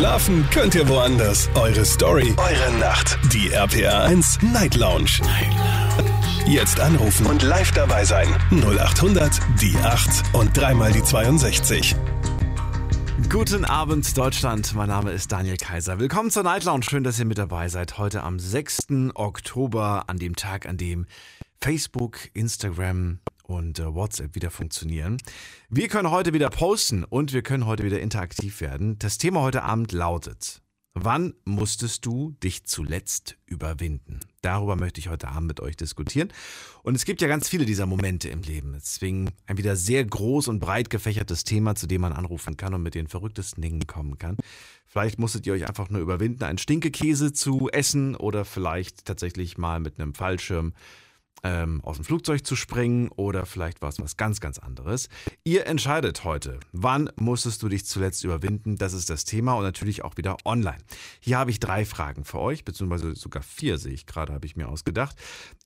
Schlafen könnt ihr woanders. Eure Story, eure Nacht. Die RPR 1 Night Lounge. Night Lounge. Jetzt anrufen und live dabei sein. 0800 die 8 und dreimal die 62. Guten Abend, Deutschland. Mein Name ist Daniel Kaiser. Willkommen zur Night Lounge. Schön, dass ihr mit dabei seid. Heute am 6. Oktober, an dem Tag, an dem Facebook, Instagram, und äh, WhatsApp wieder funktionieren. Wir können heute wieder posten und wir können heute wieder interaktiv werden. Das Thema heute Abend lautet, wann musstest du dich zuletzt überwinden? Darüber möchte ich heute Abend mit euch diskutieren. Und es gibt ja ganz viele dieser Momente im Leben. Deswegen ein wieder sehr groß und breit gefächertes Thema, zu dem man anrufen kann und mit den verrücktesten Dingen kommen kann. Vielleicht musstet ihr euch einfach nur überwinden, einen Stinkekäse zu essen oder vielleicht tatsächlich mal mit einem Fallschirm ähm, aus dem Flugzeug zu springen oder vielleicht war es was ganz, ganz anderes. Ihr entscheidet heute, wann musstest du dich zuletzt überwinden? Das ist das Thema und natürlich auch wieder online. Hier habe ich drei Fragen für euch, beziehungsweise sogar vier sehe ich gerade, habe ich mir ausgedacht.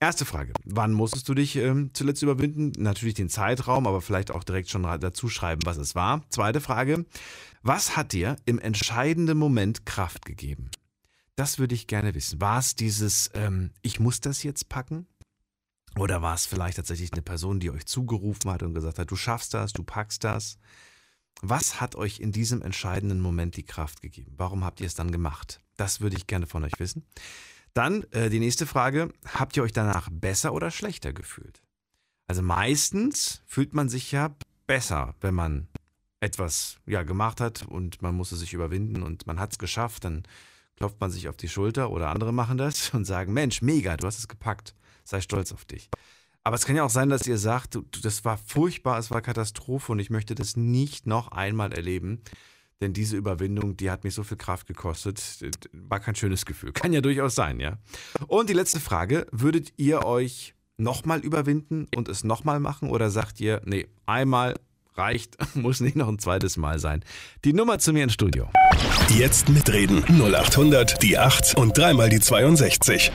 Erste Frage, wann musstest du dich ähm, zuletzt überwinden? Natürlich den Zeitraum, aber vielleicht auch direkt schon dazu schreiben, was es war. Zweite Frage, was hat dir im entscheidenden Moment Kraft gegeben? Das würde ich gerne wissen. War es dieses, ähm, ich muss das jetzt packen? Oder war es vielleicht tatsächlich eine Person, die euch zugerufen hat und gesagt hat, du schaffst das, du packst das? Was hat euch in diesem entscheidenden Moment die Kraft gegeben? Warum habt ihr es dann gemacht? Das würde ich gerne von euch wissen. Dann äh, die nächste Frage, habt ihr euch danach besser oder schlechter gefühlt? Also meistens fühlt man sich ja besser, wenn man etwas ja gemacht hat und man musste sich überwinden und man hat es geschafft, dann klopft man sich auf die Schulter oder andere machen das und sagen, Mensch, mega, du hast es gepackt sei stolz auf dich. Aber es kann ja auch sein, dass ihr sagt, du, das war furchtbar, es war Katastrophe und ich möchte das nicht noch einmal erleben. Denn diese Überwindung, die hat mich so viel Kraft gekostet, war kein schönes Gefühl. Kann ja durchaus sein, ja. Und die letzte Frage, würdet ihr euch nochmal überwinden und es nochmal machen oder sagt ihr, nee, einmal reicht, muss nicht noch ein zweites Mal sein? Die Nummer zu mir ins Studio. Jetzt mitreden 0800 die 8 und dreimal die 62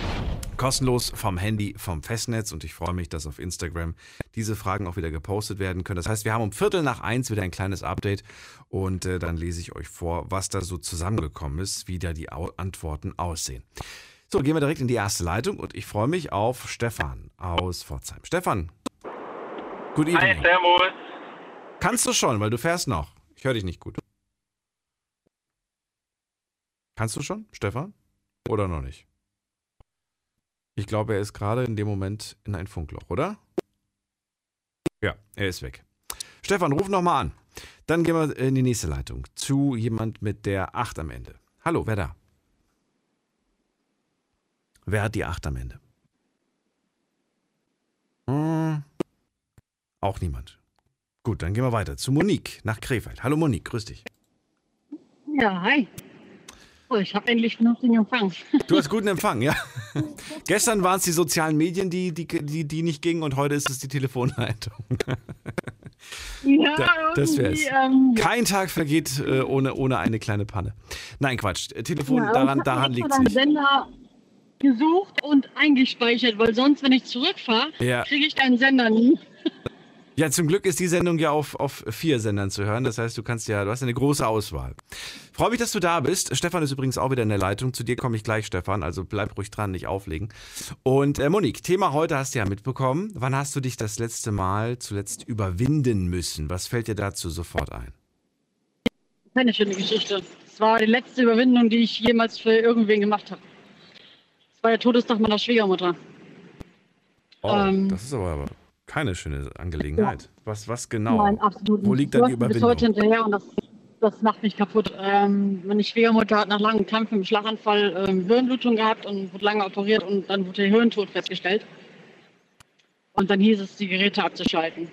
kostenlos vom Handy, vom Festnetz und ich freue mich, dass auf Instagram diese Fragen auch wieder gepostet werden können. Das heißt, wir haben um Viertel nach eins wieder ein kleines Update und äh, dann lese ich euch vor, was da so zusammengekommen ist, wie da die Antworten aussehen. So, gehen wir direkt in die erste Leitung und ich freue mich auf Stefan aus Pforzheim. Stefan, gut evening. Hi, servus. Kannst du schon, weil du fährst noch. Ich höre dich nicht gut. Kannst du schon, Stefan? Oder noch nicht? Ich glaube, er ist gerade in dem Moment in ein Funkloch, oder? Ja, er ist weg. Stefan, ruf nochmal an. Dann gehen wir in die nächste Leitung zu jemand mit der 8 am Ende. Hallo, wer da? Wer hat die 8 am Ende? Hm, auch niemand. Gut, dann gehen wir weiter zu Monique nach Krefeld. Hallo Monique, grüß dich. Ja, hi. Oh, ich habe endlich vernünftigen Empfang. Du hast guten Empfang, ja. Gestern waren es die sozialen Medien, die, die, die, die nicht gingen und heute ist es die Telefonleitung. Ja, da, das wäre es. Ähm, Kein Tag vergeht äh, ohne, ohne eine kleine Panne. Nein, Quatsch. Telefon, ja, daran, daran liegt es nicht. Sender gesucht und eingespeichert, weil sonst, wenn ich zurückfahre, ja. kriege ich deinen Sender nie. Ja, zum Glück ist die Sendung ja auf, auf vier Sendern zu hören. Das heißt, du kannst ja, du hast eine große Auswahl. Freue mich, dass du da bist. Stefan ist übrigens auch wieder in der Leitung. Zu dir komme ich gleich, Stefan. Also bleib ruhig dran, nicht auflegen. Und äh, Monique, Thema heute hast du ja mitbekommen. Wann hast du dich das letzte Mal zuletzt überwinden müssen? Was fällt dir dazu sofort ein? Keine schöne Geschichte. Es war die letzte Überwindung, die ich jemals für irgendwen gemacht habe. Es war der Todestag meiner Schwiegermutter. Oh, ähm, das ist aber keine schöne Angelegenheit. Ja. Was, was genau? Nein, absolut Wo liegt da die Überwindung? bis heute hinterher und das, das macht mich kaputt. Ähm, meine Schwiegermutter hat nach langem Kampf im Schlaganfall ähm, Hirnblutung gehabt und wurde lange operiert und dann wurde der Hirntod festgestellt. Und dann hieß es, die Geräte abzuschalten.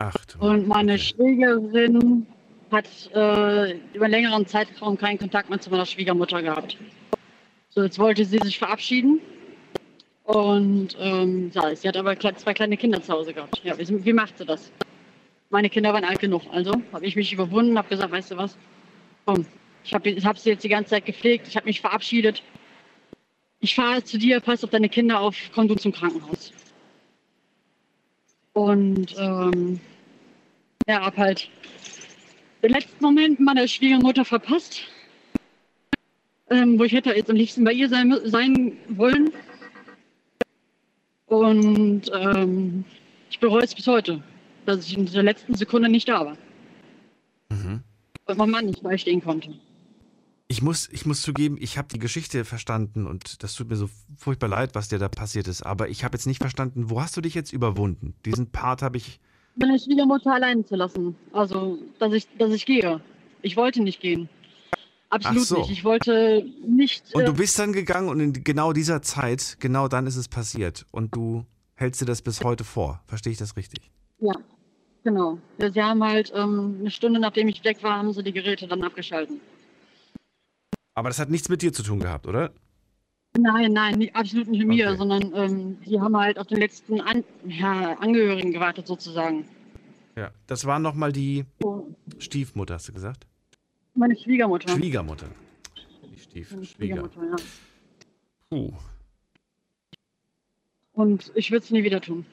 Ach, und meine okay. Schwägerin hat äh, über längeren Zeitraum keinen Kontakt mehr zu meiner Schwiegermutter gehabt. So, jetzt wollte sie sich verabschieden und ähm, ja, sie hat aber zwei kleine Kinder zu Hause gehabt. Ja, wie, wie macht sie das? Meine Kinder waren alt genug. Also habe ich mich überwunden, habe gesagt, weißt du was? Komm, ich habe hab sie jetzt die ganze Zeit gepflegt, ich habe mich verabschiedet. Ich fahre zu dir, pass auf deine Kinder auf, komm du zum Krankenhaus. Und ähm, ja, hab halt den letzten Moment meiner Schwiegermutter verpasst. ähm, wo ich hätte jetzt am liebsten bei ihr sein, sein wollen. Und ähm, ich bereue es bis heute, dass ich in der letzten Sekunde nicht da war. Mhm. Und mein Mann nicht beistehen konnte. Ich muss, ich muss zugeben, ich habe die Geschichte verstanden und das tut mir so furchtbar leid, was dir da passiert ist. Aber ich habe jetzt nicht verstanden, wo hast du dich jetzt überwunden? Diesen Part habe ich. Meine Schwiegermutter allein zu lassen. Also, dass ich, dass ich gehe. Ich wollte nicht gehen. Absolut so. nicht. Ich wollte nicht. Und du äh, bist dann gegangen und in genau dieser Zeit, genau dann ist es passiert. Und du hältst dir das bis heute vor. Verstehe ich das richtig? Ja, genau. Sie haben halt ähm, eine Stunde nachdem ich weg war, haben sie die Geräte dann abgeschalten. Aber das hat nichts mit dir zu tun gehabt, oder? Nein, nein, nicht, absolut nicht mit mir, okay. sondern ähm, die haben halt auf den letzten An ja, Angehörigen gewartet, sozusagen. Ja, das war nochmal die. Stiefmutter, hast du gesagt? Meine Schwiegermutter. Schwiegermutter. Die Stief Meine Schwiegermutter, ja. Puh. Und ich würde es nie wieder tun.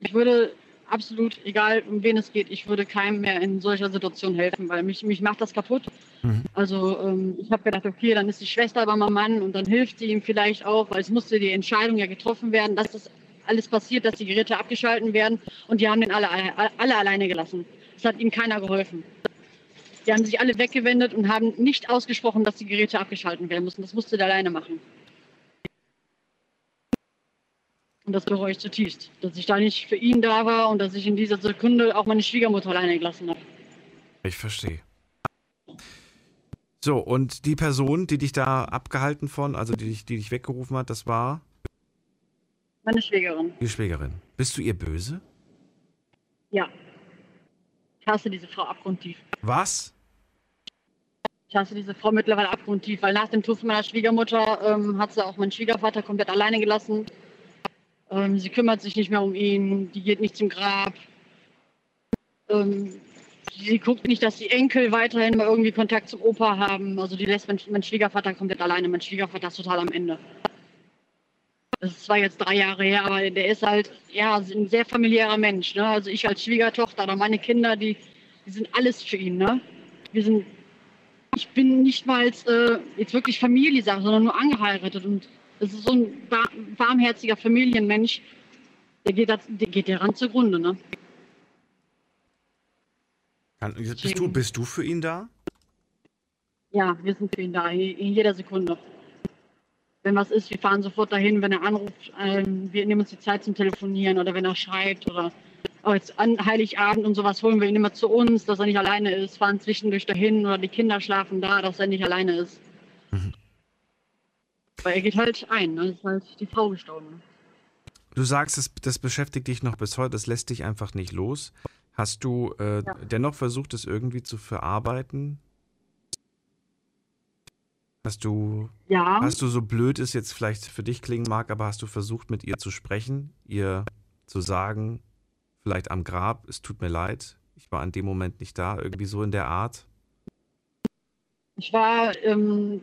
Ich würde absolut, egal um wen es geht, ich würde keinem mehr in solcher Situation helfen, weil mich, mich macht das kaputt. Mhm. Also ähm, ich habe gedacht, okay, dann ist die Schwester bei meinem Mann und dann hilft sie ihm vielleicht auch, weil es musste die Entscheidung ja getroffen werden, dass das alles passiert, dass die Geräte abgeschalten werden und die haben den alle, alle, alle alleine gelassen. Es hat ihnen keiner geholfen. Die haben sich alle weggewendet und haben nicht ausgesprochen, dass die Geräte abgeschalten werden müssen. Das musste der alleine machen. Und das bereue ich zutiefst, dass ich da nicht für ihn da war und dass ich in dieser Sekunde auch meine Schwiegermutter alleine gelassen habe. Ich verstehe. So, und die Person, die dich da abgehalten von, also die dich, die dich weggerufen hat, das war? Meine Schwägerin. Die Schwägerin. Bist du ihr böse? Ja. Ich hasse diese Frau abgrundtief. Was? Ich hasse diese Frau mittlerweile abgrundtief, weil nach dem Tod meiner Schwiegermutter ähm, hat sie auch meinen Schwiegervater komplett alleine gelassen. Ähm, sie kümmert sich nicht mehr um ihn, die geht nicht zum Grab. Ähm, sie guckt nicht, dass die Enkel weiterhin mal irgendwie Kontakt zum Opa haben. Also die lässt mein, mein Schwiegervater komplett alleine. Mein Schwiegervater ist total am Ende. Das ist zwar jetzt drei Jahre her, aber der ist halt ja ein sehr familiärer Mensch. Ne? Also ich als Schwiegertochter oder meine Kinder, die, die sind alles für ihn. Ne? Wir sind, ich bin nicht mal äh, jetzt wirklich Familie, sondern nur angeheiratet und das ist so ein warmherziger Familienmensch. Der geht, der geht der ran zugrunde, ne? Bist du, bist du für ihn da? Ja, wir sind für ihn da, in jeder Sekunde. Wenn was ist, wir fahren sofort dahin, wenn er anruft, ähm, wir nehmen uns die Zeit zum Telefonieren oder wenn er schreibt oder oh, jetzt an Heiligabend und sowas holen wir ihn immer zu uns, dass er nicht alleine ist, fahren zwischendurch dahin oder die Kinder schlafen da, dass er nicht alleine ist. Mhm. Weil er geht halt ein, ne? ist halt die Frau gestorben. Du sagst, das, das beschäftigt dich noch bis heute, das lässt dich einfach nicht los. Hast du äh, ja. dennoch versucht, es irgendwie zu verarbeiten? Hast du, ja. hast du so blöd es jetzt vielleicht für dich klingen mag, aber hast du versucht, mit ihr zu sprechen, ihr zu sagen, vielleicht am Grab, es tut mir leid, ich war an dem Moment nicht da, irgendwie so in der Art? Ich war, ähm,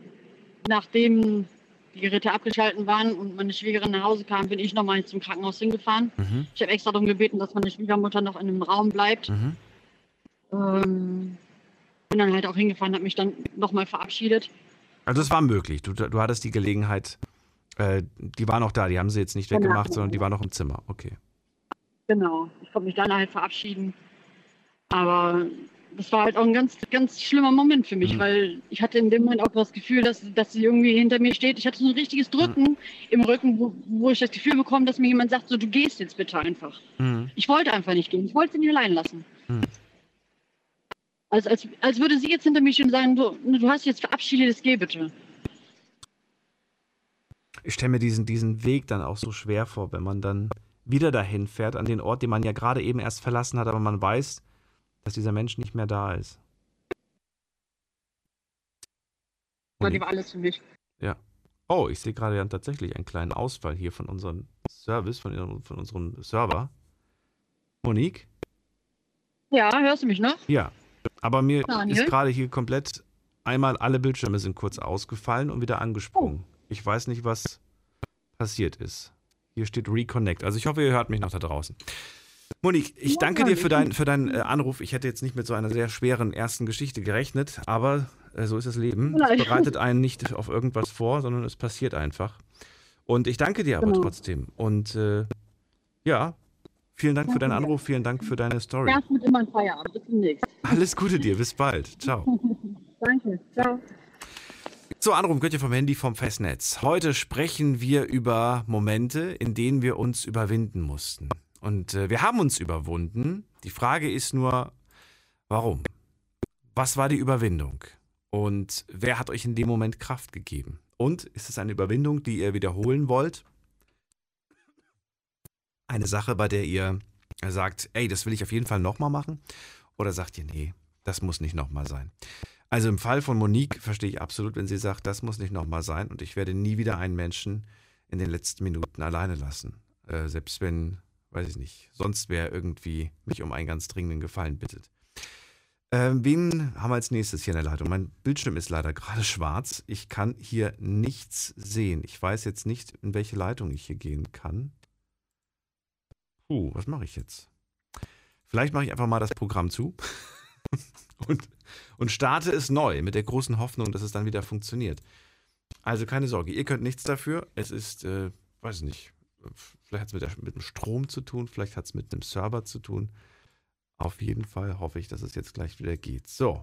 nachdem die Geräte abgeschalten waren und meine Schwiegerin nach Hause kam, bin ich nochmal zum Krankenhaus hingefahren. Mhm. Ich habe extra darum gebeten, dass meine Schwiegermutter noch in einem Raum bleibt. Mhm. Ähm, bin dann halt auch hingefahren, habe mich dann nochmal verabschiedet. Also es war möglich. Du, du hattest die Gelegenheit, äh, die war noch da, die haben sie jetzt nicht genau. weggemacht, sondern die war noch im Zimmer. Okay. Genau. Ich konnte mich dann halt verabschieden. Aber das war halt auch ein ganz, ganz schlimmer Moment für mich, mhm. weil ich hatte in dem Moment auch das Gefühl, dass, dass sie irgendwie hinter mir steht. Ich hatte so ein richtiges Drücken mhm. im Rücken, wo, wo ich das Gefühl bekomme, dass mir jemand sagt, so du gehst jetzt bitte einfach. Mhm. Ich wollte einfach nicht gehen. Ich wollte sie nicht allein lassen. Mhm. Also als, als würde sie jetzt hinter mir stehen und sagen, du, du hast jetzt verabschiedet, geh bitte. Ich stelle mir diesen, diesen Weg dann auch so schwer vor, wenn man dann wieder dahin fährt, an den Ort, den man ja gerade eben erst verlassen hat, aber man weiß, dass dieser Mensch nicht mehr da ist. Und die war alles für mich. Ja. Oh, ich sehe gerade ja tatsächlich einen kleinen Ausfall hier von unserem Service, von, von unserem Server. Monique? Ja, hörst du mich noch? Ja. Aber mir Daniel? ist gerade hier komplett einmal alle Bildschirme sind kurz ausgefallen und wieder angesprungen. Oh. Ich weiß nicht, was passiert ist. Hier steht Reconnect. Also ich hoffe, ihr hört mich noch da draußen. Monique, ich danke dir für, dein, für deinen äh, Anruf. Ich hätte jetzt nicht mit so einer sehr schweren ersten Geschichte gerechnet, aber äh, so ist das Leben. Es bereitet einen nicht auf irgendwas vor, sondern es passiert einfach. Und ich danke dir aber genau. trotzdem. Und äh, ja, vielen Dank danke für deinen Anruf, vielen Dank für deine Story. Erst mit immer ein Feierabend. Bis demnächst. Alles Gute dir, bis bald. Ciao. danke, ciao. So, Anruf könnt ihr vom Handy vom Festnetz. Heute sprechen wir über Momente, in denen wir uns überwinden mussten. Und äh, wir haben uns überwunden. Die Frage ist nur, warum? Was war die Überwindung? Und wer hat euch in dem Moment Kraft gegeben? Und ist es eine Überwindung, die ihr wiederholen wollt? Eine Sache, bei der ihr sagt, ey, das will ich auf jeden Fall nochmal machen? Oder sagt ihr, nee, das muss nicht nochmal sein? Also im Fall von Monique verstehe ich absolut, wenn sie sagt, das muss nicht nochmal sein und ich werde nie wieder einen Menschen in den letzten Minuten alleine lassen. Äh, selbst wenn, weiß ich nicht, sonst wer irgendwie mich um einen ganz dringenden Gefallen bittet. Äh, wen haben wir als nächstes hier in der Leitung? Mein Bildschirm ist leider gerade schwarz. Ich kann hier nichts sehen. Ich weiß jetzt nicht, in welche Leitung ich hier gehen kann. Puh, was mache ich jetzt? Vielleicht mache ich einfach mal das Programm zu. und, und starte es neu mit der großen Hoffnung, dass es dann wieder funktioniert. Also keine Sorge, ihr könnt nichts dafür. Es ist, äh, weiß nicht, vielleicht hat es mit, mit dem Strom zu tun, vielleicht hat es mit einem Server zu tun. Auf jeden Fall hoffe ich, dass es jetzt gleich wieder geht. So,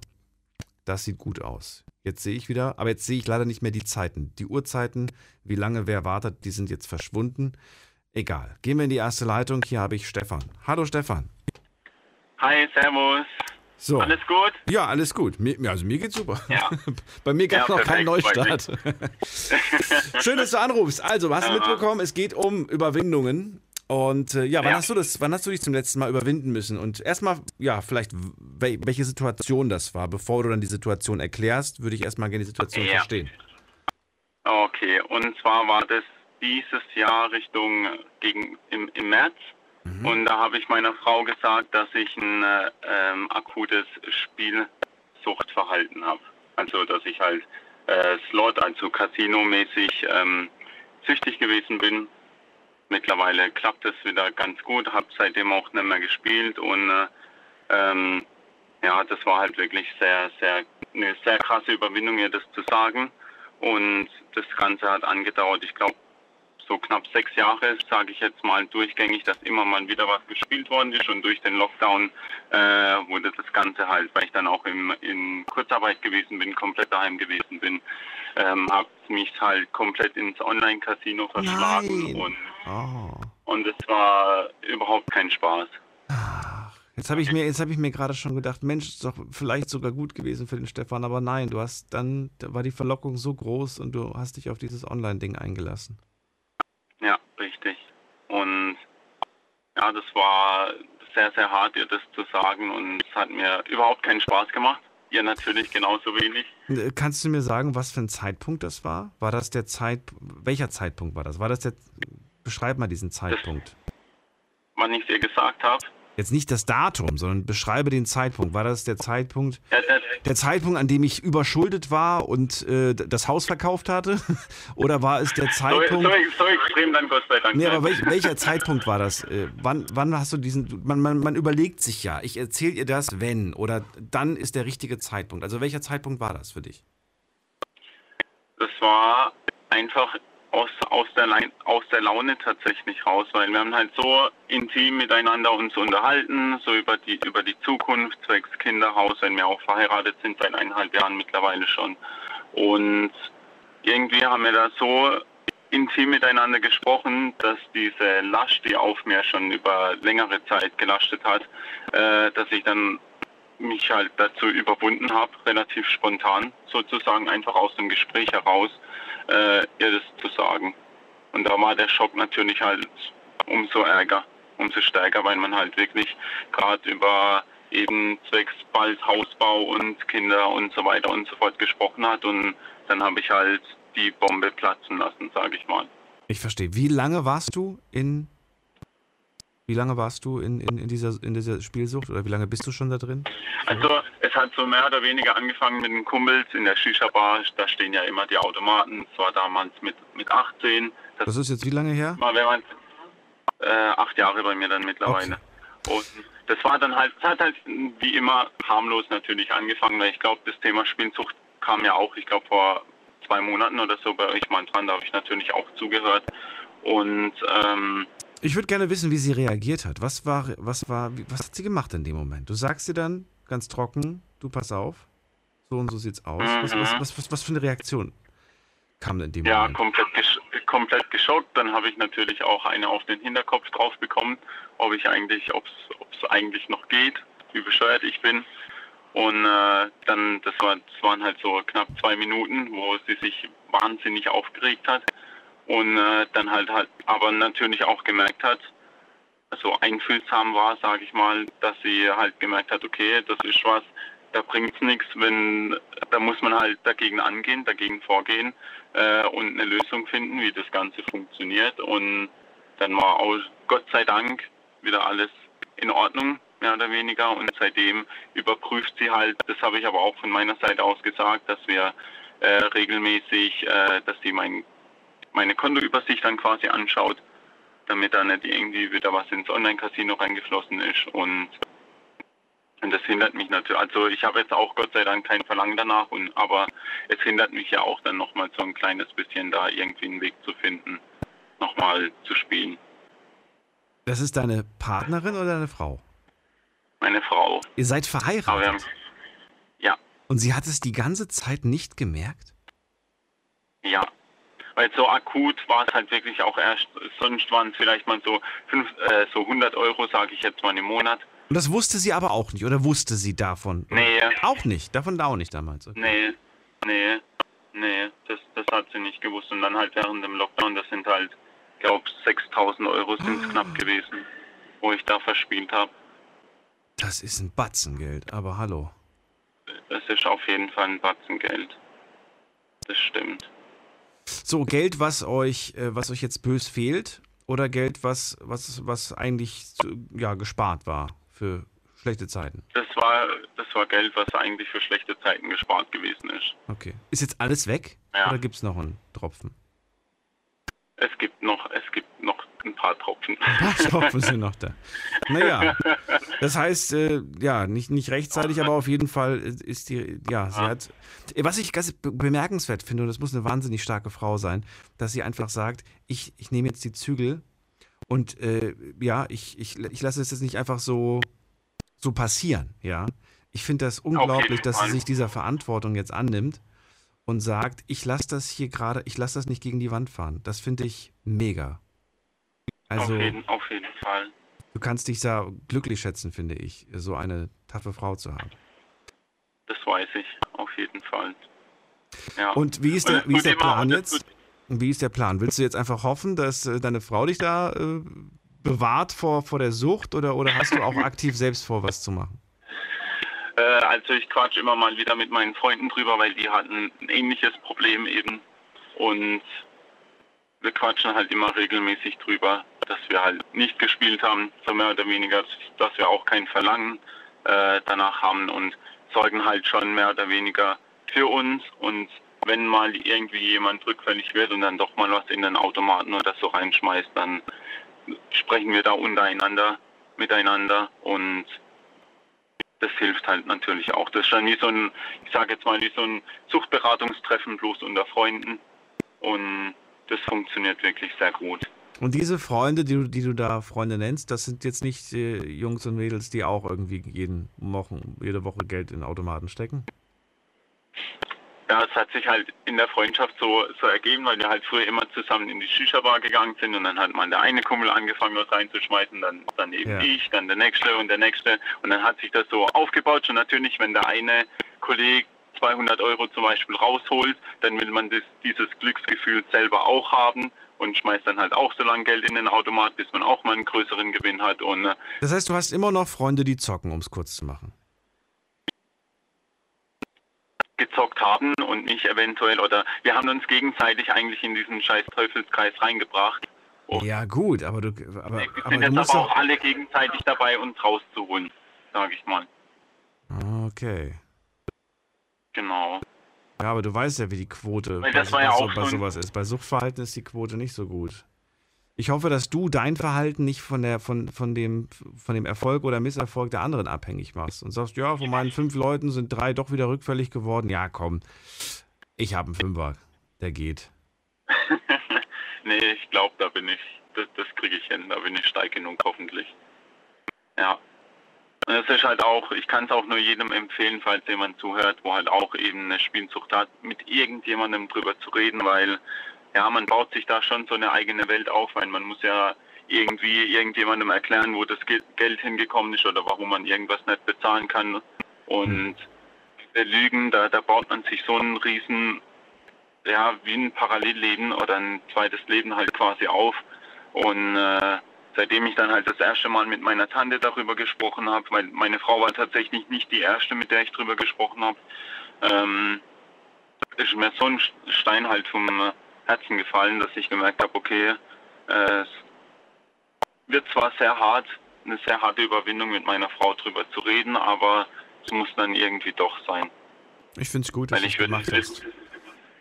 das sieht gut aus. Jetzt sehe ich wieder, aber jetzt sehe ich leider nicht mehr die Zeiten. Die Uhrzeiten, wie lange wer wartet, die sind jetzt verschwunden. Egal. Gehen wir in die erste Leitung. Hier habe ich Stefan. Hallo Stefan. Hi, Servus. So. Alles gut? Ja, alles gut. Mir, also mir geht's super. Ja. Bei mir gab es ja, noch keinen Neustart. Schön, dass du anrufst. Also, hast du ja. mitbekommen, es geht um Überwindungen. Und äh, ja, wann hast du das, wann hast du dich zum letzten Mal überwinden müssen? Und erstmal, ja, vielleicht, welche Situation das war. Bevor du dann die Situation erklärst, würde ich erstmal gerne die Situation verstehen. Okay, und zwar war das dieses Jahr Richtung gegen im, im März. Mhm. Und da habe ich meiner Frau gesagt, dass ich ein äh, ähm, akutes Spielsuchtverhalten habe. Also, dass ich halt äh, Slot, also Casino-mäßig ähm, süchtig gewesen bin. Mittlerweile klappt es wieder ganz gut, habe seitdem auch nicht mehr gespielt und äh, ähm, ja, das war halt wirklich sehr, sehr, eine sehr krasse Überwindung, ihr das zu sagen. Und das Ganze hat angedauert, ich glaube, so knapp sechs Jahre, sage ich jetzt mal durchgängig, dass immer mal wieder was gespielt worden ist und durch den Lockdown äh, wurde das Ganze halt, weil ich dann auch im, in Kurzarbeit gewesen bin, komplett daheim gewesen bin, ähm, habe mich halt komplett ins Online-Casino verschlagen Nein. und oh. und es war überhaupt kein Spaß. Jetzt habe ich mir, jetzt habe ich mir gerade schon gedacht, Mensch, ist doch vielleicht sogar gut gewesen für den Stefan, aber nein, du hast dann, da war die Verlockung so groß und du hast dich auf dieses Online-Ding eingelassen. Richtig. Und ja, das war sehr, sehr hart, ihr das zu sagen und es hat mir überhaupt keinen Spaß gemacht. Ihr natürlich genauso wenig. Äh, kannst du mir sagen, was für ein Zeitpunkt das war? War das der Zeit, welcher Zeitpunkt war das? War das der, beschreib mal diesen Zeitpunkt. Das, wann ich es ihr gesagt habe. Jetzt nicht das Datum, sondern beschreibe den Zeitpunkt. War das der Zeitpunkt, der Zeitpunkt, an dem ich überschuldet war und äh, das Haus verkauft hatte? Oder war es der Zeitpunkt? So, so, so extrem dann Gott sei Dank. Nee, aber welch, welcher Zeitpunkt war das? Äh, wann, wann hast du diesen? Man, man, man überlegt sich ja. Ich erzähle ihr das, wenn oder dann ist der richtige Zeitpunkt. Also welcher Zeitpunkt war das für dich? Das war einfach aus, aus, der, aus der Laune tatsächlich raus, weil wir haben halt so intim miteinander uns unterhalten, so über die, über die Zukunft, zwecks Kinderhaus, wenn wir auch verheiratet sind, seit eineinhalb Jahren mittlerweile schon. Und irgendwie haben wir da so intim miteinander gesprochen, dass diese Last, die auf mir schon über längere Zeit gelastet hat, äh, dass ich dann mich halt dazu überwunden habe, relativ spontan sozusagen, einfach aus dem Gespräch heraus, äh, ihr das zu sagen. Und da war der Schock natürlich halt umso ärger, umso stärker, weil man halt wirklich gerade über eben zwecks bald Hausbau und Kinder und so weiter und so fort gesprochen hat und dann habe ich halt die Bombe platzen lassen, sage ich mal. Ich verstehe. Wie lange warst du in wie lange warst du in, in, in, dieser, in dieser Spielsucht oder wie lange bist du schon da drin? Also es hat so mehr oder weniger angefangen mit den Kumpels in der Shisha-Bar. Da stehen ja immer die Automaten. Es war damals mit, mit 18. Das, das ist jetzt wie lange her? Mal, wenn man, äh, acht Jahre bei mir dann mittlerweile. Okay. Und das war dann halt, es hat halt wie immer harmlos natürlich angefangen, weil ich glaube, das Thema Spielsucht kam ja auch, ich glaube vor zwei Monaten oder so bei euch mal dran, da habe ich natürlich auch zugehört. Und ähm, ich würde gerne wissen, wie sie reagiert hat. Was war, was war, was hat sie gemacht in dem Moment? Du sagst ihr dann ganz trocken, du pass auf, so und so sieht's aus. Was, was, was, was, für eine Reaktion kam denn in dem ja, Moment? Ja, komplett, gesch komplett geschockt. Dann habe ich natürlich auch eine auf den Hinterkopf drauf bekommen, ob ich eigentlich, ob es eigentlich noch geht, wie bescheuert ich bin. Und äh, dann, das, war, das waren halt so knapp zwei Minuten, wo sie sich wahnsinnig aufgeregt hat und äh, dann halt halt, aber natürlich auch gemerkt hat, so einfühlsam war, sage ich mal, dass sie halt gemerkt hat, okay, das ist was, da bringt es nichts, wenn, da muss man halt dagegen angehen, dagegen vorgehen äh, und eine Lösung finden, wie das Ganze funktioniert. Und dann war auch Gott sei Dank wieder alles in Ordnung mehr oder weniger. Und seitdem überprüft sie halt, das habe ich aber auch von meiner Seite aus gesagt, dass wir äh, regelmäßig, äh, dass sie mein, meine Kontoübersicht dann quasi anschaut, damit da nicht irgendwie wieder was ins Online-Casino reingeflossen ist. Und, und das hindert mich natürlich. Also ich habe jetzt auch Gott sei Dank kein Verlangen danach, und, aber es hindert mich ja auch dann nochmal so ein kleines bisschen da irgendwie einen Weg zu finden, nochmal zu spielen. Das ist deine Partnerin oder deine Frau? meine Frau. Ihr seid verheiratet? Haben, ja. Und sie hat es die ganze Zeit nicht gemerkt? Ja. Weil so akut war es halt wirklich auch erst, sonst waren es vielleicht mal so, fünf, äh, so 100 Euro, sage ich jetzt mal im Monat. Und das wusste sie aber auch nicht, oder wusste sie davon? Nee. Auch nicht, davon auch nicht damals? Okay. Nee, nee, nee, das, das hat sie nicht gewusst. Und dann halt während dem Lockdown, das sind halt, glaube 6000 Euro sind es oh. knapp gewesen, wo ich da verspielt habe. Das ist ein Batzengeld, aber hallo. Das ist auf jeden Fall ein Batzengeld. Das stimmt. So, Geld, was euch, äh, was euch jetzt bös fehlt, oder Geld, was, was, was eigentlich ja, gespart war für schlechte Zeiten? Das war, das war Geld, was eigentlich für schlechte Zeiten gespart gewesen ist. Okay. Ist jetzt alles weg? Ja. Oder gibt es noch einen Tropfen? Es gibt noch, es gibt noch ein paar Tropfen. Ein paar Tropfen sind noch da. Naja, das heißt, äh, ja, nicht, nicht rechtzeitig, aber auf jeden Fall ist die, ja, sie hat, was ich ganz bemerkenswert finde, und das muss eine wahnsinnig starke Frau sein, dass sie einfach sagt, ich, ich nehme jetzt die Zügel und äh, ja, ich, ich, ich lasse es jetzt nicht einfach so, so passieren, ja. Ich finde das unglaublich, dass sie sich dieser Verantwortung jetzt annimmt und sagt, ich lasse das hier gerade, ich lasse das nicht gegen die Wand fahren. Das finde ich mega. Also, auf jeden, auf jeden Fall. Du kannst dich da glücklich schätzen, finde ich, so eine taffe Frau zu haben. Das weiß ich, auf jeden Fall. Ja. Und wie ist der, wie ist der Plan jetzt? Wie ist der Plan? Willst du jetzt einfach hoffen, dass äh, deine Frau dich da äh, bewahrt vor, vor der Sucht oder, oder hast du auch aktiv selbst vor, was zu machen? Äh, also ich quatsch immer mal wieder mit meinen Freunden drüber, weil die hatten ein ähnliches Problem eben. Und wir quatschen halt immer regelmäßig drüber, dass wir halt nicht gespielt haben, so mehr oder weniger, dass wir auch kein Verlangen äh, danach haben und sorgen halt schon mehr oder weniger für uns. Und wenn mal irgendwie jemand rückfällig wird und dann doch mal was in den Automaten oder so reinschmeißt, dann sprechen wir da untereinander, miteinander und das hilft halt natürlich auch. Das ist dann wie so ein, ich sage jetzt mal, wie so ein Suchtberatungstreffen bloß unter Freunden. Und das funktioniert wirklich sehr gut. Und diese Freunde, die du, die du da Freunde nennst, das sind jetzt nicht äh, Jungs und Mädels, die auch irgendwie jeden Wochen, jede Woche Geld in Automaten stecken? Ja, es hat sich halt in der Freundschaft so, so ergeben, weil wir halt früher immer zusammen in die Shisha-Bar gegangen sind und dann hat mal der eine Kumpel angefangen, was reinzuschmeißen, dann, dann eben ja. ich, dann der nächste und der nächste und dann hat sich das so aufgebaut. Und natürlich, wenn der eine Kollege 200 Euro zum Beispiel rausholt, dann will man das, dieses Glücksgefühl selber auch haben und schmeißt dann halt auch so lange Geld in den Automat, bis man auch mal einen größeren Gewinn hat. Und, äh, das heißt, du hast immer noch Freunde, die zocken, um es kurz zu machen gezockt haben und nicht eventuell oder wir haben uns gegenseitig eigentlich in diesen scheiß Teufelskreis reingebracht. Und ja gut, aber du aber, wir aber sind jetzt aber auch alle gegenseitig dabei, uns rauszuholen, sage ich mal. Okay. Genau. Ja, aber du weißt ja, wie die Quote bei, ja so, bei sowas ist. Bei Suchtverhalten ist die Quote nicht so gut. Ich hoffe, dass du dein Verhalten nicht von, der, von, von, dem, von dem Erfolg oder Misserfolg der anderen abhängig machst und sagst, ja, von meinen fünf Leuten sind drei doch wieder rückfällig geworden. Ja, komm, ich habe einen Fünfer, der geht. nee, ich glaube, da bin ich, das, das kriege ich hin, da bin ich stark genug, hoffentlich. Ja. Und es ist halt auch, ich kann es auch nur jedem empfehlen, falls jemand zuhört, wo halt auch eben eine Spielsucht hat, mit irgendjemandem drüber zu reden, weil ja, man baut sich da schon so eine eigene Welt auf, weil man muss ja irgendwie irgendjemandem erklären, wo das Geld hingekommen ist oder warum man irgendwas nicht bezahlen kann. Und diese Lügen, da, da baut man sich so einen riesen, ja, wie ein Parallelleben oder ein zweites Leben halt quasi auf. Und äh, seitdem ich dann halt das erste Mal mit meiner Tante darüber gesprochen habe, weil meine Frau war tatsächlich nicht die erste, mit der ich darüber gesprochen habe, ähm, ist mir so ein Stein halt vom Herzen gefallen, dass ich gemerkt habe, okay, äh, es wird zwar sehr hart, eine sehr harte Überwindung mit meiner Frau drüber zu reden, aber es muss dann irgendwie doch sein. Ich finde es gut, dass du es gemacht hast.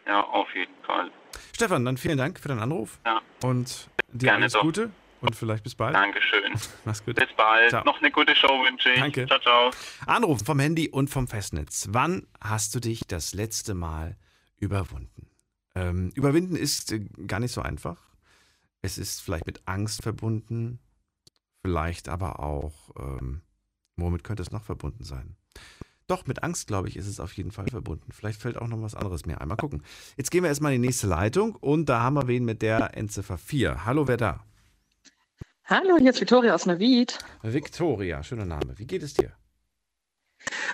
Ja, auf jeden Fall. Stefan, dann vielen Dank für deinen Anruf. Ja. Und dir Gerne alles doch. Gute und vielleicht bis bald. Dankeschön. Mach's gut. Bis bald. Ciao. Noch eine gute Show wünsche ich. Danke. Ciao, ciao. Anrufen vom Handy und vom Festnetz. Wann hast du dich das letzte Mal überwunden? Ähm, überwinden ist äh, gar nicht so einfach. Es ist vielleicht mit Angst verbunden, vielleicht aber auch, ähm, womit könnte es noch verbunden sein? Doch, mit Angst, glaube ich, ist es auf jeden Fall verbunden. Vielleicht fällt auch noch was anderes mir ein. Mal gucken. Jetzt gehen wir erstmal in die nächste Leitung und da haben wir wen mit der Endziffer 4. Hallo, wer da? Hallo, hier ist Victoria aus Navid. Victoria, schöner Name. Wie geht es dir?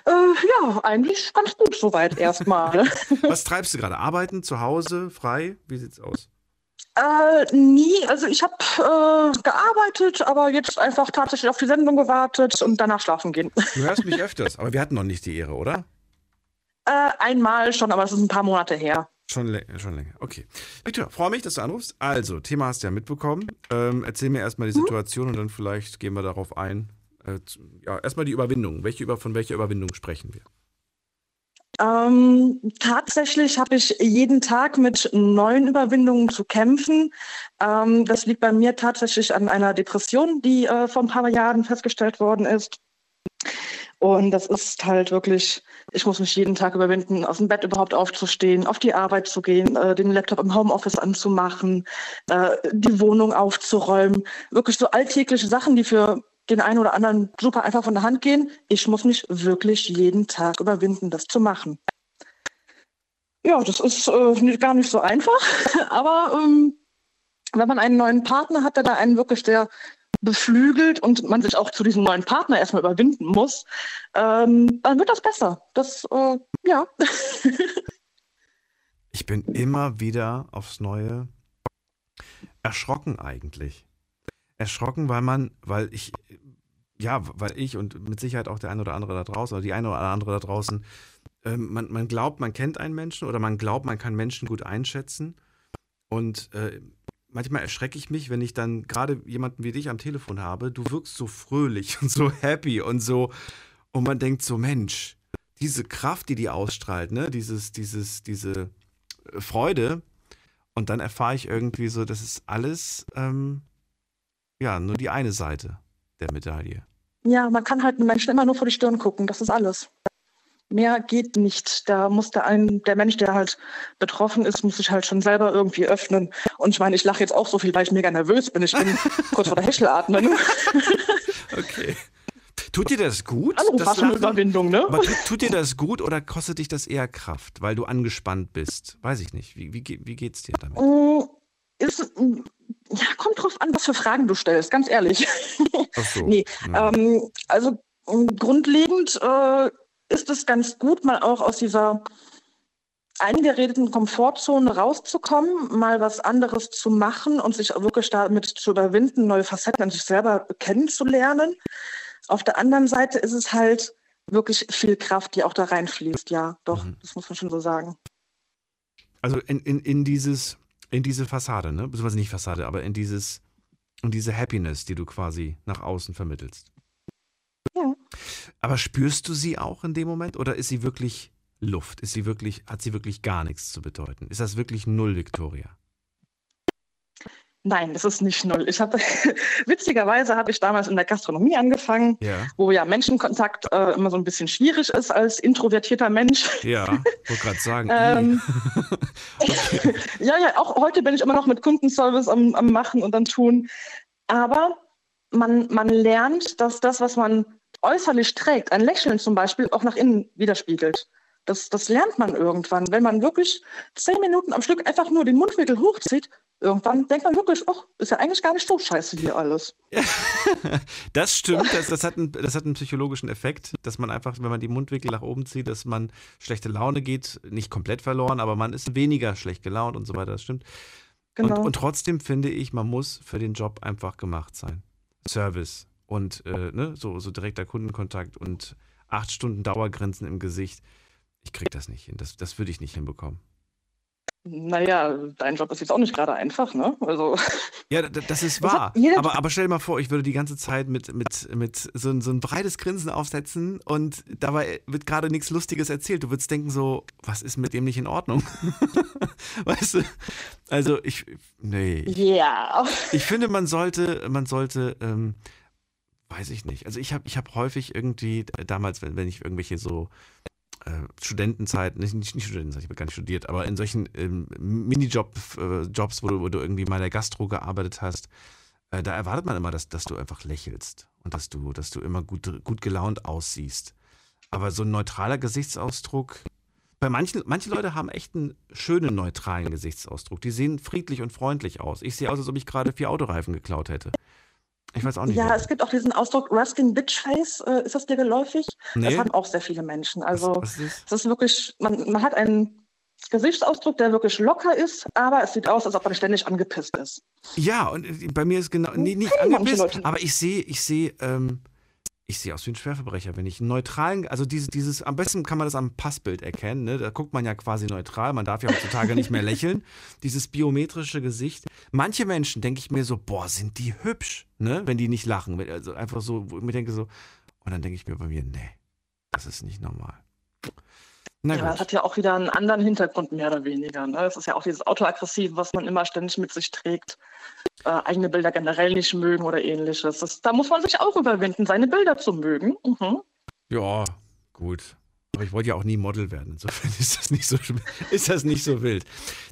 Äh, ja, eigentlich ganz gut soweit erstmal. Was treibst du gerade? Arbeiten, zu Hause, frei? Wie sieht's aus? Äh, nie. Also ich habe äh, gearbeitet, aber jetzt einfach tatsächlich auf die Sendung gewartet und danach schlafen gehen. Du hörst mich öfters, aber wir hatten noch nicht die Ehre, oder? Äh, einmal schon, aber es ist ein paar Monate her. Schon, schon länger. Okay. Victor, freue mich, dass du anrufst. Also, Thema hast du ja mitbekommen. Ähm, erzähl mir erstmal die mhm. Situation mhm. und dann vielleicht gehen wir darauf ein, äh, ja, erstmal die Überwindung. Welche über, von welcher Überwindung sprechen wir? Ähm, tatsächlich habe ich jeden Tag mit neuen Überwindungen zu kämpfen. Ähm, das liegt bei mir tatsächlich an einer Depression, die äh, vor ein paar Jahren festgestellt worden ist. Und das ist halt wirklich, ich muss mich jeden Tag überwinden, aus dem Bett überhaupt aufzustehen, auf die Arbeit zu gehen, äh, den Laptop im Homeoffice anzumachen, äh, die Wohnung aufzuräumen. Wirklich so alltägliche Sachen, die für den einen oder anderen super einfach von der Hand gehen. Ich muss mich wirklich jeden Tag überwinden, das zu machen. Ja, das ist äh, gar nicht so einfach, aber ähm, wenn man einen neuen Partner hat, der da einen wirklich der beflügelt und man sich auch zu diesem neuen Partner erstmal überwinden muss, ähm, dann wird das besser. Das, äh, ja. ich bin immer wieder aufs Neue erschrocken eigentlich erschrocken, weil man, weil ich, ja, weil ich und mit Sicherheit auch der eine oder andere da draußen oder die eine oder andere da draußen, äh, man, man glaubt, man kennt einen Menschen oder man glaubt, man kann Menschen gut einschätzen. Und äh, manchmal erschrecke ich mich, wenn ich dann gerade jemanden wie dich am Telefon habe. Du wirkst so fröhlich und so happy und so. Und man denkt so, Mensch, diese Kraft, die die ausstrahlt, ne, dieses, dieses, diese äh, Freude. Und dann erfahre ich irgendwie so, das ist alles ähm, ja, nur die eine Seite der Medaille. Ja, man kann halt Menschen immer nur vor die Stirn gucken, das ist alles. Mehr geht nicht. Da muss der, ein, der Mensch, der halt betroffen ist, muss sich halt schon selber irgendwie öffnen. Und ich meine, ich lache jetzt auch so viel, weil ich mega nervös bin. Ich bin kurz vor der Hechelatmen. okay. Tut dir das gut? Hallo, das eine Überwindung, ne? Aber tut, tut, dir das gut oder kostet dich das eher Kraft, weil du angespannt bist? Weiß ich nicht. Wie, wie, wie geht's dir damit? Mm, ist, ja, kommt drauf an, was für Fragen du stellst, ganz ehrlich. Ach so. nee, ja. ähm, also grundlegend äh, ist es ganz gut, mal auch aus dieser eingeredeten Komfortzone rauszukommen, mal was anderes zu machen und sich wirklich damit zu überwinden, neue Facetten an sich selber kennenzulernen. Auf der anderen Seite ist es halt wirklich viel Kraft, die auch da reinfließt. Ja, doch, mhm. das muss man schon so sagen. Also in, in, in dieses in diese Fassade, ne? Beziehungsweise nicht Fassade, aber in dieses, in diese Happiness, die du quasi nach außen vermittelst. Ja. Aber spürst du sie auch in dem Moment oder ist sie wirklich Luft? Ist sie wirklich, hat sie wirklich gar nichts zu bedeuten? Ist das wirklich null, Victoria? Nein, das ist nicht null. Ich habe witzigerweise habe ich damals in der Gastronomie angefangen, Ja. wo ja Menschenkontakt äh, immer so ein bisschen schwierig ist als introvertierter Mensch. Ja, wollte gerade sagen. Ähm, ja, ja, auch heute bin ich immer noch mit Kundenservice am, am Machen und am Tun. Aber man, man lernt, dass das, was man äußerlich trägt, ein Lächeln zum Beispiel, auch nach innen widerspiegelt. Das, das lernt man irgendwann. Wenn man wirklich zehn Minuten am Stück einfach nur den Mundwinkel hochzieht, irgendwann denkt man wirklich, ach, ist ja eigentlich gar nicht so scheiße hier alles. Das stimmt, das, das, hat einen, das hat einen psychologischen Effekt, dass man einfach, wenn man die Mundwinkel nach oben zieht, dass man schlechte Laune geht, nicht komplett verloren, aber man ist weniger schlecht gelaunt und so weiter, das stimmt. Genau. Und, und trotzdem finde ich, man muss für den Job einfach gemacht sein. Service und äh, ne, so, so direkter Kundenkontakt und acht Stunden Dauergrenzen im Gesicht. Ich krieg das nicht hin, das, das würde ich nicht hinbekommen. Naja, dein Job ist jetzt auch nicht gerade einfach, ne? Also, Ja, das ist Das wahr. jeder- Aber, aber stell dir mal vor, ich würde die ganze Zeit mit, mit, mit so, ein- so ein breites Grinsen aufsetzen und dabei wird gerade nichts Lustiges erzählt. Du würdest denken so, was ist mit dem nicht in Ordnung? weißt du? Also ich, nee. ja. Ich finde, man sollte, man sollte, ähm, weiß ich nicht. Also ich habe ich hab häufig irgendwie, damals, wenn, wenn ich irgendwelche so Studentenzeit, nicht, nicht, nicht Studentenzeit, ich habe gar nicht studiert, aber in solchen ähm, Minijob, äh, wo du, wo du irgendwie mal in der Gastro gearbeitet hast, äh, da erwartet man immer, dass, dass du einfach lächelst und dass du, dass du immer gut, gut gelaunt aussiehst. Aber so ein neutraler Gesichtsausdruck, bei manchen, manche Leute haben echt einen schönen neutralen Gesichtsausdruck. Die sehen friedlich und freundlich aus. Ich sehe aus, als ob ich gerade vier Autoreifen geklaut hätte. Ich weiß auch nicht. Ja, warum. es gibt auch diesen Ausdruck Rusting Bitch Face. Äh, ist das dir geläufig? Nee. Das haben auch sehr viele Menschen. Also, was, was ist es ist wirklich, man, man hat einen Gesichtsausdruck, der wirklich locker ist, aber es sieht aus, als ob man ständig angepisst ist. Ja, und äh, bei mir ist genau, nee, nicht angepisst, aber ich sehe, ich sehe, ähm, ich sehe aus wie ein Schwerverbrecher, wenn ich einen neutralen, also diese, dieses, am besten kann man das am Passbild erkennen, ne? da guckt man ja quasi neutral, man darf ja heutzutage nicht mehr lächeln, dieses biometrische Gesicht. Manche Menschen denke ich mir so, boah, sind die hübsch, ne? wenn die nicht lachen, also einfach so, wo ich mir denke so, und dann denke ich mir bei mir, nee, das ist nicht normal. Ja, das hat ja auch wieder einen anderen Hintergrund, mehr oder weniger. Ne? Es ist ja auch dieses Autoaggressive, was man immer ständig mit sich trägt. Äh, eigene Bilder generell nicht mögen oder ähnliches. Das, da muss man sich auch überwinden, seine Bilder zu mögen. Mhm. Ja, gut. Aber ich wollte ja auch nie Model werden. Insofern ist das nicht so, ist das nicht so wild.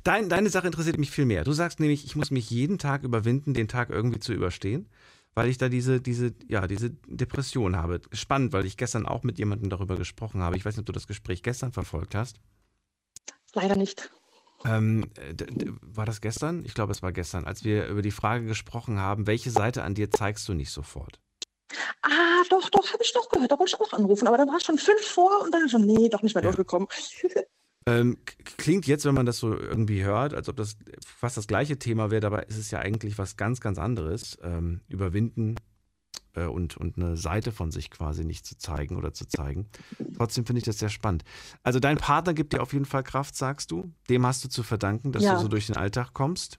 Dein, deine Sache interessiert mich viel mehr. Du sagst nämlich, ich muss mich jeden Tag überwinden, den Tag irgendwie zu überstehen, weil ich da diese, diese, ja, diese Depression habe. Spannend, weil ich gestern auch mit jemandem darüber gesprochen habe. Ich weiß nicht, ob du das Gespräch gestern verfolgt hast. Leider nicht. Ähm, d- war das gestern? Ich glaube, es war gestern, als wir über die Frage gesprochen haben, welche Seite an dir zeigst du nicht sofort? Ah, doch, doch, habe ich doch gehört. Da wollte ich auch anrufen. Aber da war schon fünf vor und dann schon, nee, doch nicht mehr Ja. durchgekommen. Ähm, klingt jetzt, wenn man das so irgendwie hört, als ob das fast das gleiche Thema wäre, dabei ist es ja eigentlich was ganz, ganz anderes. Ähm, überwinden äh, und, und eine Seite von sich quasi nicht zu zeigen oder zu zeigen. Trotzdem finde ich das sehr spannend. Also dein Partner gibt dir auf jeden Fall Kraft, sagst du. Dem hast du zu verdanken, dass Ja. du so durch den Alltag kommst.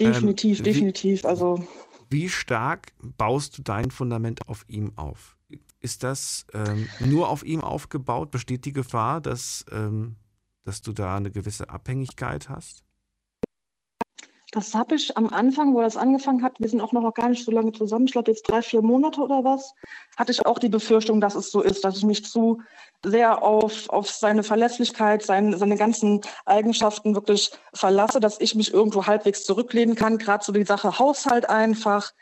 Definitiv, Ähm, wie- definitiv. Also, Wie stark baust du dein Fundament auf ihm auf? Ist das ähm, nur auf ihm aufgebaut? Besteht die Gefahr, dass, ähm, dass du da eine gewisse Abhängigkeit hast? das habe ich am Anfang, wo das angefangen hat, wir sind auch noch gar nicht so lange zusammen, ich glaube jetzt drei, vier Monate oder was, hatte ich auch die Befürchtung, dass es so ist, dass ich mich zu sehr auf, auf seine Verlässlichkeit, sein, seine ganzen Eigenschaften wirklich verlasse, dass ich mich irgendwo halbwegs zurücklehnen kann, gerade so die Sache Haushalt einfach.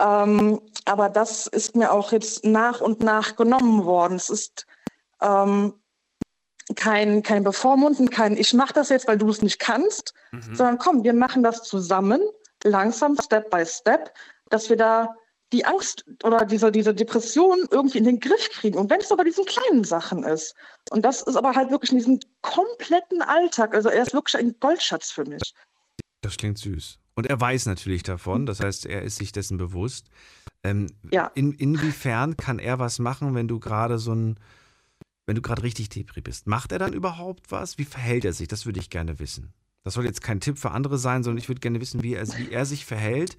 Ähm, aber das ist mir auch jetzt nach und nach genommen worden. Es ist ähm, kein, kein Bevormunden, kein Ich mache das jetzt, weil du es nicht kannst, sondern komm, wir machen das zusammen, langsam, Step by Step, dass wir da die Angst oder diese, diese Depression irgendwie in den Griff kriegen. Und wenn es bei diesen kleinen Sachen ist. Und das ist aber halt wirklich in diesem kompletten Alltag. Also er ist wirklich ein Goldschatz für mich. Das klingt süß. Und er weiß natürlich davon, das heißt, er ist sich dessen bewusst. Ähm, Ja. in, inwiefern kann er was machen, wenn du gerade so ein, wenn du gerade richtig Depri bist? Macht er dann überhaupt was? Wie verhält er sich? Das würde ich gerne wissen. Das soll jetzt kein Tipp für andere sein, sondern ich würde gerne wissen, wie er, wie er sich verhält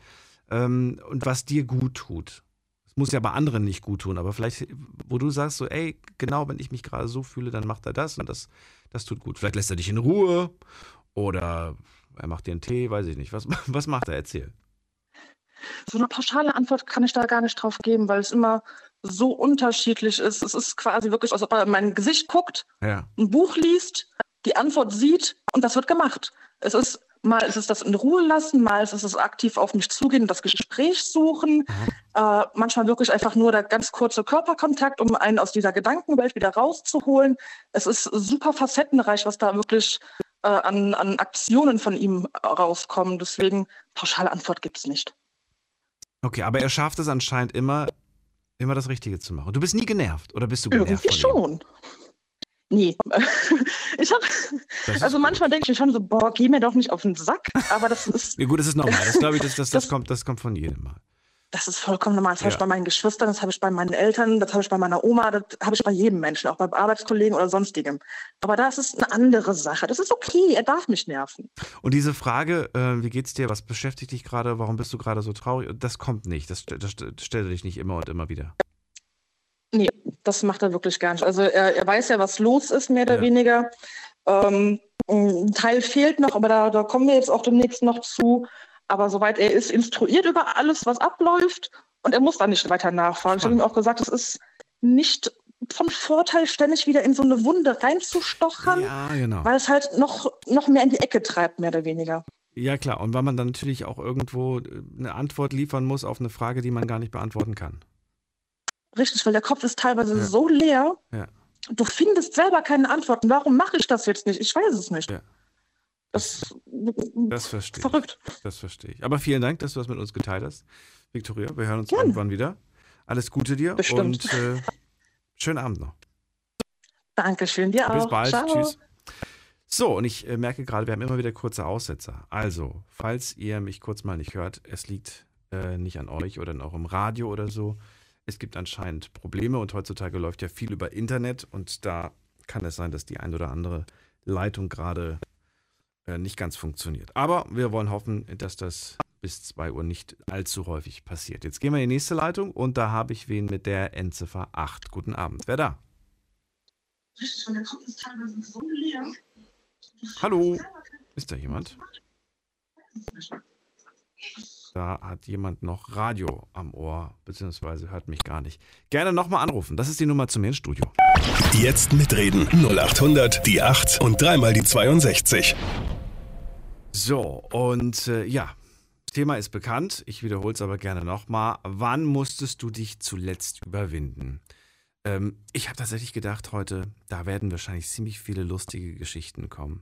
ähm, und was dir gut tut. Es muss ja bei anderen nicht gut tun, aber vielleicht, wo du sagst, so, ey, genau, wenn ich mich gerade so fühle, dann macht er das und das, das tut gut. Vielleicht lässt er dich in Ruhe oder er macht dir einen Tee, weiß ich nicht. Was, was macht er? Erzähl. So eine pauschale Antwort kann ich da gar nicht drauf geben, weil es immer so unterschiedlich ist. Es ist quasi wirklich, als ob er in mein Gesicht guckt, Ja. ein Buch liest, die Antwort sieht und das wird gemacht. Es ist mal ist es das in Ruhe lassen, mal ist es aktiv auf mich zugehen, das Gespräch suchen, äh, manchmal wirklich einfach nur der ganz kurze Körperkontakt, um einen aus dieser Gedankenwelt wieder rauszuholen. Es ist super facettenreich, was da wirklich äh, an, an Aktionen von ihm rauskommen. Deswegen pauschale Antwort gibt es nicht. Okay, aber er schafft es anscheinend immer, immer das Richtige zu machen. Du bist nie genervt oder bist du genervt? Irgendwie von ihm? schon. Nee. Ich hab, also gut. manchmal denke ich mir schon so, boah, geh mir doch nicht auf den Sack. Aber das ist, Ja, gut, das ist normal. Das glaube ich, das, das, das, Das- kommt, das kommt von jedem mal. Das ist vollkommen normal. Das habe Ja. ich bei meinen Geschwistern, das habe ich bei meinen Eltern, das habe ich bei meiner Oma, das habe ich bei jedem Menschen, auch bei Arbeitskollegen oder sonstigem. Aber da ist eine andere Sache. Das ist okay, er darf mich nerven. Und diese Frage, äh, wie geht's dir, was beschäftigt dich gerade, warum bist du gerade so traurig, das kommt nicht. Das, das st- stellt er dich nicht immer und immer wieder. Nee, das macht er wirklich gar nicht. Also er, er weiß ja, was los ist, mehr oder Ja. weniger. Ähm, ein Teil fehlt noch, aber da, da kommen wir jetzt auch demnächst noch zu. Aber soweit er ist instruiert über alles, was abläuft und er muss da nicht weiter nachfragen. Ich habe ihm auch gesagt, es ist nicht von Vorteil, ständig wieder in so eine Wunde reinzustochern, Ja, genau. weil es halt noch, noch mehr in die Ecke treibt, mehr oder weniger. Ja, klar. Und weil man dann natürlich auch irgendwo äh, eine Antwort liefern muss auf eine Frage, die man gar nicht beantworten kann. Richtig, weil der Kopf ist teilweise Ja. so leer. Ja. Du findest selber keine Antworten. Warum mache ich das jetzt nicht? Ich weiß es nicht. Ja. Das, Das verstehe ich. verrückt. Das verstehe ich. Aber vielen Dank, dass du das mit uns geteilt hast. Victoria, wir hören uns Gerne. irgendwann wieder. Alles Gute dir Bestimmt. und äh, schönen Abend noch. Dankeschön, dir auch. Bis bald. Ciao. Tschüss. So, und ich äh, merke gerade, wir haben immer wieder kurze Aussetzer. Also, falls ihr mich kurz mal nicht hört, es liegt äh, nicht an euch oder auch im Radio oder so. Es gibt anscheinend Probleme und heutzutage läuft ja viel über Internet und da kann es sein, dass die ein oder andere Leitung gerade nicht ganz funktioniert. Aber wir wollen hoffen, dass das bis 2 Uhr nicht allzu häufig passiert. Jetzt gehen wir in die nächste Leitung und da habe ich wen mit der Endziffer 8. Guten Abend. Wer da? Hallo? Ist da jemand? Da hat jemand noch Radio am Ohr, beziehungsweise hört mich gar nicht. Gerne nochmal anrufen. Das ist die Nummer zu mir ins Studio. Jetzt mitreden. 0800 die 8 und dreimal die 62. So, und äh, ja, Thema ist bekannt. Ich wiederhole es aber gerne nochmal. Wann musstest du dich zuletzt überwinden? Ähm, ich habe tatsächlich gedacht, heute, da werden wahrscheinlich ziemlich viele lustige Geschichten kommen.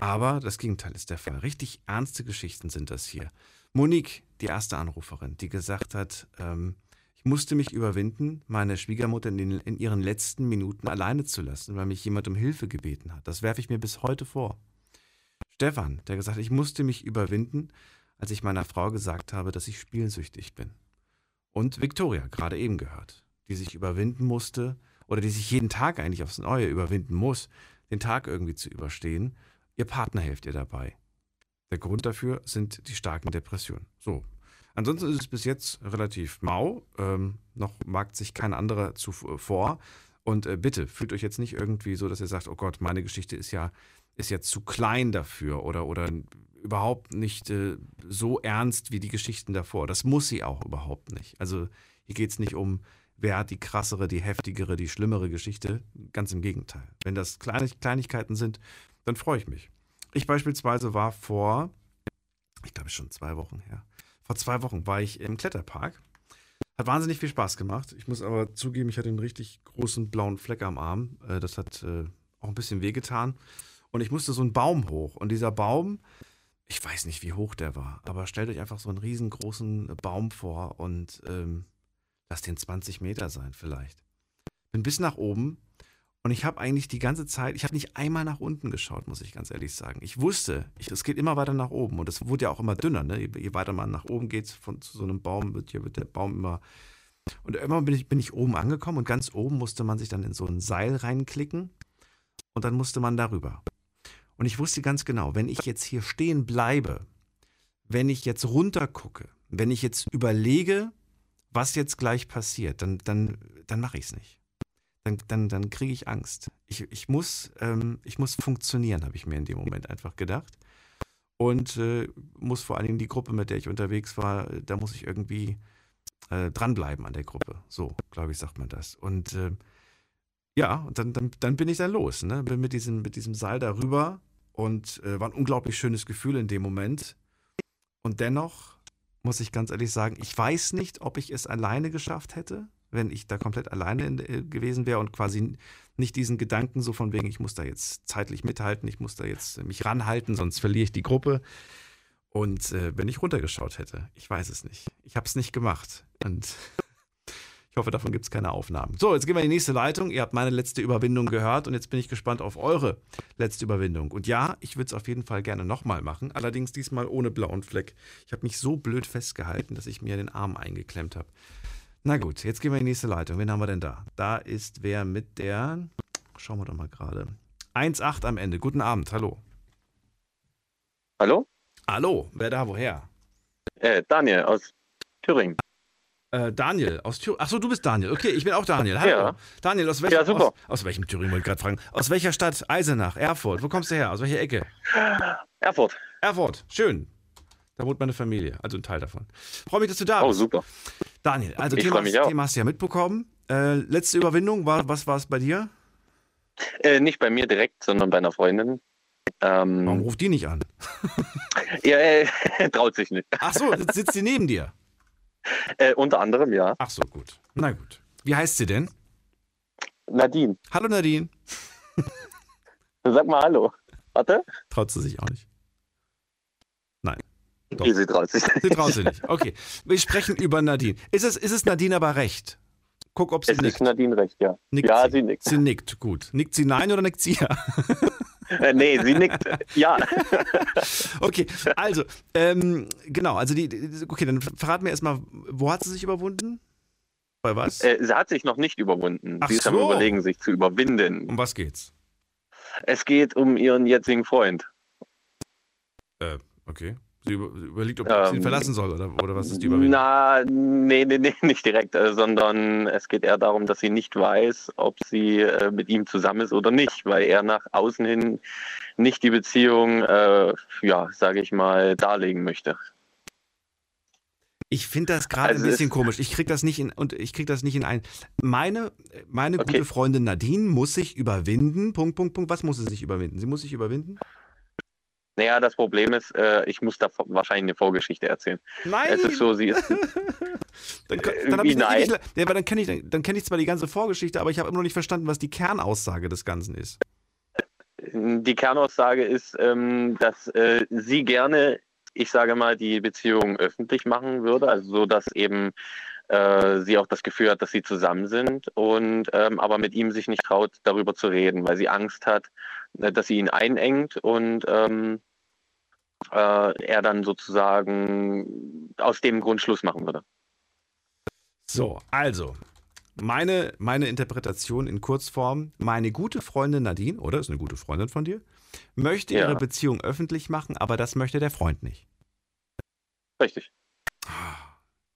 Aber das Gegenteil ist der Fall. Richtig ernste Geschichten sind das hier. Monique, die erste Anruferin, die gesagt hat, ähm, ich musste mich überwinden, meine Schwiegermutter in, den, in ihren letzten Minuten alleine zu lassen, weil mich jemand um Hilfe gebeten hat. Das werfe ich mir bis heute vor. Stefan, der gesagt hat, ich musste mich überwinden, als ich meiner Frau gesagt habe, dass ich spielsüchtig bin. Und Victoria, gerade eben gehört, die sich überwinden musste oder die sich jeden Tag eigentlich aufs Neue überwinden muss, den Tag irgendwie zu überstehen. Ihr Partner hilft ihr dabei. Der Grund dafür sind die starken Depressionen. So. Ansonsten ist es bis jetzt relativ mau. Ähm, noch wagt sich kein anderer zuvor. Und äh, bitte fühlt euch jetzt nicht irgendwie so, dass ihr sagt, oh Gott, meine Geschichte ist ja ist jetzt zu klein dafür oder, oder überhaupt nicht äh, so ernst wie die Geschichten davor. Das muss sie auch überhaupt nicht. Also hier geht es nicht um, wer hat die krassere, die heftigere, die schlimmere Geschichte. Ganz im Gegenteil. Wenn das kleine Kleinigkeiten sind, dann freue ich mich. Ich beispielsweise war vor, ich glaube schon zwei Wochen her, vor zwei Wochen war ich im Kletterpark. Hat wahnsinnig viel Spaß gemacht. Ich muss aber zugeben, ich hatte einen richtig großen blauen Fleck am Arm. Äh, Das hat äh, auch ein bisschen wehgetan. Und ich musste so einen Baum hoch. Und dieser Baum, ich weiß nicht, wie hoch der war, aber stellt euch einfach so einen riesengroßen Baum vor und ähm, lasst den 20 Meter sein vielleicht. Bin bis nach oben und ich habe eigentlich die ganze Zeit, ich habe nicht einmal nach unten geschaut, muss ich ganz ehrlich sagen. Ich wusste, es geht immer weiter nach oben und es wurde ja auch immer dünner. Ne? Je, je weiter man nach oben geht, von zu so einem Baum, wird, hier wird der Baum immer. Und irgendwann bin ich, bin ich oben angekommen und ganz oben musste man sich dann in so ein Seil reinklicken und dann musste man darüber. Und ich wusste ganz genau, wenn ich jetzt hier stehen bleibe, wenn ich jetzt runter gucke, wenn ich jetzt überlege, was jetzt gleich passiert, dann, dann, dann mache ich es nicht. Dann, dann, dann kriege ich Angst. Ich, ich, muss, ähm, ich muss funktionieren, habe ich mir in dem Moment einfach gedacht. und äh, muss vor allen Dingen die Gruppe, mit der ich unterwegs war, da muss ich irgendwie äh, dranbleiben an der Gruppe. So, glaube ich, sagt man das. Und äh, ja, und dann, dann, dann bin ich dann los. Ne? Bin mit diesem, mit diesem Seil darüber und äh, war ein unglaublich schönes Gefühl in dem Moment. Und dennoch muss ich ganz ehrlich sagen, ich weiß nicht, ob ich es alleine geschafft hätte, wenn ich da komplett alleine in, äh, gewesen wäre und quasi nicht diesen Gedanken so von wegen, ich muss da jetzt zeitlich mithalten, ich muss da jetzt mich ranhalten, sonst verliere ich die Gruppe. Und äh, wenn ich runtergeschaut hätte, ich weiß es nicht. Ich habe es nicht gemacht. Und hoffe, davon gibt es keine Aufnahmen. So, jetzt gehen wir in die nächste Leitung. Ihr habt meine letzte Überwindung gehört und jetzt bin ich gespannt auf eure letzte Überwindung. Und ja, ich würde es auf jeden Fall gerne nochmal machen, allerdings diesmal ohne blauen Fleck. Ich habe mich so blöd festgehalten, dass ich mir den Arm eingeklemmt habe. Na gut, jetzt gehen wir in die nächste Leitung. Wen haben wir denn da? Da ist wer mit der. Schauen wir doch mal gerade. 1,8 am Ende. Guten Abend, hallo. Hallo? Hallo, wer da, woher? Äh, Daniel aus Thüringen. Äh, Daniel aus Thüringen. Achso, du bist Daniel. Okay, ich bin auch Daniel. Hallo. Ja. Daniel, aus welchem, Ja, super. Aus, aus welchem Thüringen wollte ich gerade fragen? Aus welcher Stadt? Eisenach, Erfurt. Wo kommst du her? Aus welcher Ecke? Erfurt. Erfurt. Schön. Da wohnt meine Familie, also ein Teil davon. Freue mich, dass du da Oh, bist. super. Daniel, also Ich Thema. Thema hast du ja mitbekommen. Äh, letzte Überwindung, war, was war es bei dir? Äh, nicht bei mir direkt, sondern bei einer Freundin. Warum Ähm, ruft die nicht an? ja, äh, traut sich nicht. Ach so, sitzt sie neben dir? Äh, unter anderem, ja. Ach so, gut. Na gut. Wie heißt sie denn? Nadine, Hallo Nadine. sag mal Hallo. Warte. Traut sie sich auch nicht. Nein. Doch. Sie traut sich. Sie traut sich nicht. Okay. Wir sprechen über Nadine. Ist es, ist es Nadine aber recht? Guck, ob sie Es nickt. ist Nadine recht, ja. Nickt ja, sie? sie nickt. Sie nickt, gut. Nickt sie nein oder nickt sie ja? Äh, nee, sie nickt. Ja. Okay, also, ähm, genau, also die, okay, dann verrat mir erstmal, wo hat sie sich überwunden? Bei was? Äh, sie hat sich noch nicht überwunden. Ach sie ist am so. Überlegen, sich zu überwinden. um was geht's? Es geht um ihren jetzigen Freund. Äh, okay. Sie, über, sie überlegt, ob sie ihn Ähm, verlassen soll oder, oder was ist die Überwindung? Na, nee, nee, nee, nicht direkt, äh, sondern es geht eher darum, dass sie nicht weiß, ob sie äh, mit ihm zusammen ist oder nicht, weil er nach außen hin nicht die Beziehung, äh, ja, sage ich mal, darlegen möchte. Ich finde das gerade Also ein bisschen komisch. Ich krieg das nicht in und ich krieg das nicht in ein. Meine, meine Okay. gute Freundin Nadine muss sich überwinden. Punkt, Punkt, Punkt. Was muss sie sich überwinden? Sie muss sich überwinden? Naja, das Problem ist, äh, ich muss da wahrscheinlich eine Vorgeschichte erzählen. Nein! Es ist so, sie ist, dann dann ich eine nein? ewig- ja, aber dann kenne ich, dann kenn ich zwar die ganze Vorgeschichte, aber ich habe immer noch nicht verstanden, was die Kernaussage des Ganzen ist. die Kernaussage ist, ähm, dass äh, sie gerne, ich sage mal, die Beziehung öffentlich machen würde, also so, dass eben äh, sie auch das Gefühl hat, dass sie zusammen sind und ähm, aber mit ihm sich nicht traut, darüber zu reden, weil sie Angst hat, äh, dass sie ihn einengt und ähm, äh, er dann sozusagen aus dem Grund Schluss machen würde. So, also, meine, meine Interpretation in Kurzform, meine gute Freundin Nadine, oder ist eine gute Freundin von dir, möchte Ja. ihre Beziehung öffentlich machen, aber das möchte der Freund nicht. Richtig.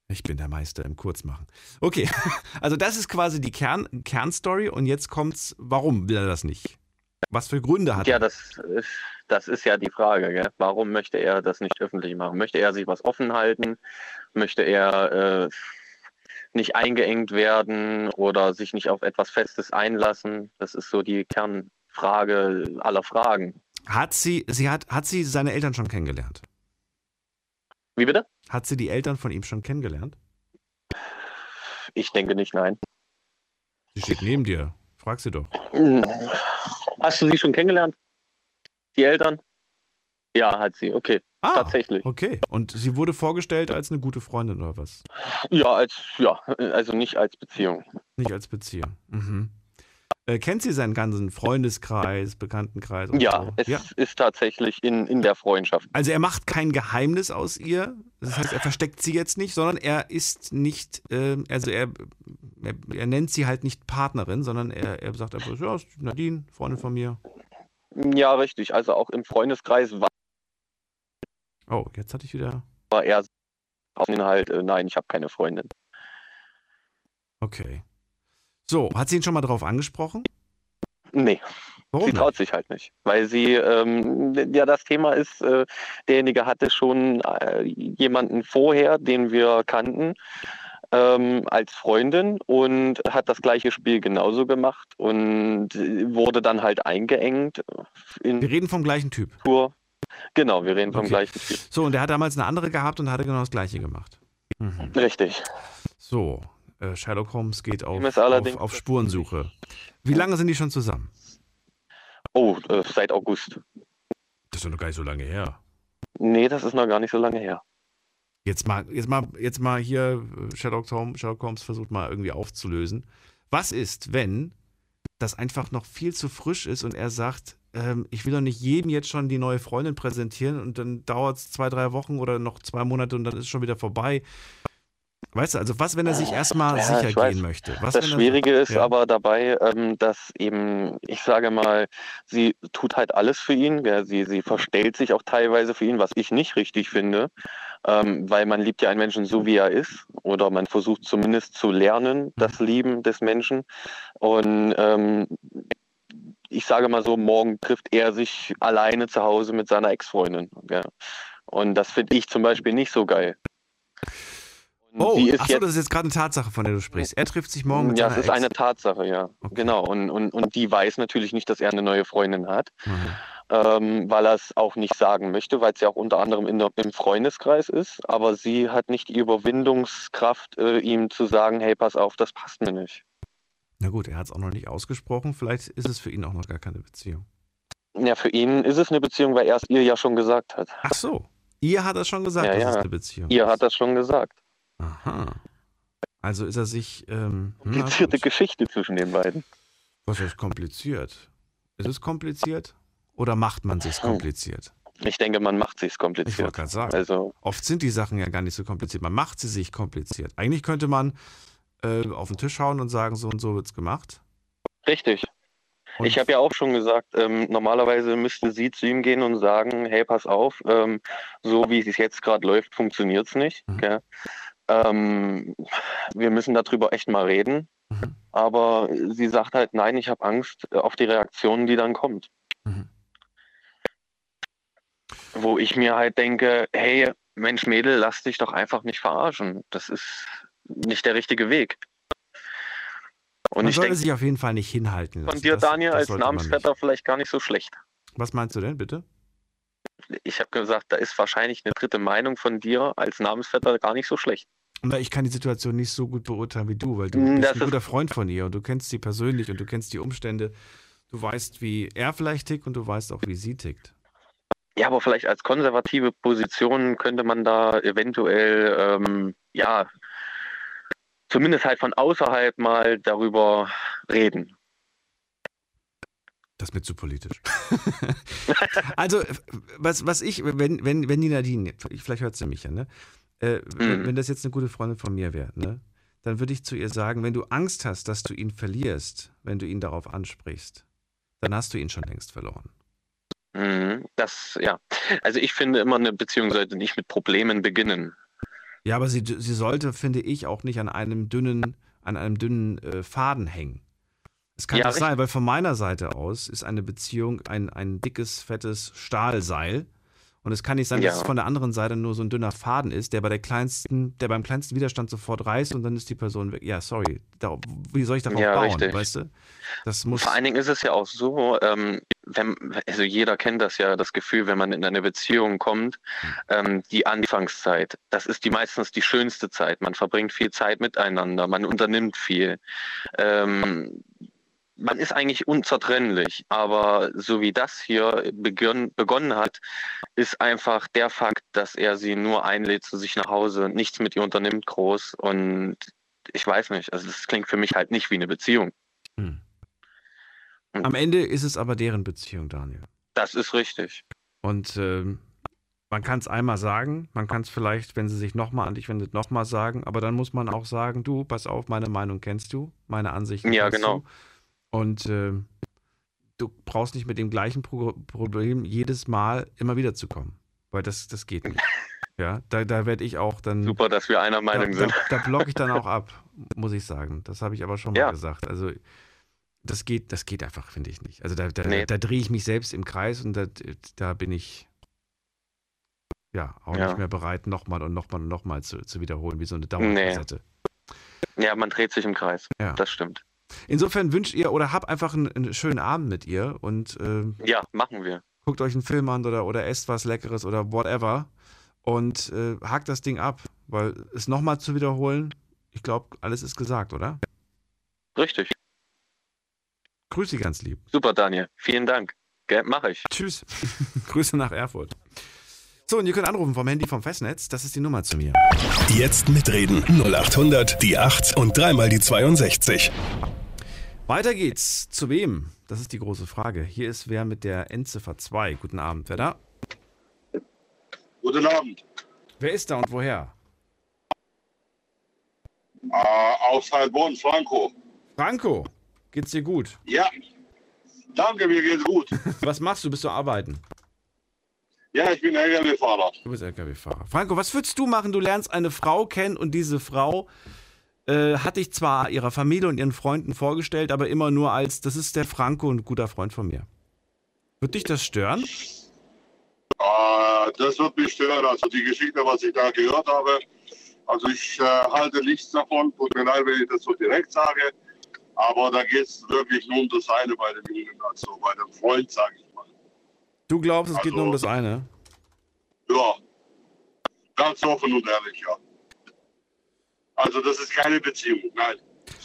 Ich bin der Meister im Kurzmachen. Okay, also das ist quasi die Kern, Kernstory und jetzt kommt's, warum will er das nicht? Was für Gründe hat Ja, er? das ist, das ist ja die Frage. Gell? Warum möchte er das nicht öffentlich machen? Möchte er sich was offen halten? Möchte er äh, nicht eingeengt werden oder sich nicht auf etwas Festes einlassen? Das ist so die Kernfrage aller Fragen. Hat sie, sie hat, hat sie seine Eltern schon kennengelernt? Wie bitte? Hat sie die Eltern von ihm schon kennengelernt? Ich denke nicht, nein. Sie steht neben dir. Frag sie doch. Hast du sie schon kennengelernt? Die Eltern? Ja, hat sie. Okay, Ah, tatsächlich. okay. Und sie wurde vorgestellt als eine gute Freundin oder was? Ja, als ja, also nicht als Beziehung. Nicht als Beziehung. Mhm. Äh, kennt sie seinen ganzen Freundeskreis, Bekanntenkreis? Ja, so? es ja. ist tatsächlich in, in der Freundschaft. Also er macht kein Geheimnis aus ihr. Das heißt, er versteckt sie jetzt nicht, sondern er ist nicht, ähm, also er, er, er nennt sie halt nicht Partnerin, sondern er, er sagt einfach, ja, ist Nadine, Freundin von mir. Ja, richtig. Also auch im Freundeskreis war Oh, jetzt hatte ich wieder. er auf den halt, äh, nein, ich habe keine Freundin. Okay. So, hat sie ihn schon mal drauf angesprochen? Nee. Warum sie traut sich halt nicht, weil sie, ähm, ja, das Thema ist, äh, derjenige hatte schon äh, jemanden vorher, den wir kannten, ähm, als Freundin und hat das gleiche Spiel genauso gemacht und wurde dann halt eingeengt. wir reden vom gleichen Typ. Tour. Genau, wir reden vom okay. gleichen Typ. So, und der hat damals eine andere gehabt und hatte genau das gleiche gemacht. Mhm. Richtig. So, Sherlock Holmes geht auf, auf, auf Spurensuche. Wie lange sind die schon zusammen? Oh, äh, seit August. Das ist doch noch gar nicht so lange her. Nee, das ist noch gar nicht so lange her. Jetzt mal, jetzt mal, jetzt mal hier, äh, Sherlock Holmes, Sherlock Holmes versucht mal irgendwie aufzulösen. Was ist, wenn das einfach noch viel zu frisch ist und er sagt, ähm, ich will doch nicht jedem jetzt schon die neue Freundin präsentieren und dann dauert es zwei, drei Wochen oder noch zwei Monate und dann ist es schon wieder vorbei. Weißt du, also was, wenn er sich erstmal ja, sicher gehen möchte? Was, das Schwierige er, ist ja. aber dabei, ähm, dass eben, ich sage mal, sie tut halt alles für ihn. Ja, sie, sie verstellt sich auch teilweise für ihn, was ich nicht richtig finde, ähm, weil man liebt ja einen Menschen so, wie er ist. Oder man versucht zumindest zu lernen, das mhm. Lieben des Menschen. Und ähm, ich sage mal so, morgen trifft er sich alleine zu Hause mit seiner Ex-Freundin. Ja. Und das finde ich zum Beispiel nicht so geil. Oh, achso, das ist jetzt gerade eine Tatsache, von der du sprichst. Er trifft sich morgen mit Ja, es ist Ex. eine Tatsache, ja. Okay. Genau. Und, und, und die weiß natürlich nicht, dass er eine neue Freundin hat, mhm. ähm, weil er es auch nicht sagen möchte, weil es ja auch unter anderem in, im Freundeskreis ist. Aber sie hat nicht die Überwindungskraft, äh, ihm zu sagen, hey, pass auf, das passt mir nicht. Na gut, er hat es auch noch nicht ausgesprochen. Vielleicht ist es für ihn auch noch gar keine Beziehung. Ja, für ihn ist es eine Beziehung, weil er es ihr ja schon gesagt hat. Ach so. Ihr hat er schon gesagt, ja, dass ja. es eine Beziehung Ihr hat das schon gesagt. Aha. Also ist er sich. Ähm, Komplizierte Geschichte zwischen den beiden. Was ist kompliziert? Ist es kompliziert? Oder macht man sich kompliziert? Ich denke, man macht sich kompliziert. Ich wollte gerade sagen. Also, Oft sind die Sachen ja gar nicht so kompliziert. Man macht sie sich kompliziert. Eigentlich könnte man äh, auf den Tisch hauen und sagen, so und so wird es gemacht. Richtig. Und ich habe ja auch schon gesagt, ähm, normalerweise müsste sie zu ihm gehen und sagen, hey, pass auf, ähm, so wie es jetzt gerade läuft, funktioniert es nicht. Mhm. Ähm, wir müssen darüber echt mal reden. Mhm. Aber sie sagt halt, nein, ich habe Angst auf die Reaktion, die dann kommt. Mhm. Wo ich mir halt denke, hey, Mensch, Mädel, lass dich doch einfach nicht verarschen. Das ist nicht der richtige Weg. Und man ich sollte denke, sich auf jeden Fall nicht hinhalten lassen. Von dir, das, Daniel, das als Namensvetter vielleicht gar nicht so schlecht. Was meinst du denn, bitte? Ich habe gesagt, da ist wahrscheinlich eine dritte Meinung von dir als Namensvetter gar nicht so schlecht. Na, ich kann die Situation nicht so gut beurteilen wie du, weil du hm, das bist ein guter Freund von ihr und du kennst sie persönlich und du kennst die Umstände. Du weißt, wie er vielleicht tickt und du weißt auch, wie sie tickt. Ja, aber vielleicht als konservative Position könnte man da eventuell, ähm, ja, zumindest halt von außerhalb mal darüber reden. Das mir zu politisch. also, was, was ich, wenn, wenn, wenn die Nadine, vielleicht hört sie mich ja, ne? Äh, mhm. wenn, wenn das jetzt eine gute Freundin von mir wäre, ne? Dann würde ich zu ihr sagen, wenn du Angst hast, dass du ihn verlierst, wenn du ihn darauf ansprichst, dann hast du ihn schon längst verloren. Mhm. Das, ja. Also ich finde immer, eine Beziehung sollte nicht mit Problemen beginnen. Ja, aber sie, sie sollte, finde ich, auch nicht an einem dünnen, an einem dünnen äh, Faden hängen. Es kann ja, das sein, weil von meiner Seite aus ist eine Beziehung ein, ein dickes, fettes Stahlseil. Und es kann nicht sein, ja. dass es von der anderen Seite nur so ein dünner Faden ist, der bei der kleinsten, der beim kleinsten Widerstand sofort reißt und dann ist die Person weg. Ja, sorry. Da, wie soll ich darauf ja, bauen, richtig. weißt du? Das muss Vor allen Dingen ist es ja auch so, ähm, wenn, also jeder kennt das ja, das Gefühl, wenn man in eine Beziehung kommt, hm. ähm, die Anfangszeit, das ist die meistens die schönste Zeit. Man verbringt viel Zeit miteinander, man unternimmt viel. Ähm, man ist eigentlich unzertrennlich, aber so wie das hier beginn, begonnen hat, ist einfach der Fakt, dass er sie nur einlädt zu sich nach Hause, nichts mit ihr unternimmt groß und ich weiß nicht, also das klingt für mich halt nicht wie eine Beziehung. Hm. Am Ende ist es aber deren Beziehung, Daniel. Das ist richtig. Und ähm, man kann es einmal sagen, man kann es vielleicht, wenn sie sich nochmal an dich wendet, nochmal sagen, aber dann muss man auch sagen, du, pass auf, meine Meinung kennst du, meine Ansichten ja, kennst genau. du. Und äh, du brauchst nicht mit dem gleichen Pro Problem jedes Mal immer wieder zu kommen. Weil das, das geht nicht. Ja, da, da werde ich auch dann. Super, dass wir einer Meinung da, sind. Da, da blocke ich dann auch ab, muss ich sagen. Das habe ich aber schon mal ja. gesagt. Also das geht, das geht einfach, finde ich nicht. Also da, da, Nee. da drehe ich mich selbst im Kreis und da, da bin ich ja auch Ja. nicht mehr bereit, nochmal und nochmal und nochmal zu, zu wiederholen, wie so eine Dauerkassette. Ja, man dreht sich im Kreis. Ja. Das stimmt. Insofern wünscht ihr oder habt einfach einen, einen schönen Abend mit ihr und ähm, Ja, machen wir. guckt euch einen Film an oder, oder esst was Leckeres oder whatever und äh, hakt das Ding ab, weil es nochmal zu wiederholen, ich glaube, alles ist gesagt, oder? Richtig. Grüß Sie ganz lieb. Super, Daniel. Vielen Dank. Gell, mach ich. Tschüss. Grüße nach Erfurt. So, und ihr könnt anrufen vom Handy vom Festnetz. Das ist die Nummer zu mir. Jetzt mitreden. 0800 die 8 und dreimal die 62. Weiter geht's. Zu wem? Das ist die große Frage. Hier ist wer mit der Endziffer 2. Guten Abend. Wer da? Guten Abend. Wer ist da und woher? Äh, aus Heilbronn, Franco. Franco. Geht's dir gut? Ja. Danke, mir geht's gut. Was machst du? Bist du arbeiten? Ja, ich bin LKW-Fahrer. Du bist LKW-Fahrer. Franco, was würdest du machen? Du lernst eine Frau kennen und diese Frau äh, hat dich zwar ihrer Familie und ihren Freunden vorgestellt, aber immer nur als, das ist der Franco, ein guter Freund von mir. Wird dich das stören? Äh, das wird mich stören. Also die Geschichte, was ich da gehört habe. Also ich äh, halte nichts davon. Tut mir leid, wenn ich das so direkt sage. Aber da geht es wirklich nur um das eine bei dem Jungen. Also bei dem Freund, sage ich mal. Du glaubst, es geht Also- nur um das eine? Ja. Ganz offen und ehrlich, ja. Also das ist keine Beziehung. Nein.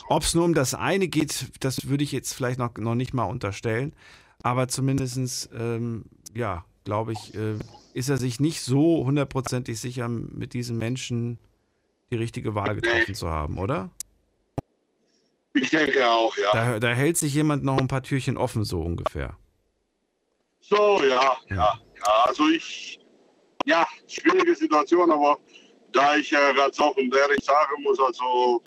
Ob es nur um das eine geht, das würde ich jetzt vielleicht noch, noch nicht mal unterstellen. Aber zumindest, ähm, ja, glaube ich, äh, ist er sich nicht so hundertprozentig sicher, mit diesem Menschen die richtige Wahl getroffen zu haben, oder? Ich denke auch, ja. Da, da hält sich jemand noch ein paar Türchen offen, so ungefähr. So, ja, ja, ja. Also ich, ja, schwierige Situation, aber da ich äh, ganz offen ehrlich sagen muss, also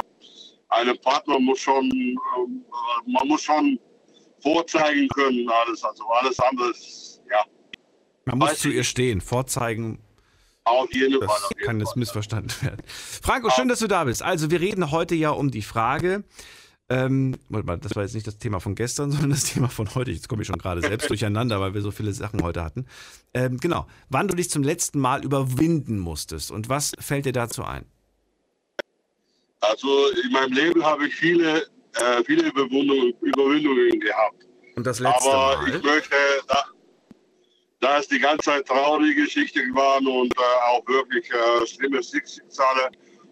einem Partner muss schon, ähm, äh, man muss schon vorzeigen können, alles, also alles andere ist, ja, Man muss zu ihr stehen, vorzeigen, auf jeden Fall. das Auf jeden kann jetzt Fall. missverstanden werden. Franco, schön, dass du da bist. Also, wir reden heute ja um die Frage, ähm, warte mal, das war jetzt nicht das Thema von gestern, sondern das Thema von heute. Jetzt komme ich schon gerade selbst durcheinander, weil wir so viele Sachen heute hatten. Ähm, genau, wann du dich zum letzten Mal überwinden musstest und was fällt dir dazu ein? Also in meinem Leben habe ich viele, äh, viele Überwindungen, gehabt. Und das letzte Aber ich Mal? möchte, da, da es die ganze Zeit traurige Geschichten waren und äh, auch wirklich äh, schlimme Schicksale,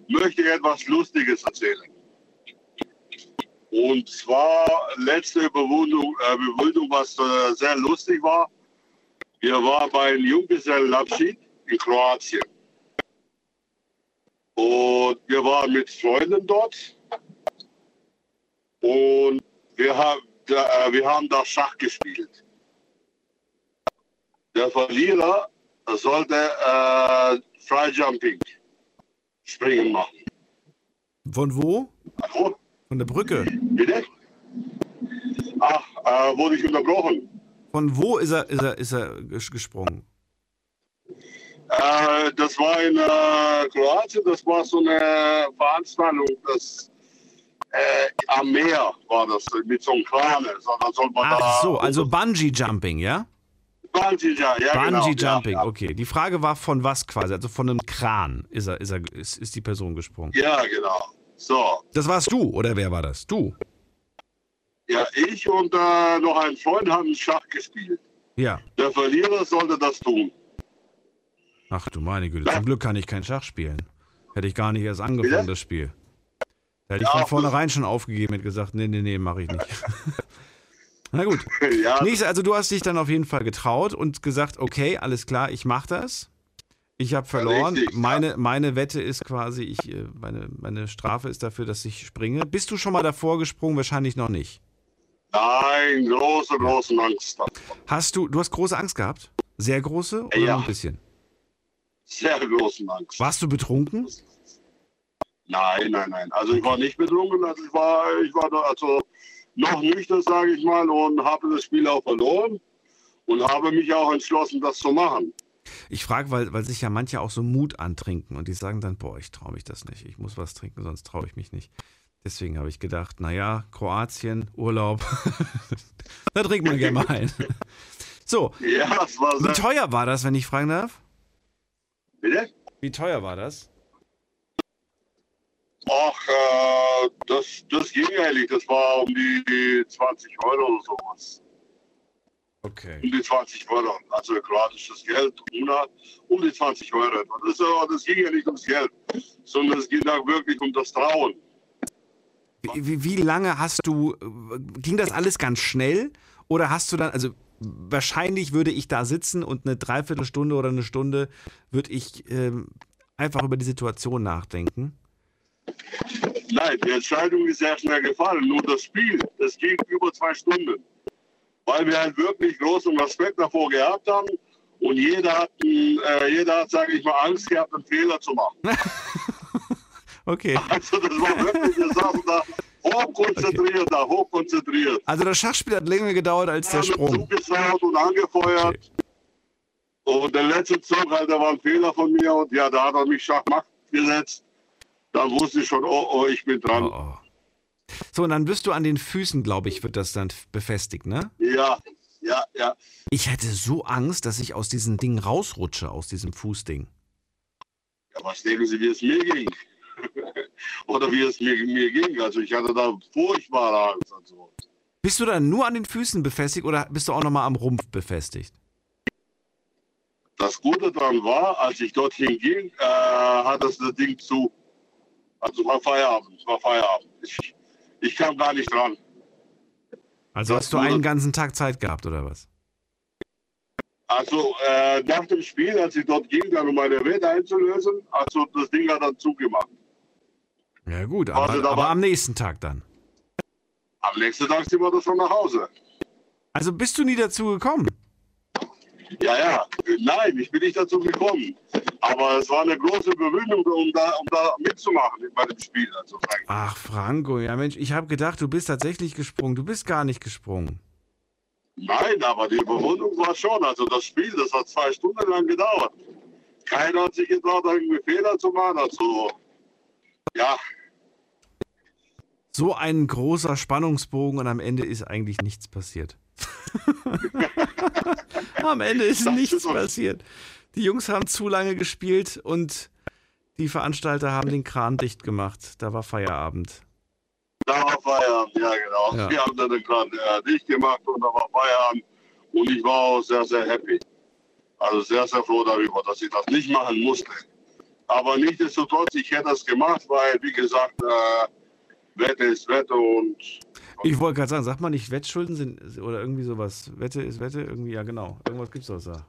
möchte ich etwas Lustiges erzählen. Und zwar letzte Überwindung, äh, Überwindung was äh, sehr lustig war. Wir waren bei einem Junggesellenabschied in Kroatien. Und wir waren mit Freunden dort. Und wir haben, da, äh, wir haben da Schach gespielt. Der Verlierer sollte äh, Freijumping springen machen. Von wo? Hallo? Von der Brücke. Bitte? Ach, äh, wurde ich unterbrochen? Von wo ist er, ist er, ist er ges- gesprungen? Äh, das war in äh, Kroatien, das war so eine Veranstaltung, das äh, am Meer war das, mit so einem Kran. Ach so, also Bungee Jumping, ja? Bungee, ja, ja, genau, Bungee Jumping, ja, ja. okay. Die Frage war von was quasi? Also von einem Kran ist er, ist er, ist, ist die Person gesprungen. Ja, genau. So, Das warst du, oder wer war das? Du? ja, ich und äh, noch ein Freund haben Schach gespielt. Ja. Der Verlierer sollte das tun. Ach du meine Güte, zum Glück kann ich kein Schach spielen. Hätte ich gar nicht erst angefangen, Bitte? das Spiel. Da hätte ich Ja, von vornherein schon aufgegeben und gesagt, nee, nee, nee, mache ich nicht. Na gut. ja, Nächste, also du hast dich dann auf jeden Fall getraut und gesagt, okay, alles klar, ich mache das. Ich habe verloren. richtig, ja. meine, meine Wette ist quasi, ich, äh, meine, meine Strafe ist dafür, dass ich springe. Bist du schon mal davor gesprungen? Wahrscheinlich noch nicht. nein, große, große Angst. Hast du, du hast große Angst gehabt? Sehr große oder Ja. nur ein bisschen? Sehr große Angst. Warst du betrunken? Nein, nein, nein. Also ich war nicht betrunken, also ich war, ich war da also noch nüchtern, sage ich mal, und habe das Spiel auch verloren und habe mich auch entschlossen, das zu machen. Ich frage, weil, weil sich ja manche auch so Mut antrinken und die sagen dann, boah, ich traue mich das nicht. Ich muss was trinken, sonst traue ich mich nicht. Deswegen habe ich gedacht, naja, Kroatien, Urlaub, da trinkt man gerne mal ein. So, Ja, wie teuer war das, wenn ich fragen darf? Bitte? Wie teuer war das? Ach, äh, das, das ging eigentlich. Das war um die 20 Euro oder sowas. Okay. Um die 20 Euro. Also kroatisches Geld, Una, um die 20 Euro. Das, das ging ja nicht ums Geld, sondern es ging da wirklich um das Trauen. Wie, wie, lange hast du, ging das alles ganz schnell? Oder hast du dann, also wahrscheinlich würde ich da sitzen und eine Dreiviertelstunde oder eine Stunde würde ich ähm, einfach über die Situation nachdenken. Nein, die Entscheidung ist sehr schnell gefallen. Nur das Spiel, das ging über zwei Stunden. Weil wir halt wirklich großen Respekt davor gehabt haben. Und jeder hat, äh, jeder hat, sage ich mal, Angst gehabt, einen Fehler zu machen. Okay. Also das war wirklich, wir saßen da hochkonzentriert, da hochkonzentriert. Also das Schachspiel hat länger gedauert als der Sprung. zugeschaut und angefeuert. Und der letzte Zug, halt, da war ein Fehler von mir. Und ja, da hat er mich Schachmacht gesetzt. Da wusste ich schon, oh, oh, ich bin dran. Oh, oh. So, und dann wirst du an den Füßen, glaube ich, wird das dann befestigt, ne? Ja, ja, ja. Ich hätte so Angst, dass ich aus diesem Ding rausrutsche, aus diesem Fußding. Ja, was denken Sie, wie es mir ging? Oder wie es mir, mir ging? Also ich hatte da furchtbare Angst. Also. Bist du dann nur an den Füßen befestigt oder bist du auch nochmal am Rumpf befestigt? Das Gute daran war, als ich dorthin ging, äh, hat das, das Ding zu. Also war Feierabend, war Feierabend. Ich, ich kam gar nicht dran. Also hast du einen ganzen Tag Zeit gehabt oder was? Also äh, nach dem Spiel, als ich dort ging, dann um meine Wette einzulösen, also das Ding hat dann zugemacht. Ja gut, aber, da aber am nächsten Tag dann. Am nächsten Tag sind wir dann schon nach Hause. Also bist du nie dazu gekommen? Ja, ja, nein, ich bin nicht dazu gekommen. Aber es war eine große Überwindung, um da, um da mitzumachen bei dem Spiel. Also, Frank. Ach, Franco, ja Mensch, ich habe gedacht, du bist tatsächlich gesprungen. Du bist gar nicht gesprungen. Nein, aber die Überwindung war schon. Also das Spiel, das hat zwei Stunden lang gedauert. Keiner hat sich getraut, irgendwie Fehler zu machen. Also, ja, So ein großer Spannungsbogen und am Ende ist eigentlich nichts passiert. am Ende ist Das nichts ist passiert. Die Jungs haben zu lange gespielt und die Veranstalter haben den Kran dicht gemacht. Da war Feierabend. da war Feierabend, ja genau. Ja. Wir haben dann den Kran äh, dicht gemacht und da war Feierabend. Und ich war auch sehr, sehr happy. Also sehr, sehr froh darüber, dass ich das nicht machen musste. Aber nichtsdestotrotz, ich hätte das gemacht, weil, wie gesagt, äh, Wette ist Wette und Ich wollte gerade sagen, sagt man nicht, Wettschulden sind oder irgendwie sowas. Wette ist Wette, irgendwie, ja genau. Irgendwas gibt's doch da.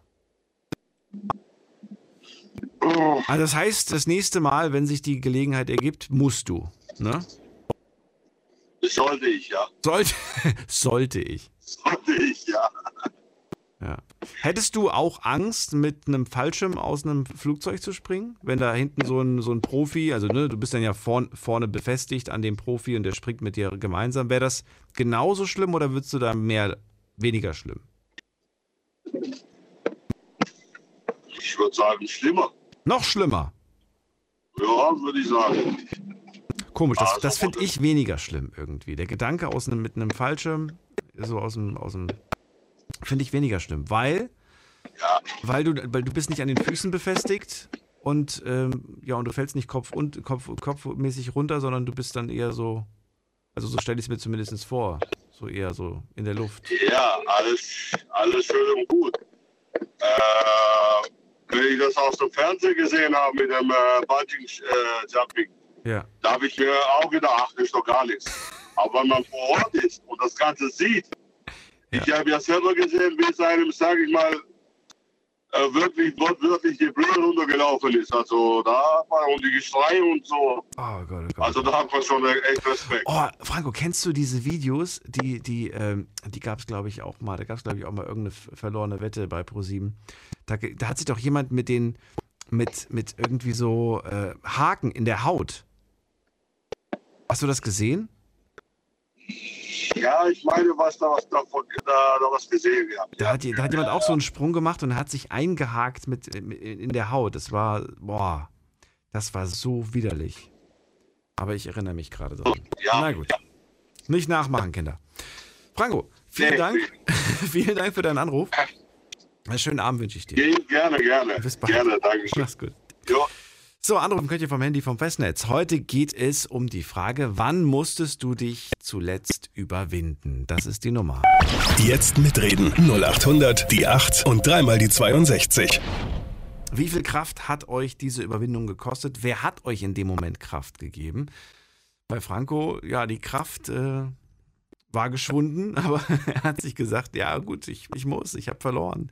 Also das heißt, das nächste Mal, wenn sich die Gelegenheit ergibt, musst du. Ne? sollte ich, ja. Sollte, sollte ich. Sollte ich. Hättest du auch Angst, mit einem Fallschirm aus einem Flugzeug zu springen? Wenn da hinten so ein, so ein Profi, also ne, du bist dann ja vorn, vorne befestigt an dem Profi und der springt mit dir gemeinsam. Wäre das genauso schlimm oder würdest du da mehr, weniger schlimm? Ich würde sagen, schlimmer. Noch schlimmer. Ja, würde ich sagen. Komisch, das, Also, das finde ich weniger schlimm irgendwie. Der Gedanke aus einem, mit einem Fallschirm, so aus dem, aus dem finde ich weniger schlimm, weil, Ja, weil, du, weil du bist nicht an den Füßen befestigt und ähm, ja, und du fällst nicht Kopf und Kopf, kopfmäßig runter, sondern du bist dann eher so, also so stelle ich es mir zumindest vor, so eher so in der Luft. ja alles, alles schön und gut. Äh, wenn ich das aus dem Fernsehen gesehen habe mit dem äh, Bungee äh, Jumping, Ja. da habe ich mir auch gedacht, ach, ist doch gar nichts. Aber wenn man vor Ort ist und das Ganze sieht, ich habe ja selber gesehen, wie es einem, sage ich mal, äh, wirklich wortwörtlich die Brille runtergelaufen ist. Also da war und die Geschrei und so. Oh Gott, oh Gott. Also da hat man schon echt Respekt. Oh, Franco, kennst du diese Videos? Die, die, ähm, die gab es, glaube ich, auch mal. Da gab es, glaube ich, auch mal irgendeine verlorene Wette bei ProSieben. Da, da hat sich doch jemand mit den, mit, mit irgendwie so äh, Haken in der Haut. Hast du das gesehen? Ja, ich meine, was da was davon, da, da was gesehen gehabt. Da hat, da hat jemand auch so einen Sprung gemacht und hat sich eingehakt mit, mit in der Haut. Das war, boah, das war so widerlich. Aber ich erinnere mich gerade dran. Ja. Na gut. Nicht nachmachen, Kinder. Franco, vielen Nee. Dank. vielen Dank für deinen Anruf. Einen schönen Abend wünsche ich dir. Ge- Gerne, gerne. Bis bald. Gerne, danke schön. Mach's gut. Jo. So, anrufen könnt ihr vom Handy vom Festnetz. Heute geht es um die Frage, wann musstest du dich zuletzt überwinden? Das ist die Nummer. Jetzt mitreden. 0800 die 8 und dreimal die 62. Wie viel Kraft hat euch diese Überwindung gekostet? Wer hat euch in dem Moment Kraft gegeben? Bei Franco, ja, die Kraft äh, war geschwunden, aber er hat sich gesagt, ja gut, ich, ich muss, ich habe verloren.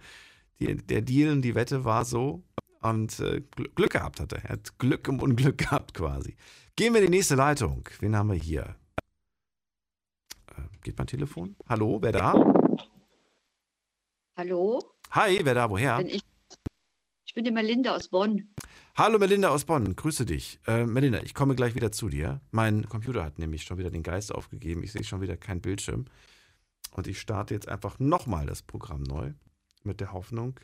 Die, der Deal und die Wette war so und äh, Gl- Glück gehabt hat er. Er hat Glück im Unglück gehabt quasi. Gehen wir in die nächste Leitung. Wen haben wir hier? Äh, geht mein Telefon? Hallo, wer da? Hallo, Hi, wer da, woher? bin ich. Ich bin die Melinda aus Bonn. Hallo Melinda aus Bonn, grüße dich. Äh, Melinda, ich komme gleich wieder zu dir. Mein Computer hat nämlich schon wieder den Geist aufgegeben. Ich sehe schon wieder keinen Bildschirm. Und ich starte jetzt einfach nochmal das Programm neu. Mit der Hoffnung,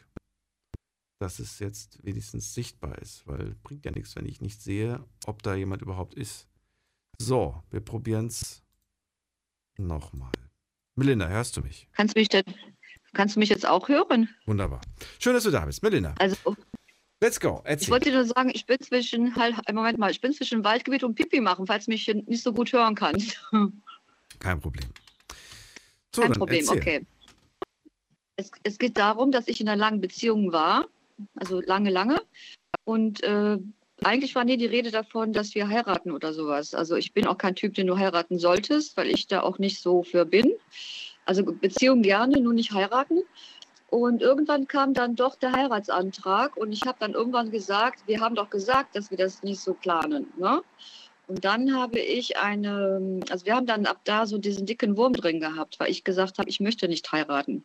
dass es jetzt wenigstens sichtbar ist. Weil bringt ja nichts, wenn ich nicht sehe, ob da jemand überhaupt ist. So, wir probieren es nochmal. Melinda, hörst du mich? Kannst du mich denn, kannst du mich jetzt auch hören? Wunderbar. Schön, dass du da bist. Melinda, Also let's go. ich Erzähl. wollte dir nur sagen, ich bin zwischen halt, Moment mal, ich bin zwischen Waldgebiet und Pipi machen, falls du mich nicht so gut hören kannst. Kein Problem. So, Kein Problem, erzähl. okay. Es, es geht darum, dass ich in einer langen Beziehung war, also lange, lange. Und äh, eigentlich war nie die Rede davon, dass wir heiraten oder sowas. Also ich bin auch kein Typ, den du heiraten solltest, weil ich da auch nicht so für bin. Also Beziehung gerne, nur nicht heiraten. Und irgendwann kam dann doch der Heiratsantrag und ich habe dann irgendwann gesagt, wir haben doch gesagt, dass wir das nicht so planen. Ne? Und dann habe ich eine, also wir haben dann ab da so diesen dicken Wurm drin gehabt, weil ich gesagt habe, ich möchte nicht heiraten,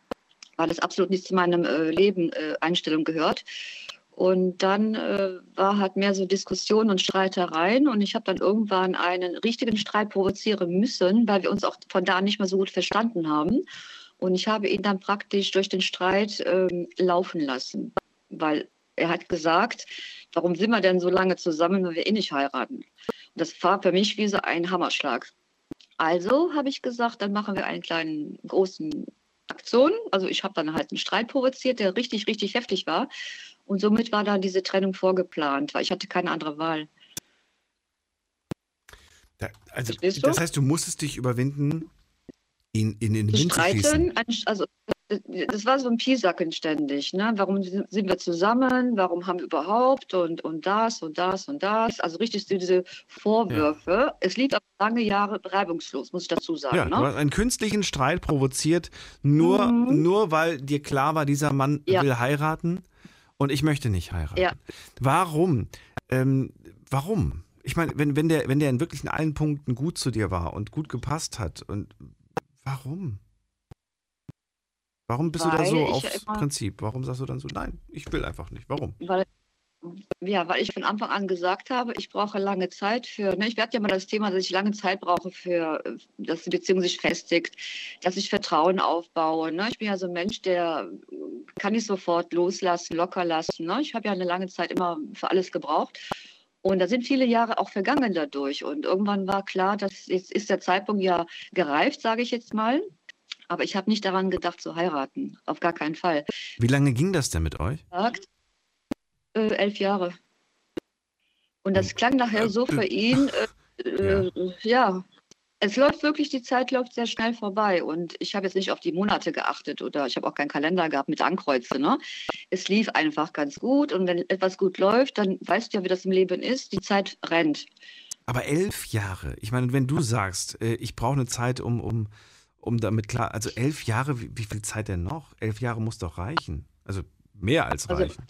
weil das absolut nicht zu meinem äh, Leben, äh, Einstellung gehört. Und dann äh, war halt mehr so Diskussionen und Streitereien und ich habe dann irgendwann einen richtigen Streit provozieren müssen, weil wir uns auch von da nicht mehr so gut verstanden haben. Und ich habe ihn dann praktisch durch den Streit ähm, laufen lassen, weil er hat gesagt, warum sind wir denn so lange zusammen, wenn wir eh nicht heiraten? Und das war für mich wie so ein Hammerschlag. Also habe ich gesagt, dann machen wir einen kleinen großen Aktion. Also ich habe dann halt einen Streit provoziert, der richtig, richtig heftig war. Und somit war dann diese Trennung vorgeplant, weil ich hatte keine andere Wahl. Da, also, das heißt, du musstest dich überwinden, ihn in den Wind zu schießen. also das war so ein Piesacken ständig. Ne? Warum sind wir zusammen? Warum haben wir überhaupt? Und, und das und das und das. Also richtig so diese Vorwürfe. Es lief aber lange Jahre reibungslos, muss ich dazu sagen. Ja, ne? du hast einen künstlichen Streit provoziert, nur, Mhm. nur weil dir klar war, dieser Mann Ja. will heiraten und ich möchte nicht heiraten. Ja. Warum? Ähm, warum? Ich meine, wenn, wenn, der, wenn der in wirklich in allen Punkten gut zu dir war und gut gepasst hat, und warum? Warum bist du da Weil so aufs immer- Prinzip? Warum sagst du dann so, nein, ich will einfach nicht? Warum? weil, ja, weil ich von Anfang an gesagt habe, ich brauche lange Zeit für, ne, ich werde ja mal das Thema, dass ich lange Zeit brauche für, dass die Beziehung sich festigt, dass ich Vertrauen aufbaue. Ne? Ich bin ja so ein Mensch, der kann nicht sofort loslassen, locker lassen. Ne? Ich habe ja eine lange Zeit immer für alles gebraucht. Und da sind viele Jahre auch vergangen dadurch. Und irgendwann war klar, dass jetzt ist der Zeitpunkt ja gereift, sage ich jetzt mal. Aber ich habe nicht daran gedacht zu heiraten. Auf gar keinen Fall. Wie lange ging das denn mit euch? äh, elf Jahre. Und das klang nachher so für ihn, äh, äh, ja. Es läuft wirklich, die Zeit läuft sehr schnell vorbei. Und ich habe jetzt nicht auf die Monate geachtet oder ich habe auch keinen Kalender gehabt mit Ankreuze. Ne? Es lief einfach ganz gut. Und wenn etwas gut läuft, dann weißt du ja, wie das im Leben ist. Die Zeit rennt. Aber elf Jahre. Ich meine, wenn du sagst, äh, ich brauche eine Zeit, um, um, um damit klar, also elf Jahre, wie, wie viel Zeit denn noch? Elf Jahre muss doch reichen. Also mehr als Also, reichen.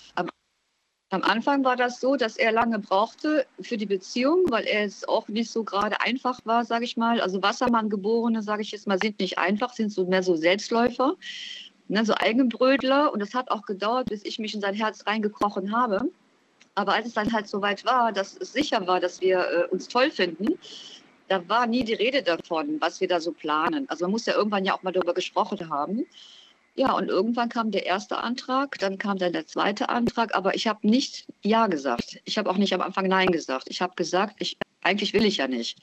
Am Anfang war das so, dass er lange brauchte für die Beziehung, weil er es auch nicht so gerade einfach war, sage ich mal. Also Wassermann-Geborene, sage ich jetzt mal, sind nicht einfach, sind so mehr so Selbstläufer, ne, so Eigenbrötler. Und es hat auch gedauert, bis ich mich in sein Herz reingekrochen habe. Aber als es dann halt so weit war, dass es sicher war, dass wir äh, uns toll finden, da war nie die Rede davon, was wir da so planen. Also man muss ja irgendwann ja auch mal darüber gesprochen haben. Ja, und irgendwann kam der erste Antrag, dann kam dann der zweite Antrag, aber ich habe nicht Ja gesagt. Ich habe auch nicht am Anfang Nein gesagt. Ich habe gesagt, ich, eigentlich will ich ja nicht.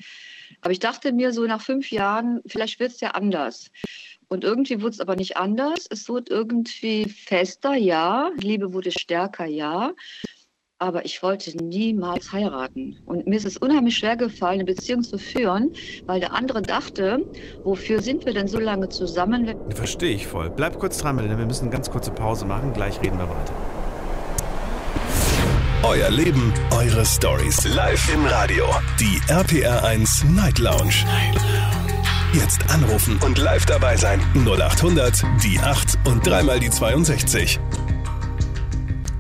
Aber ich dachte mir so nach fünf Jahren, vielleicht wird es ja anders. Und irgendwie wurde es aber nicht anders. Es wurde irgendwie fester, ja. Liebe wurde stärker, ja. Aber ich wollte niemals heiraten. Und mir ist es unheimlich schwer gefallen, eine Beziehung zu führen, weil der andere dachte, wofür sind wir denn so lange zusammen? Verstehe ich voll. Bleib kurz dran, Melina. Wir müssen eine ganz kurze Pause machen. Gleich reden wir weiter. Euer Leben, eure Stories. Live im Radio. Die RPR1 Night Lounge. Night Jetzt anrufen und live dabei sein. 0800 die 8 und dreimal die 62.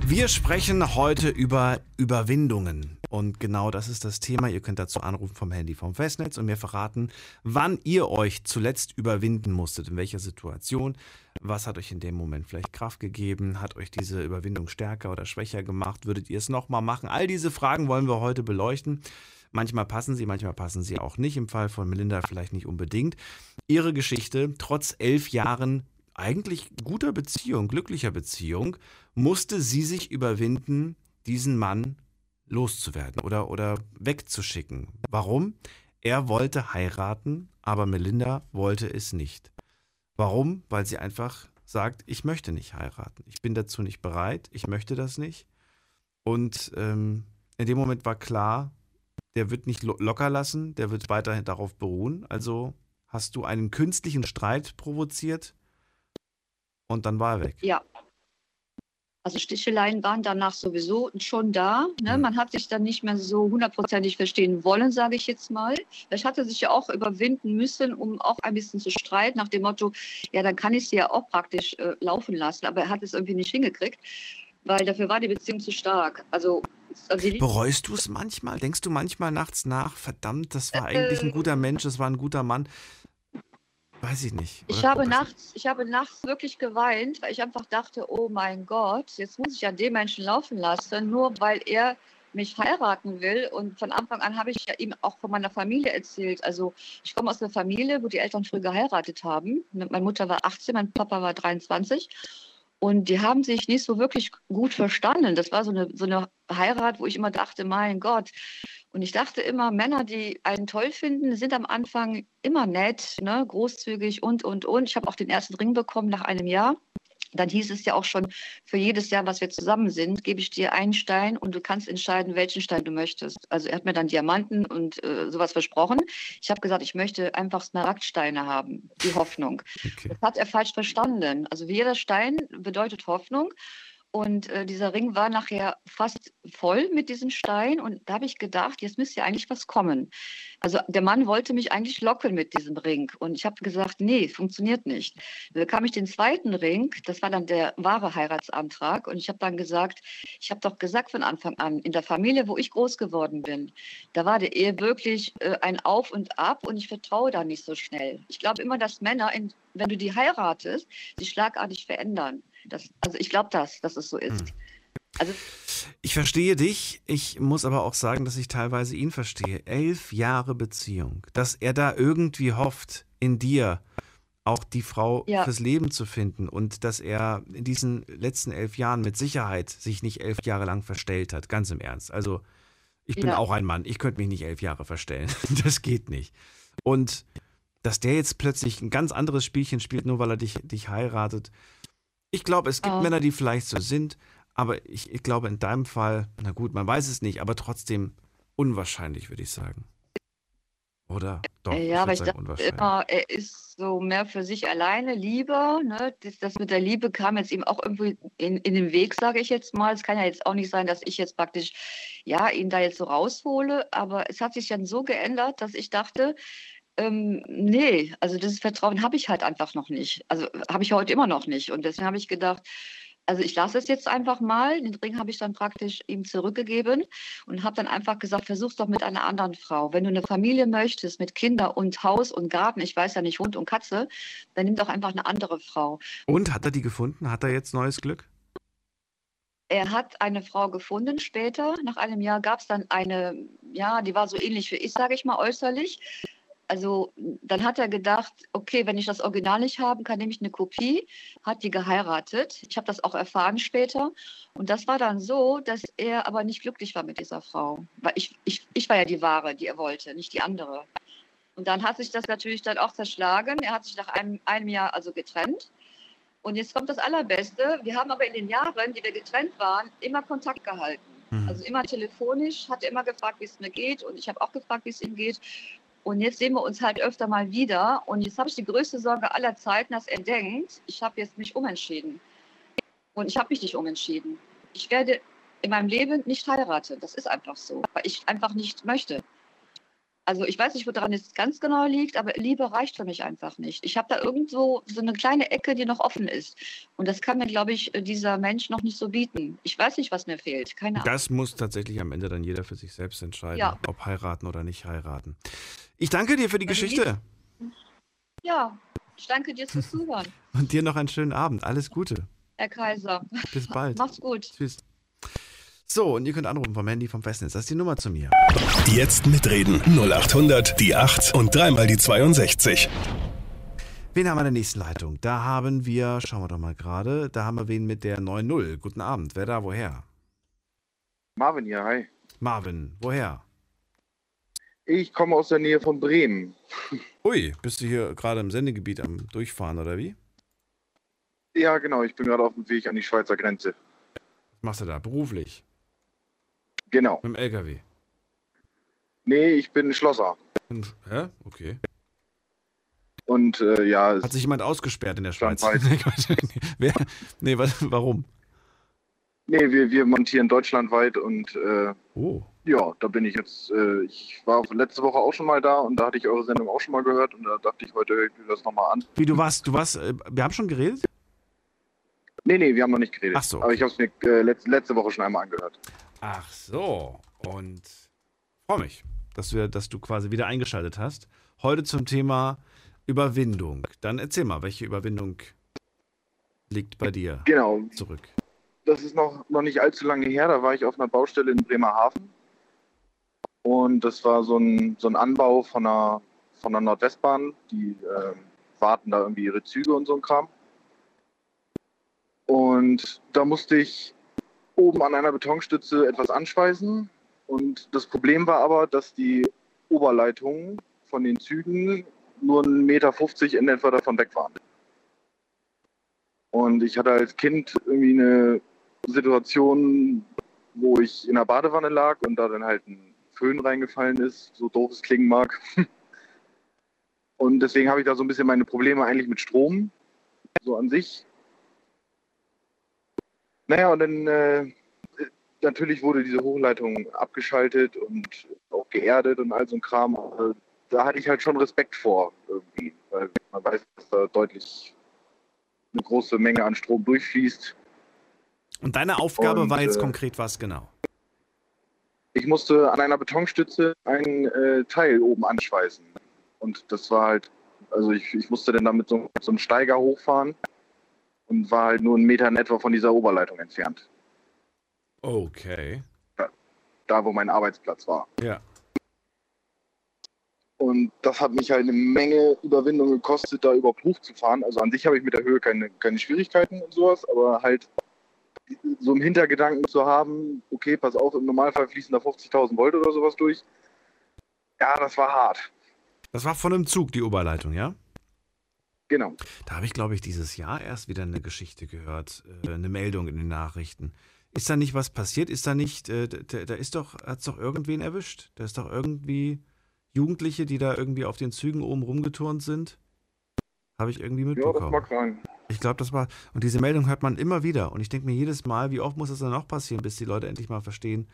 Wir sprechen heute über Überwindungen. Und genau das ist das Thema. Ihr könnt dazu anrufen vom Handy vom Festnetz und mir verraten, wann ihr euch zuletzt überwinden musstet, in welcher Situation. Was hat euch in dem Moment vielleicht Kraft gegeben? Hat euch diese Überwindung stärker oder schwächer gemacht? Würdet ihr es nochmal machen? All diese Fragen wollen wir heute beleuchten. Manchmal passen sie, manchmal passen sie auch nicht. Im Fall von Melinda vielleicht nicht unbedingt. Ihre Geschichte, trotz elf Jahren eigentlich guter Beziehung, glücklicher Beziehung, musste sie sich überwinden, diesen Mann loszuwerden oder, oder wegzuschicken. Warum? Er wollte heiraten, aber Melinda wollte es nicht. Warum? Weil sie einfach sagt, ich möchte nicht heiraten. Ich bin dazu nicht bereit, ich möchte das nicht. Und ähm, in dem Moment war klar, der wird nicht locker lassen, der wird weiterhin darauf beruhen. Also hast du einen künstlichen Streit provoziert und dann war er weg. Ja. Also Sticheleien waren danach sowieso schon da. Ne? Mhm. Man hat sich dann nicht mehr so hundertprozentig verstehen wollen, sage ich jetzt mal. Ich hatte sich ja auch überwinden müssen, um auch ein bisschen zu streiten, nach dem Motto, ja, dann kann ich sie ja auch praktisch äh, laufen lassen. Aber er hat es irgendwie nicht hingekriegt, weil dafür war die Beziehung zu stark. Also also Bereust du es manchmal? Denkst du manchmal nachts nach, verdammt, das war eigentlich ein guter Mensch, das war ein guter Mann? Weiß ich nicht. Ich habe, nachts, ich habe nachts wirklich geweint, weil ich einfach dachte, oh mein Gott, jetzt muss ich an den Menschen laufen lassen, nur weil er mich heiraten will. Und von Anfang an habe ich ja ihm auch von meiner Familie erzählt. Also ich komme aus einer Familie, wo die Eltern früh geheiratet haben. Meine Mutter war 18, mein Papa war 23. Und die haben sich nicht so wirklich gut verstanden. Das war so eine, so eine Heirat, wo ich immer dachte, mein Gott. Und ich dachte immer, Männer, die einen toll finden, sind am Anfang immer nett, ne, großzügig und, und, und. Ich habe auch den ersten Ring bekommen nach einem Jahr dann hieß es ja auch schon, für jedes Jahr, was wir zusammen sind, gebe ich dir einen Stein und du kannst entscheiden, welchen Stein du möchtest. Also er hat mir dann Diamanten und äh, sowas versprochen. Ich habe gesagt, ich möchte einfach Smaragdsteine haben, die Hoffnung. Okay. Das hat er falsch verstanden. Also jeder Stein bedeutet Hoffnung. Und äh, dieser Ring war nachher fast voll mit diesem Stein. Und da habe ich gedacht, jetzt müsste ja eigentlich was kommen. Also der Mann wollte mich eigentlich locken mit diesem Ring. Und ich habe gesagt, nee, funktioniert nicht. Da bekam ich den zweiten Ring, das war dann der wahre Heiratsantrag. Und ich habe dann gesagt, ich habe doch gesagt von Anfang an, in der Familie, wo ich groß geworden bin, da war die Ehe wirklich äh, ein Auf und Ab. Und ich vertraue da nicht so schnell. Ich glaube immer, dass Männer, in, wenn du die heiratest, sich schlagartig verändern. Das, also ich glaube das, dass es so ist. Hm. Also ich verstehe dich, ich muss aber auch sagen, dass ich teilweise ihn verstehe. Elf Jahre Beziehung, dass er da irgendwie hofft, in dir auch die Frau ja. fürs Leben zu finden und dass er in diesen letzten elf Jahren mit Sicherheit sich nicht elf Jahre lang verstellt hat, ganz im Ernst. Also ich bin ja. auch ein Mann, ich könnte mich nicht elf Jahre verstellen. Das geht nicht. Und dass der jetzt plötzlich ein ganz anderes Spielchen spielt, nur weil er dich, dich heiratet, ich glaube, es gibt oh. Männer, die vielleicht so sind, aber ich, ich glaube in deinem Fall, na gut, man weiß es nicht, aber trotzdem unwahrscheinlich, würde ich sagen. Oder? Doch, ja, aber ich dachte immer, er ist so mehr für sich alleine, lieber. Ne? Das, das, mit der Liebe kam jetzt ihm auch irgendwie in, in den Weg, sage ich jetzt mal. Es kann ja jetzt auch nicht sein, dass ich jetzt praktisch, ja, ihn da jetzt so raushole. Aber es hat sich dann so geändert, dass ich dachte, ähm, nee, also dieses Vertrauen habe ich halt einfach noch nicht. Also habe ich heute immer noch nicht. Und deswegen habe ich gedacht, also ich lasse es jetzt einfach mal. Den Ring habe ich dann praktisch ihm zurückgegeben und habe dann einfach gesagt, versuch's doch mit einer anderen Frau. Wenn du eine Familie möchtest mit Kinder und Haus und Garten, ich weiß ja nicht Hund und Katze, dann nimm doch einfach eine andere Frau. Und hat er die gefunden? Hat er jetzt neues Glück? Er hat eine Frau gefunden später. Nach einem Jahr gab es dann eine, ja, die war so ähnlich wie ich, sage ich mal, äußerlich also dann hat er gedacht, okay, wenn ich das Original nicht habe, kann nehme ich eine Kopie, hat die geheiratet. Ich habe das auch erfahren später. Und das war dann so, dass er aber nicht glücklich war mit dieser Frau. Weil ich, ich, ich war ja die Wahre, die er wollte, nicht die andere. Und dann hat sich das natürlich dann auch zerschlagen. Er hat sich nach einem, einem Jahr also getrennt. Und jetzt kommt das Allerbeste. Wir haben aber in den Jahren, die wir getrennt waren, immer Kontakt gehalten. Mhm. Also immer telefonisch, hat er immer gefragt, wie es mir geht. Und ich habe auch gefragt, wie es ihm geht. Und jetzt sehen wir uns halt öfter mal wieder. Und jetzt habe ich die größte Sorge aller Zeiten, dass er denkt, ich habe jetzt mich umentschieden. Und ich habe mich nicht umentschieden. Ich werde in meinem Leben nicht heiraten. Das ist einfach so, weil ich einfach nicht möchte. Also ich weiß nicht, woran es ganz genau liegt, aber Liebe reicht für mich einfach nicht. Ich habe da irgendwo so eine kleine Ecke, die noch offen ist. Und das kann mir, glaube ich, dieser Mensch noch nicht so bieten. Ich weiß nicht, was mir fehlt. Keine Ahnung. Das muss tatsächlich am Ende dann jeder für sich selbst entscheiden, ja. ob heiraten oder nicht heiraten. Ich danke dir für die also Geschichte. Ja, ich danke dir fürs Zuhören. Und dir noch einen schönen Abend. Alles Gute. Herr Kaiser. Bis bald. Macht's gut. Tschüss. So, und ihr könnt anrufen vom Handy vom Festnetz. Das ist die Nummer zu mir. Jetzt mitreden. 0800 die 8 und dreimal die 62. Wen haben wir in der nächsten Leitung? Da haben wir, schauen wir doch mal gerade, da haben wir wen mit der 9.0. Guten Abend. Wer da, woher? Marvin hier, hi. Marvin, woher? Ich komme aus der Nähe von Bremen. Ui, bist du hier gerade im Sendegebiet am Durchfahren oder wie? Ja, genau. Ich bin gerade auf dem Weg an die Schweizer Grenze. Was machst du da? Beruflich? Genau. Mit dem LKW? Nee, ich bin Schlosser. Und, hä? Okay. Und äh, ja. Hat sich jemand ausgesperrt in der Schweiz? Wer? Nee, was, warum? Nee, wir, wir montieren deutschlandweit und äh, oh. ja, da bin ich jetzt. Äh, ich war letzte Woche auch schon mal da und da hatte ich eure Sendung auch schon mal gehört und da dachte ich, heute höre ich mir das nochmal an. Wie, du warst, du warst, äh, wir haben schon geredet? Nee, nee, wir haben noch nicht geredet. Ach so. Aber ich habe es mir äh, letzte, letzte Woche schon einmal angehört. Ach so. Und freue mich, dass, wir, dass du quasi wieder eingeschaltet hast. Heute zum Thema Überwindung. Dann erzähl mal, welche Überwindung liegt bei dir genau. zurück? Das ist noch, noch nicht allzu lange her. Da war ich auf einer Baustelle in Bremerhaven. Und das war so ein, so ein Anbau von einer, von einer Nordwestbahn. Die äh, warten da irgendwie ihre Züge und so ein Kram. Und da musste ich oben an einer Betonstütze etwas anschweißen. Und das Problem war aber, dass die Oberleitungen von den Zügen nur 1,50 Meter in etwa davon weg waren. Und ich hatte als Kind irgendwie eine Situation, wo ich in der Badewanne lag und da dann halt ein Föhn reingefallen ist, so doof es klingen mag. Und deswegen habe ich da so ein bisschen meine Probleme eigentlich mit Strom, so an sich. Naja, und dann äh, natürlich wurde diese Hochleitung abgeschaltet und auch geerdet und all so ein Kram. Da hatte ich halt schon Respekt vor irgendwie, weil man weiß, dass da deutlich eine große Menge an Strom durchfließt. Und deine Aufgabe und, war jetzt äh, konkret was genau? Ich musste an einer Betonstütze ein äh, Teil oben anschweißen. Und das war halt, also ich, ich musste dann damit so, so einen Steiger hochfahren und war halt nur einen Meter in etwa von dieser Oberleitung entfernt. Okay. Da, da wo mein Arbeitsplatz war. Ja. Und das hat mich halt eine Menge Überwindung gekostet, da überhaupt hochzufahren. Also an sich habe ich mit der Höhe keine, keine Schwierigkeiten und sowas, aber halt so im Hintergedanken zu haben, okay, pass auf, im Normalfall fließen da 50.000 Volt oder sowas durch. Ja, das war hart. Das war von einem Zug, die Oberleitung, ja? Genau. Da habe ich, glaube ich, dieses Jahr erst wieder eine Geschichte gehört, äh, eine Meldung in den Nachrichten. Ist da nicht was passiert? Ist da nicht, äh, da, da ist doch, hat es doch irgendwen erwischt? Da ist doch irgendwie Jugendliche, die da irgendwie auf den Zügen oben rumgeturnt sind? Habe ich irgendwie mitbekommen. Ja, das mag sein. Ich glaube, das war, und diese Meldung hört man immer wieder. Und ich denke mir jedes Mal, wie oft muss das dann noch passieren, bis die Leute endlich mal verstehen,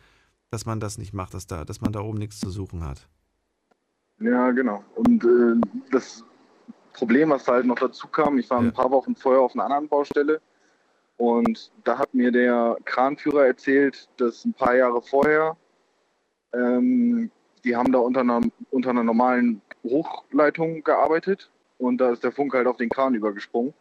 dass man das nicht macht, dass, da, dass man da oben nichts zu suchen hat. Ja, genau. Und äh, das Problem, was da halt noch dazu kam, ich war ja. ein paar Wochen vorher auf einer anderen Baustelle und da hat mir der Kranführer erzählt, dass ein paar Jahre vorher, ähm, die haben da unter einer, unter einer normalen Hochleitung gearbeitet und da ist der Funk halt auf den Kran übergesprungen.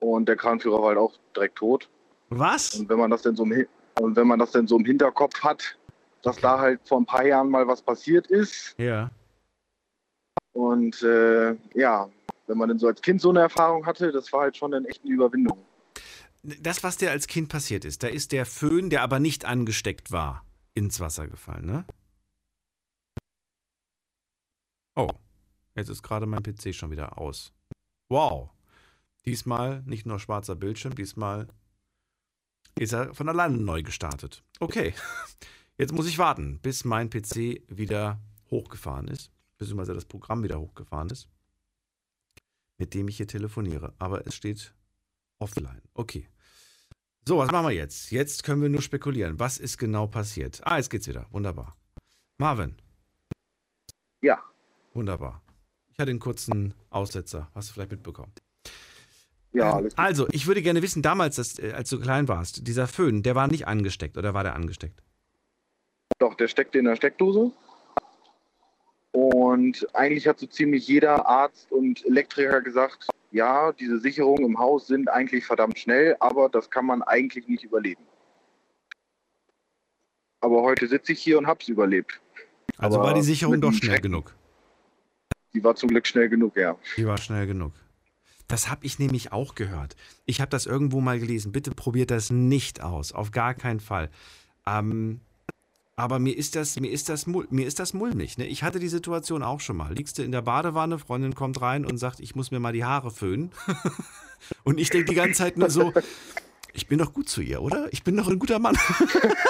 Und der Kranführer war halt auch direkt tot. Was? Und wenn man das denn so im, und wenn man das denn so im Hinterkopf hat, dass da halt vor ein paar Jahren mal was passiert ist, ja Und äh, ja, wenn man dann so als Kind so eine Erfahrung hatte, das war halt schon eine echte Überwindung. Das, was dir als Kind passiert ist, da ist der Föhn, der aber nicht angesteckt war, ins Wasser gefallen, ne? Oh, jetzt ist gerade mein PC schon wieder aus. Wow. Diesmal nicht nur schwarzer Bildschirm, diesmal ist er von alleine neu gestartet. Okay, jetzt muss ich warten, bis mein PC wieder hochgefahren ist, beziehungsweise das Programm wieder hochgefahren ist, mit dem ich hier telefoniere. Aber es steht offline. Okay. So, was machen wir jetzt? Jetzt können wir nur spekulieren. Was ist genau passiert? Ah, jetzt geht's wieder. Wunderbar. Marvin. Ja. Wunderbar. Ich hatte einen kurzen Aussetzer. Hast du vielleicht mitbekommen? Ja, alles gut. Also, ich würde gerne wissen, damals, dass, äh, als du klein warst, dieser Föhn, der war nicht angesteckt oder war der angesteckt? Doch, der steckte in der Steckdose. Und eigentlich hat so ziemlich jeder Arzt und Elektriker gesagt, ja, diese Sicherungen im Haus sind eigentlich verdammt schnell, aber das kann man eigentlich nicht überleben. Aber heute sitze ich hier und habe es überlebt. Also Aber war die Sicherung doch schnell Schrecken. genug. Die war zum Glück schnell genug, ja. Die war schnell genug. Das habe ich nämlich auch gehört. Ich habe das irgendwo mal gelesen. Bitte probiert das nicht aus. Auf gar keinen Fall. Ähm, aber mir ist das, mir ist das, mir ist das mulmig. Ne? Ich hatte die Situation auch schon mal. Liegst du in der Badewanne, Freundin kommt rein und sagt, ich muss mir mal die Haare föhnen. und ich denke die ganze Zeit nur so, ich bin doch gut zu ihr, oder? Ich bin doch ein guter Mann.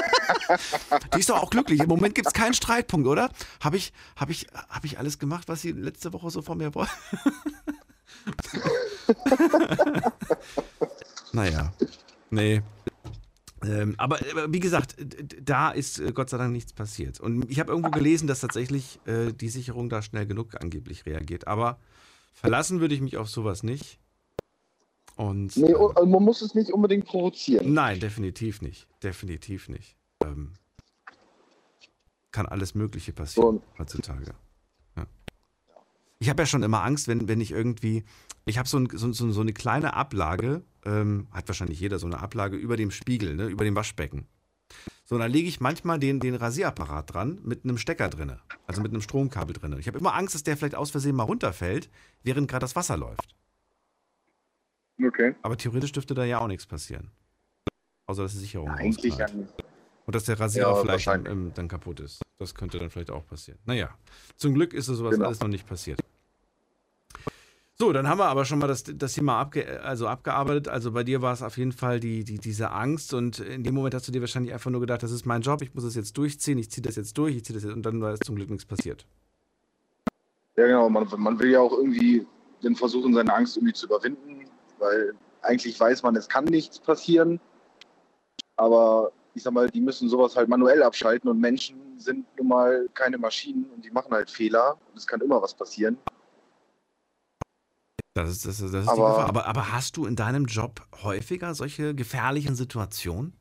die ist doch auch glücklich. Im Moment gibt es keinen Streitpunkt, oder? Habe ich, hab ich, hab ich alles gemacht, was sie letzte Woche so von mir wollte? naja, nee. Ähm, aber, wie gesagt, da ist äh, Gott sei Dank nichts passiert. Und ich habe irgendwo gelesen, dass tatsächlich äh, die Sicherung da schnell genug angeblich reagiert. Aber verlassen würde ich mich auf sowas nicht. Und Nee, also man muss es nicht unbedingt provozieren. Nein, definitiv nicht. Definitiv nicht. Ähm, kann alles Mögliche passieren heutzutage. Ja. Ich habe ja schon immer Angst, wenn, wenn ich irgendwie. Ich habe so, ein, so, so, so eine kleine Ablage, ähm, hat wahrscheinlich jeder so eine Ablage über dem Spiegel, ne, über dem Waschbecken. So, und dann lege ich manchmal den, den Rasierapparat dran mit einem Stecker drinne, also mit einem Stromkabel drinne. Ich habe immer Angst, dass der vielleicht aus Versehen mal runterfällt, während gerade das Wasser läuft. Okay. Aber theoretisch dürfte da ja auch nichts passieren. Außer dass die Sicherung Eigentlich ausknallt. an, Und dass der Rasierer Ja, vielleicht ähm, dann kaputt ist. Das könnte dann vielleicht auch passieren. Naja, zum Glück ist sowas Genau. alles noch nicht passiert. So, dann haben wir aber schon mal das, das Thema abge, also abgearbeitet. Also bei dir war es auf jeden Fall die, die, diese Angst und in dem Moment hast du dir wahrscheinlich einfach nur gedacht, das ist mein Job, ich muss es jetzt durchziehen, ich ziehe das jetzt durch, ich ziehe das jetzt und dann war es zum Glück nichts passiert. Ja, genau. Man, man will ja auch irgendwie den versuchen, seine Angst irgendwie zu überwinden, weil eigentlich weiß man, es kann nichts passieren. Aber ich sag mal, die müssen sowas halt manuell abschalten und Menschen sind nun mal keine Maschinen und die machen halt Fehler und es kann immer was passieren. Das ist, das ist, das ist die Aber- Gefahr. Aber, aber hast du in deinem Job häufiger solche gefährlichen Situationen?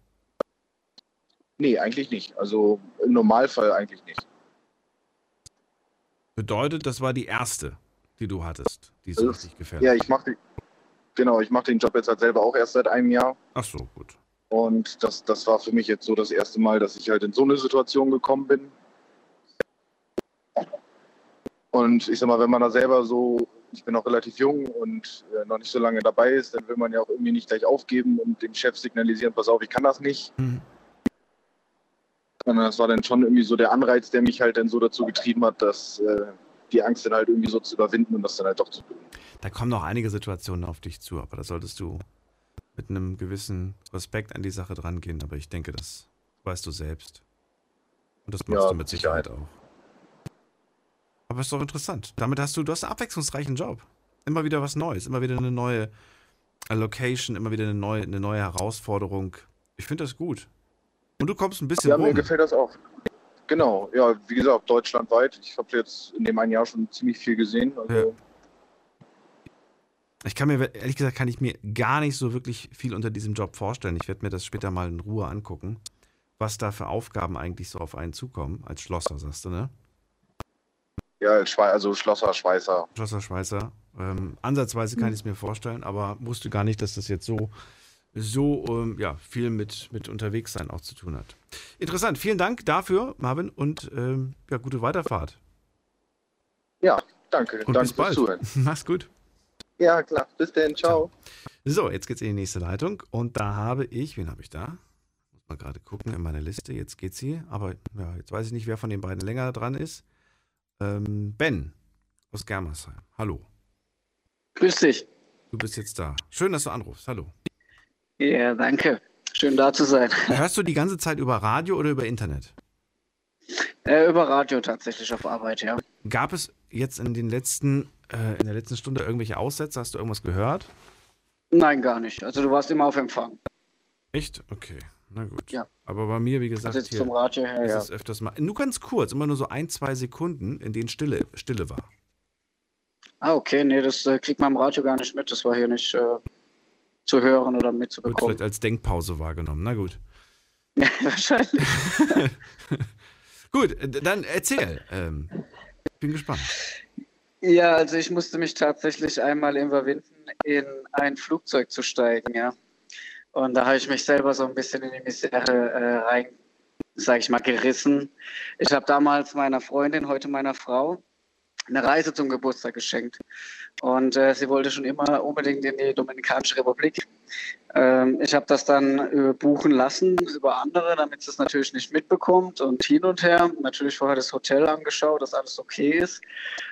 Nee, eigentlich nicht. Also im Normalfall eigentlich nicht. Bedeutet, das war die erste, die du hattest, die so Also, richtig gefährlich Ja, ich mache genau, ich mache den Job jetzt halt selber auch erst seit einem Jahr. Ach so, gut. Und das, das war für mich jetzt so das erste Mal, dass ich halt in so eine Situation gekommen bin. Und ich sag mal, wenn man da selber so, ich bin noch relativ jung und äh, noch nicht so lange dabei ist, dann will man ja auch irgendwie nicht gleich aufgeben und dem Chef signalisieren, pass auf, ich kann das nicht. Mhm. Und das war dann schon irgendwie so der Anreiz, der mich halt dann so dazu getrieben hat, dass äh, die Angst dann halt irgendwie so zu überwinden und das dann halt doch zu tun. Da kommen noch einige Situationen auf dich zu, aber da solltest du mit einem gewissen Respekt an die Sache drangehen. Aber ich denke, das weißt du selbst. Und das machst Ja, du mit Sicherheit auch. Aber ist doch interessant. Damit hast du, du hast einen abwechslungsreichen Job. Immer wieder was Neues, immer wieder eine neue Location, immer wieder eine neue, eine neue Herausforderung. Ich finde das gut. Und du kommst ein bisschen Ja, mir rum. gefällt das auch. Genau, ja, wie gesagt, deutschlandweit. Ich habe jetzt in dem einen Jahr schon ziemlich viel gesehen. Also, Ja. Ich kann mir, ehrlich gesagt, kann ich mir gar nicht so wirklich viel unter diesem Job vorstellen. Ich werde mir das später mal in Ruhe angucken, was da für Aufgaben eigentlich so auf einen zukommen, als Schlosser, sagst du, ne? ja, also Schlosser, Schweißer. Schlosser, Schweißer. Ähm, ansatzweise kann ich es mir vorstellen, aber wusste gar nicht, dass das jetzt so, so ähm, ja, viel mit, mit unterwegs sein auch zu tun hat. Interessant, vielen Dank dafür, Marvin, und ähm, ja, gute Weiterfahrt. Ja, Danke, Und danke bis fürs bald. Zuhören. Mach's gut. Ja, klar. Bis dann. Ciao. So, jetzt geht's in die nächste Leitung und da habe ich, wen habe ich da? Muss mal gerade gucken in meiner Liste. Jetzt geht sie, aber ja, jetzt weiß ich nicht, wer von den beiden länger dran ist. Ähm, ben aus Germersheim. Hallo. Grüß dich. Du bist jetzt da. Schön, dass du anrufst. Hallo. Ja, danke. Schön da zu sein. Hörst du die ganze Zeit über Radio oder über Internet? Äh, über Radio tatsächlich auf Arbeit, ja. Gab es jetzt in den letzten, äh, in der letzten Stunde irgendwelche Aussätze? Hast du irgendwas gehört? Nein, gar nicht. Also du warst immer auf Empfang. Echt? Okay. Na gut. Ja. Aber bei mir, wie gesagt, Also hier zum Radio her, ist ja. es öfters mal. Nur ganz kurz, immer nur so ein, zwei Sekunden, in denen Stille, Stille war. Ah, okay, nee, das äh, kriegt man im Radio gar nicht mit. Das war hier nicht äh, zu hören oder Wird mitzubekommen. vielleicht als Denkpause wahrgenommen. Na gut. Ja, wahrscheinlich. Gut, dann erzähl. Ähm, bin gespannt. Ja, also ich musste mich tatsächlich einmal überwinden, in ein Flugzeug zu steigen, ja. Und da habe ich mich selber so ein bisschen in die Misere äh, rein, sage ich mal, gerissen. Ich habe damals meiner Freundin, heute meiner Frau, eine Reise zum Geburtstag geschenkt. Und äh, sie wollte schon immer unbedingt in die Dominikanische Republik. Ähm, ich habe das dann äh, buchen lassen über andere, damit sie es natürlich nicht mitbekommt und hin und her. Natürlich vorher das Hotel angeschaut, dass alles okay ist.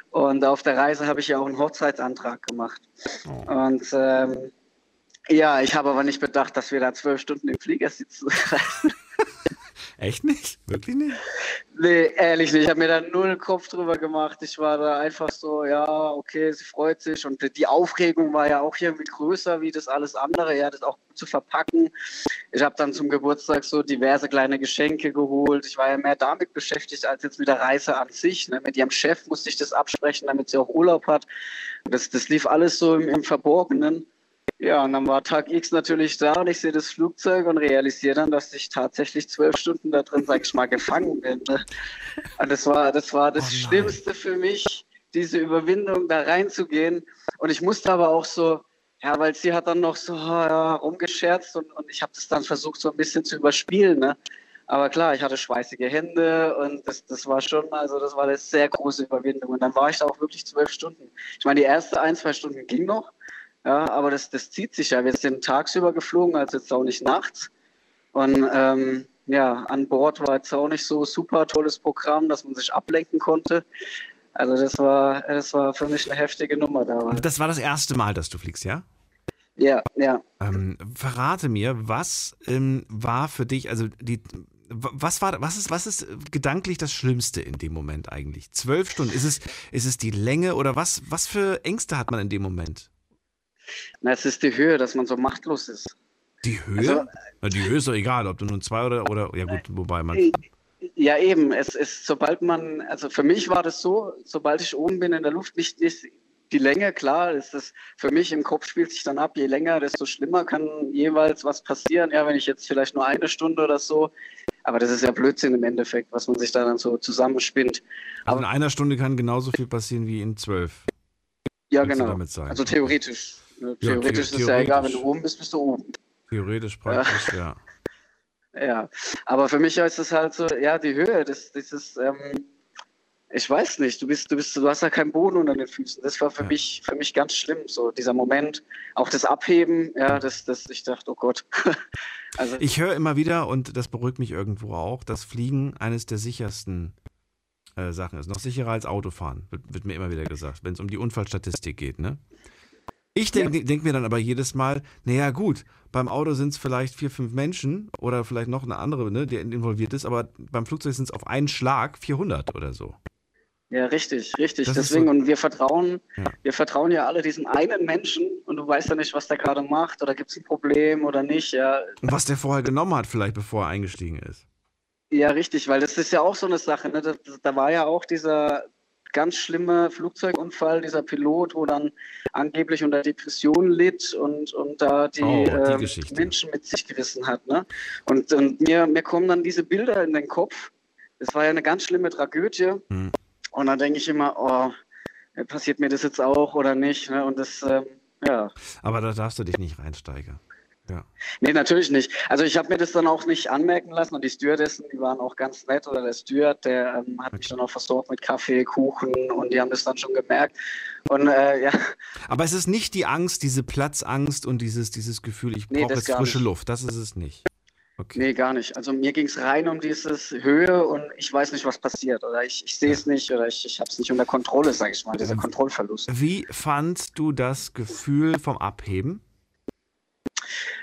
Und auf der Reise habe ich ja auch einen Hochzeitsantrag gemacht. Und ähm, ja, ich habe aber nicht bedacht, dass wir da zwölf Stunden im Flieger sitzen. Echt nicht? Wirklich nicht? Nee, ehrlich nicht. Ich habe mir da null Kopf drüber gemacht. Ich war da einfach so, ja, okay, sie freut sich. Und die Aufregung war ja auch irgendwie größer wie das alles andere, ja, das auch zu verpacken. Ich habe dann zum Geburtstag so diverse kleine Geschenke geholt. Ich war ja mehr damit beschäftigt als jetzt mit der Reise an sich. Ne? Mit ihrem Chef musste ich das absprechen, damit sie auch Urlaub hat. Das, das lief alles so im, im Verborgenen. Ja, und dann war Tag X natürlich da und ich sehe das Flugzeug und realisiere dann, dass ich tatsächlich zwölf Stunden da drin, sag ich mal, gefangen bin. Ne? Und das war das, war das Oh. Schlimmste für mich, diese Überwindung da reinzugehen. Und ich musste aber auch so, ja, weil sie hat dann noch so ja, rumgescherzt und, und ich habe das dann versucht, so ein bisschen zu überspielen. Ne? Aber klar, ich hatte schweißige Hände und das, das war schon, also das war eine sehr große Überwindung. Und dann war ich da auch wirklich zwölf Stunden. Ich meine, die erste ein, zwei Stunden ging noch. Ja, aber das, das zieht sich ja. Wir sind tagsüber geflogen, also jetzt auch nicht nachts. Und ähm, ja, an Bord war jetzt auch nicht so super tolles Programm, dass man sich ablenken konnte. Also das war, das war für mich eine heftige Nummer da. Das war das erste Mal, dass du fliegst, ja? Ja, ja. Ähm, verrate mir, was ähm, war für dich, also die, was war, was ist, was ist gedanklich das Schlimmste in dem Moment eigentlich? Zwölf Stunden, ist es, ist es die Länge oder was, was für Ängste hat man in dem Moment? Na, es ist die Höhe, dass man so machtlos ist. Die Höhe? Also- Na, die Höhe ist doch egal, ob du nun zwei oder, oder ja gut, wobei man, Ja, eben. Es ist, sobald man, also für mich war das so, sobald ich oben bin in der Luft, nicht, nicht die Länge, klar, ist das für mich im Kopf spielt sich dann ab, je länger, desto schlimmer kann jeweils was passieren. Ja, wenn ich jetzt vielleicht nur eine Stunde oder so, aber das ist ja Blödsinn im Endeffekt, was man sich da dann so zusammenspinnt. also in einer Stunde kann genauso viel passieren wie in zwölf. Ja, Willst genau. Also theoretisch. Ne? Ja, Theoretisch ist es ja theoretisch. egal, wenn du oben bist, bist du oben. Theoretisch praktisch, ja. Ja, aber für mich ist es halt so, ja, die Höhe, das, das ist, ähm, ich weiß nicht, du bist, du bist, du hast ja keinen Boden unter den Füßen. Das war für Ja. mich, für mich ganz schlimm, so dieser Moment, auch das Abheben, ja, das, das, ich dachte, oh Gott. also, Ich höre immer wieder, und das beruhigt mich irgendwo auch, dass Fliegen eines der sichersten äh, Sachen ist. Noch sicherer als Autofahren, wird, wird mir immer wieder gesagt, wenn es um die Unfallstatistik geht, ne? Ich denke denk mir dann aber jedes Mal, naja gut, beim Auto sind es vielleicht vier, fünf Menschen oder vielleicht noch eine andere, ne, die involviert ist, aber beim Flugzeug sind es auf einen Schlag 400 oder so. ja, richtig, richtig. Das Deswegen, so- und wir vertrauen, Ja. wir vertrauen ja alle diesem einen Menschen und du weißt ja nicht, was der gerade macht oder gibt es ein Problem oder nicht, ja. Und was der vorher genommen hat, vielleicht bevor er eingestiegen ist. Ja, richtig, weil das ist ja auch so eine Sache. Ne? Da, da war ja auch dieser ganz schlimme Flugzeugunfall, dieser Pilot, wo dann angeblich unter Depressionen litt und, und da die, Oh, die ähm. Menschen mit sich gerissen hat. Ne? Und, und mir, mir kommen dann diese Bilder in den Kopf. Das war ja eine ganz schlimme Tragödie. Hm. Und dann denke ich immer, oh, passiert mir das jetzt auch oder nicht? Ne? Und das, ähm, ja. Aber da darfst du dich nicht reinsteigern. Ja. Nee, natürlich nicht. Also ich habe mir das dann auch nicht anmerken lassen und die Stewardessen, die waren auch ganz nett oder der Steward, der ähm, hat mich dann auch versorgt mit Kaffee, Kuchen und die haben das dann schon gemerkt. Und äh, ja. Aber es ist nicht die Angst, diese Platzangst und dieses, dieses Gefühl, ich Nee, brauche das jetzt frische nicht. Luft. Das ist es nicht. Okay. Nee, gar nicht. Also mir ging es rein um dieses Höhe und ich weiß nicht, was passiert oder ich, ich sehe es nicht oder ich, ich habe es nicht unter Kontrolle, sage ich mal, dieser Kontrollverlust. Wie fandst du das Gefühl vom Abheben?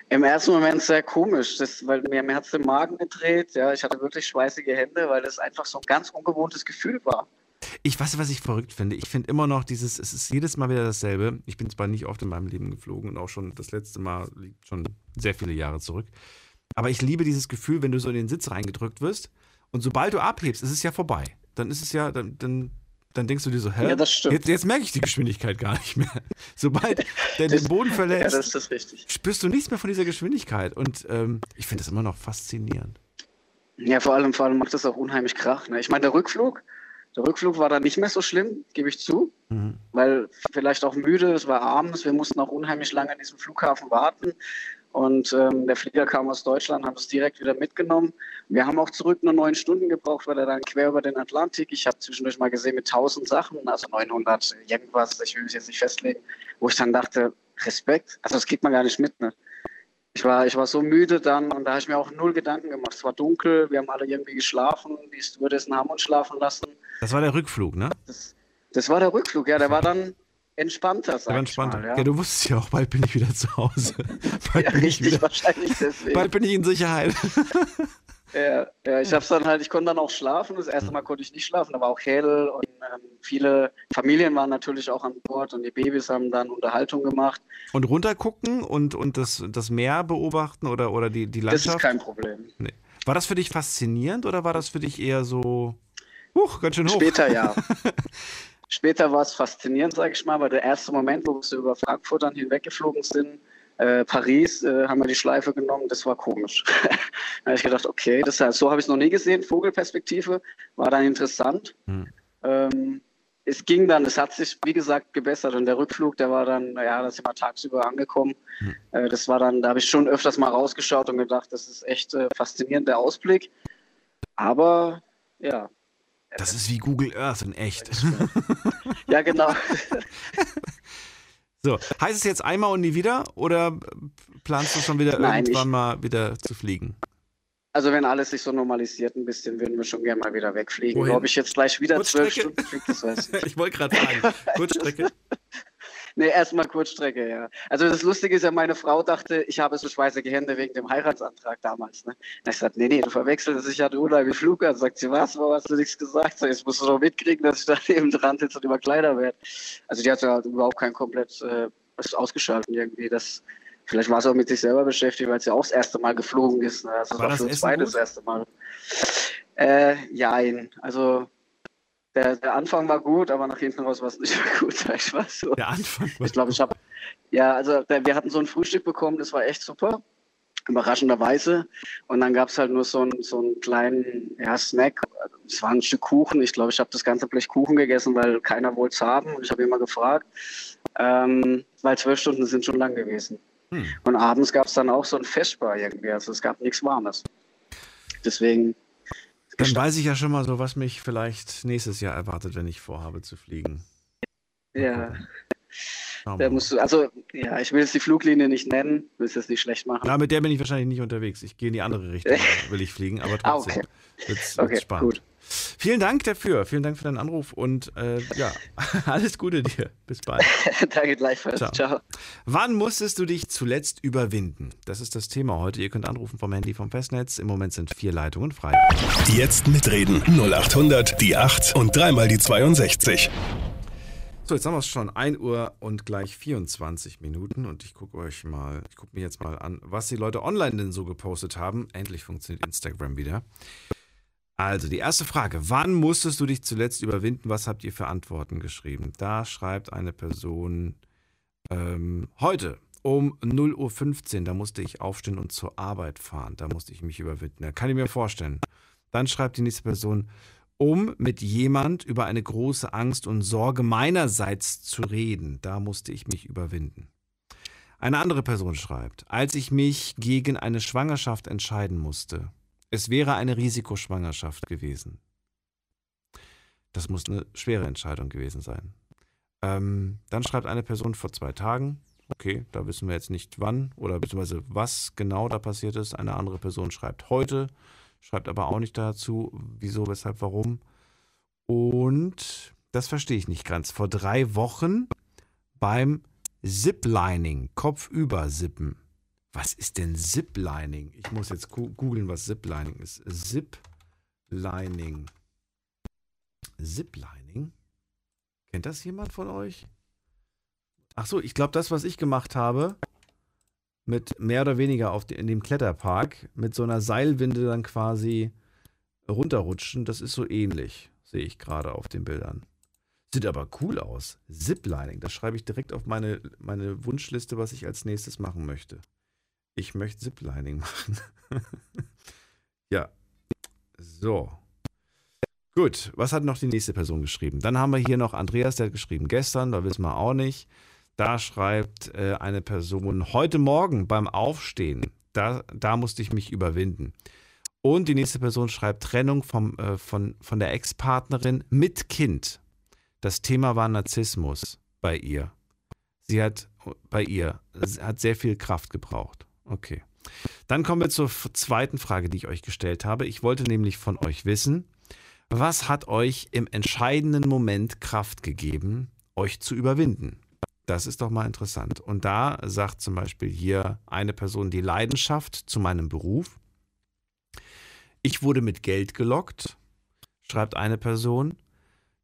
Im ersten Moment sehr komisch, das, weil mir, mir hat den Magen gedreht. Ja, ich hatte wirklich schweißige Hände, weil das einfach so ein ganz ungewohntes Gefühl war. Ich weiß, was ich verrückt finde. Ich finde immer noch dieses, es ist jedes Mal wieder dasselbe. Ich bin zwar nicht oft in meinem Leben geflogen und auch schon das letzte Mal liegt schon sehr viele Jahre zurück. Aber ich liebe dieses Gefühl, wenn du so in den Sitz reingedrückt wirst und sobald du abhebst, ist es ja vorbei. Dann ist es ja, dann, dann, dann denkst du dir so, hä? Ja, das stimmt. Jetzt, jetzt merke ich die Geschwindigkeit gar nicht mehr. Sobald der den Boden Ja, verlässt, das ist richtig. spürst du nichts mehr von dieser Geschwindigkeit. Und ähm, ich finde das immer noch faszinierend. Ja, vor allem, vor allem macht das auch unheimlich Krach. Ne? Ich meine, der Rückflug, der Rückflug war dann nicht mehr so schlimm, gebe ich zu, Mhm. weil vielleicht auch müde, es war abends, wir mussten auch unheimlich lange an diesem Flughafen warten. Und ähm, der Flieger kam aus Deutschland, haben es direkt wieder mitgenommen. Wir haben auch zurück nur neun Stunden gebraucht, weil er dann quer über den Atlantik. Ich habe zwischendurch mal gesehen mit 1000 Sachen, also 900 irgendwas, ich will mich jetzt nicht festlegen, wo ich dann dachte, Respekt, also das kriegt man gar nicht mit. Ne? Ich war, ich war so müde dann und da habe ich mir auch null Gedanken gemacht. Es war dunkel, wir haben alle irgendwie geschlafen, die Stewardessen haben uns schlafen lassen. Das war der Rückflug, ne? Das, das war der Rückflug, ja, der war dann entspannter, ich entspannter. mal. Ja. Ja. du wusstest ja auch, bald bin ich wieder zu Hause. Bald, Ja, bin, ich richtig, wieder, wahrscheinlich deswegen. bald bin ich in Sicherheit. Ja, ja, ich hab's dann halt, ich konnte dann auch schlafen. Das erste Mal konnte ich nicht schlafen, da war auch hell und ähm, viele Familien waren natürlich auch an Bord und die Babys haben dann Unterhaltung gemacht. Und runtergucken und, und das, das Meer beobachten oder, oder die, die Das Landschaft? ist kein Problem. nee. War das für dich faszinierend oder war das für dich eher so, huch, ganz schön hoch? Später ja. Später war es faszinierend, sag ich mal, weil der erste Moment, wo wir über Frankfurt dann hinweggeflogen sind, äh, Paris, äh, haben wir die Schleife genommen, das war komisch. da habe ich gedacht, okay, das heißt, so habe ich es noch nie gesehen, Vogelperspektive, war dann interessant. Hm. Ähm, es ging dann, es hat sich, wie gesagt, gebessert und der Rückflug, der war dann, naja, da sind wir tagsüber angekommen. Hm. Äh, das war dann, da habe ich schon öfters mal rausgeschaut und gedacht, das ist echt äh, faszinierend, der Ausblick. Aber, ja, Das ist wie Google Earth in echt. ja, genau. So, heißt es jetzt einmal und nie wieder oder planst du schon wieder Nein, irgendwann ich- mal wieder zu fliegen? Also wenn alles sich so normalisiert ein bisschen, würden wir schon gerne mal wieder wegfliegen. Wohin? Ob ich jetzt gleich wieder zwölf? Stunden fliege, das weiß ich nicht. Ich wollte gerade fragen. Kurzstrecke? Nee, erstmal Kurzstrecke, ja. Also das Lustige ist ja, meine Frau dachte, ich habe so schweißige Hände wegen dem Heiratsantrag damals. Ne? Da ich gesagt, nee, nee, du verwechselst, ich hatte unheimlich Flug an. Sagt sie, was, warum hast du nichts gesagt? Sag, Jetzt musst du doch mitkriegen, dass ich da neben dran sitze und immer kleiner werde. Also die hat ja halt überhaupt kein komplett äh, ausgeschaltet irgendwie. Das, vielleicht war es auch mit sich selber beschäftigt, weil es ja auch das erste Mal geflogen ist. Ne? Also War das das war für uns beide das erste Mal. Äh, jein. Also der, der Anfang war gut, aber nach hinten raus war es nicht mehr gut, sag ich mal so. Der Anfang war Ich glaube, ich habe, ja, also der, wir hatten so ein Frühstück bekommen, das war echt super, überraschenderweise. Und dann gab es halt nur so, einen so einen kleinen ja, Snack. Es war ein Stück Kuchen. Ich glaube, ich habe das ganze Blech Kuchen gegessen, weil keiner wollte es haben. Und ich habe immer gefragt, ähm, weil zwölf Stunden sind schon lang gewesen. Hm. Und abends gab es dann auch so ein Festbar irgendwie. Also es gab nichts Warmes. Deswegen. Dann weiß ich ja schon mal so, was mich vielleicht nächstes Jahr erwartet, wenn ich vorhabe zu fliegen. Ja, da musst du, also, ja, ich will jetzt die Fluglinie nicht nennen, will es jetzt nicht schlecht machen. Ja, mit der bin ich wahrscheinlich nicht unterwegs. Ich gehe in die andere Richtung, will ich fliegen, aber Ah, trotzdem okay. wird's, wird's Okay, spannend. gut. Vielen Dank dafür. Vielen Dank für deinen Anruf und äh, ja, alles Gute dir. Bis bald. Danke gleichfalls. Ciao. Ciao. Wann musstest du dich zuletzt überwinden? Das ist das Thema heute. Ihr könnt anrufen vom Handy vom Festnetz. Im Moment sind vier Leitungen frei. Jetzt mitreden. 0800 die 8 und dreimal die 62. So, jetzt haben wir es schon 1 Uhr und gleich 24 Minuten und ich gucke euch mal, ich gucke mir jetzt mal an, was die Leute online denn so gepostet haben. Endlich funktioniert Instagram wieder. Also, die erste Frage. Wann musstest du dich zuletzt überwinden? Was habt ihr für Antworten geschrieben? Da schreibt eine Person ähm, heute um 0.15 Uhr, da musste ich aufstehen und zur Arbeit fahren. Da musste ich mich überwinden. Da kann ich mir vorstellen. Dann schreibt die nächste Person, um mit jemand über eine große Angst und Sorge meinerseits zu reden. Da musste ich mich überwinden. Eine andere Person schreibt, als ich mich gegen eine Schwangerschaft entscheiden musste, es wäre eine Risikoschwangerschaft gewesen. Das muss eine schwere Entscheidung gewesen sein. Ähm, dann schreibt eine Person vor zwei Tagen, okay, da wissen wir jetzt nicht wann oder beziehungsweise was genau da passiert ist. Eine andere Person schreibt heute, schreibt aber auch nicht dazu, wieso, weshalb, warum. Und das verstehe ich nicht ganz. Vor drei Wochen beim Ziplining, kopfüber sippen. Was ist denn Ziplining? Ich muss jetzt googeln, was Ziplining ist. Ziplining. Ziplining? Kennt das jemand von euch? Ach so, ich glaube, das, was ich gemacht habe, mit mehr oder weniger auf die, in dem Kletterpark, mit so einer Seilwinde dann quasi runterrutschen, das ist so ähnlich, sehe ich gerade auf den Bildern. Sieht aber cool aus. Ziplining, das schreibe ich direkt auf meine, meine Wunschliste, was ich als nächstes machen möchte. Ich möchte Ziplining machen. ja. So. Gut, was hat noch die nächste Person geschrieben? Dann haben wir hier noch Andreas, der hat geschrieben gestern, da wissen wir auch nicht. Da schreibt äh, eine Person, heute Morgen beim Aufstehen, da, da musste ich mich überwinden. Und die nächste Person schreibt Trennung vom, äh, von, von der Ex-Partnerin mit Kind. Das Thema war Narzissmus bei ihr. Sie hat bei ihr hat sehr viel Kraft gebraucht. Okay. Dann kommen wir zur zweiten Frage, die ich euch gestellt habe. Ich wollte nämlich von euch wissen, was hat euch im entscheidenden Moment Kraft gegeben, euch zu überwinden? Das ist doch mal interessant. Und da sagt zum Beispiel hier eine Person die Leidenschaft zu meinem Beruf. Ich wurde mit Geld gelockt, schreibt eine Person.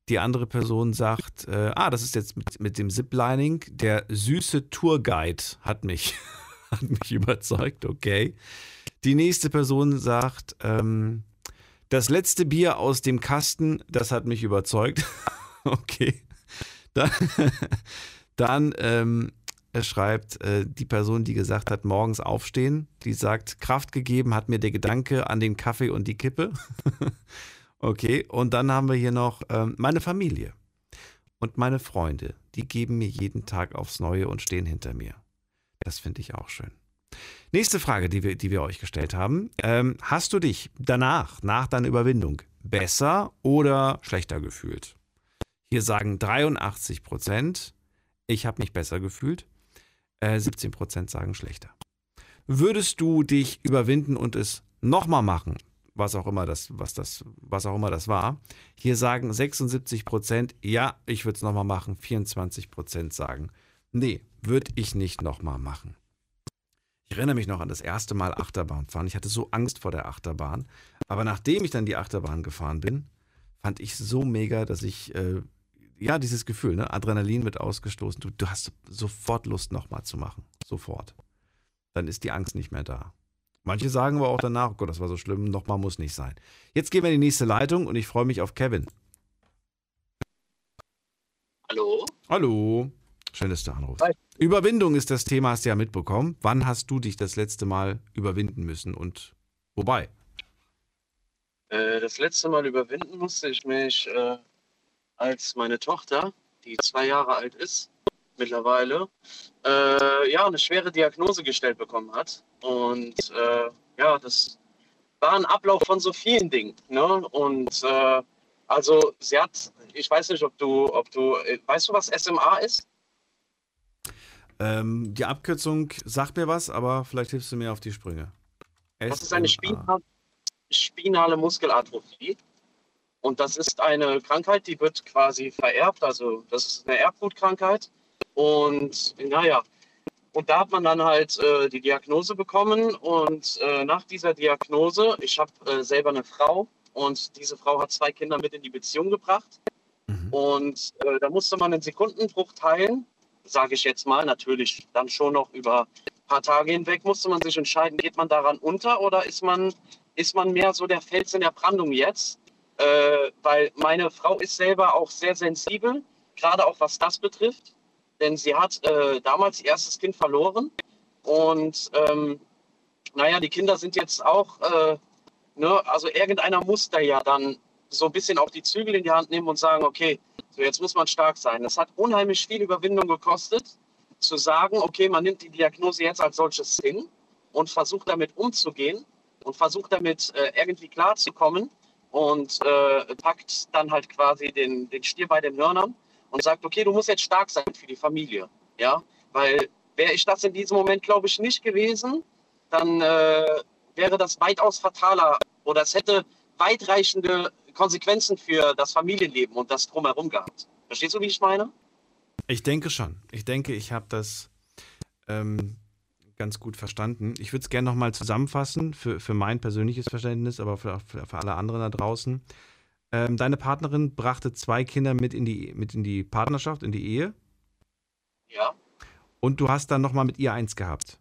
Die andere Person sagt, äh, ah, das ist jetzt mit, mit dem Ziplining. Der süße Tourguide hat mich, hat mich überzeugt, okay. Die nächste Person sagt, ähm, das letzte Bier aus dem Kasten, das hat mich überzeugt. okay. Dann, dann ähm, schreibt äh, die Person, die gesagt hat, morgens aufstehen, die sagt, Kraft gegeben hat mir der Gedanke an den Kaffee und die Kippe. okay, und dann haben wir hier noch ähm, meine Familie und meine Freunde. Die geben mir jeden Tag aufs Neue und stehen hinter mir. Das finde ich auch schön. Nächste Frage, die wir, die wir euch gestellt haben. Ähm, hast du dich danach, nach deiner Überwindung, besser oder schlechter gefühlt? Hier sagen 83 Prozent, ich habe mich besser gefühlt. Äh, 17 Prozent sagen schlechter. Würdest du dich überwinden und es nochmal machen, was auch immer das, was das, was auch immer das war? Hier sagen 76 Prozent, ja, ich würde es nochmal machen. 24 Prozent sagen, nee, würde ich nicht nochmal machen. Ich erinnere mich noch an das erste Mal Achterbahn fahren. Ich hatte so Angst vor der Achterbahn. Aber nachdem ich dann die Achterbahn gefahren bin, fand ich so mega, dass ich, äh, ja, dieses Gefühl, ne? Adrenalin wird ausgestoßen. Du, du hast sofort Lust, nochmal zu machen. Sofort. Dann ist die Angst nicht mehr da. Manche sagen aber auch danach, oh Gott, das war so schlimm, nochmal muss nicht sein. Jetzt gehen wir in die nächste Leitung und ich freue mich auf Kevin. Hallo? Hallo. Schön, dass du anrufst. Hi. Überwindung ist das Thema, hast du ja mitbekommen. Wann hast du dich das letzte Mal überwinden müssen und wobei? Äh, das letzte Mal überwinden musste ich mich, äh, als meine Tochter, die zwei Jahre alt ist, mittlerweile, äh, ja, eine schwere Diagnose gestellt bekommen hat. Und ja, das war ein Ablauf von so vielen Dingen. Ne? Und also sie hat, ich weiß nicht, ob du, ob du, weißt du, was SMA ist? Ähm, die Abkürzung sagt mir was, aber vielleicht hilfst du mir auf die Sprünge. Das ist eine spinale, spinale Muskelatrophie. Und das ist eine Krankheit, die wird quasi vererbt. Also das ist eine Erbgutkrankheit. Und naja, und da hat man dann halt äh, die Diagnose bekommen. Und äh, nach dieser Diagnose, ich habe äh, selber eine Frau und diese Frau hat zwei Kinder mit in die Beziehung gebracht. Mhm. Und äh, da musste man einen Sekundenbruchteilen sage ich jetzt mal, natürlich dann schon noch über ein paar Tage hinweg musste man sich entscheiden, geht man daran unter oder ist man, ist man mehr so der Fels in der Brandung jetzt? Äh, weil meine Frau ist selber auch sehr sensibel, gerade auch was das betrifft, denn sie hat äh, damals ihr erstes Kind verloren und ähm, naja, die Kinder sind jetzt auch, äh, ne, also irgendeiner muss da ja dann so ein bisschen auch die Zügel in die Hand nehmen und sagen, okay, so jetzt muss man stark sein. Das hat unheimlich viel Überwindung gekostet. zu sagen, okay, man nimmt die Diagnose jetzt als solches hin und versucht damit umzugehen und versucht damit äh, irgendwie klarzukommen und äh, packt dann halt quasi den, den Stier bei den Hörnern und sagt, okay, du musst jetzt stark sein für die Familie. Ja, weil wäre ich das in diesem Moment, glaube ich, nicht gewesen, dann äh, wäre das weitaus fataler oder es hätte weitreichende Konsequenzen für das Familienleben und das drumherum gehabt. Verstehst du, wie ich meine? Ich denke schon. Ich denke, ich habe das ähm, ganz gut verstanden. Ich würde es gerne nochmal zusammenfassen für, für mein persönliches Verständnis, aber für, für, alle anderen da draußen. Ähm, deine Partnerin brachte zwei Kinder mit in, die, mit in die Partnerschaft, in die Ehe. Ja. Und du hast dann nochmal mit ihr eins gehabt.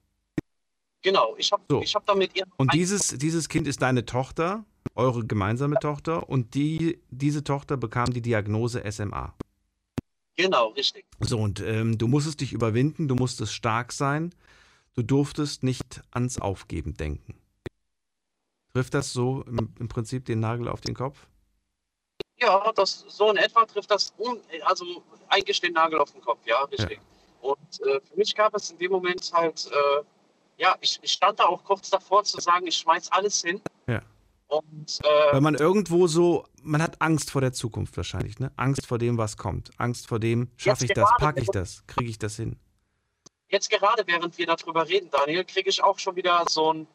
Genau, ich habe So. hab dann mit ihr. Und dieses, dieses Kind ist deine Tochter, eure gemeinsame Tochter, und die, diese Tochter bekam die Diagnose SMA. Genau, richtig. So, und ähm, du musstest dich überwinden, du musstest stark sein, du durftest nicht ans Aufgeben denken. Trifft das so im, im Prinzip den Nagel auf den Kopf? Ja, das, so in etwa trifft das un, also eigentlich den Nagel auf den Kopf, ja, richtig. Und äh, für mich gab es in dem Moment halt, äh, ja, ich, ich stand da auch kurz davor zu sagen, ich schmeiß alles hin. Ja. Und äh, Weil man irgendwo so, man hat Angst vor der Zukunft wahrscheinlich, ne? Angst vor dem, was kommt. Angst vor dem, schaffe ich das, packe ich das, kriege ich das hin. jetzt gerade, während wir darüber reden, Daniel, kriege ich auch schon wieder so, ein,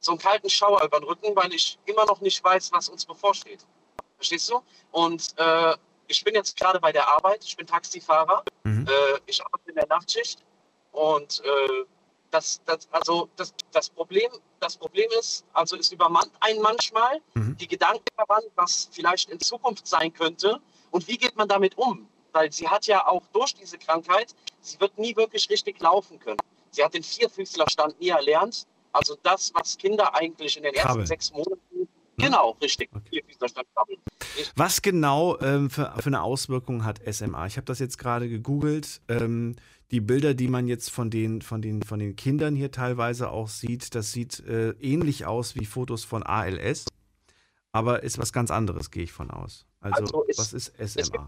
so einen kalten Schauer über den Rücken, weil ich immer noch nicht weiß, was uns bevorsteht. Verstehst du? Und äh, ich bin jetzt gerade bei der Arbeit, ich bin Taxifahrer, Mhm. äh, ich arbeite in der Nachtschicht und äh, das, das, also das, das, Problem, das Problem ist, also es übermannt einen manchmal Mhm. die Gedanken daran, was vielleicht in Zukunft sein könnte und wie geht man damit um? Weil sie hat ja auch durch diese Krankheit, sie wird nie wirklich richtig laufen können. Sie hat den Vierfüßlerstand nie erlernt. Also das, was Kinder eigentlich in den ersten Krabbeln. sechs Monaten. Genau, richtig. Okay. Was genau ähm, für, für eine Auswirkung hat SMA? Ich habe das jetzt gerade gegoogelt. Ähm, die Bilder, die man jetzt von den, von, den, von den Kindern hier teilweise auch sieht, das sieht äh, ähnlich aus wie Fotos von ALS, aber ist was ganz anderes, gehe ich von aus. Also, Also es- was ist SMA?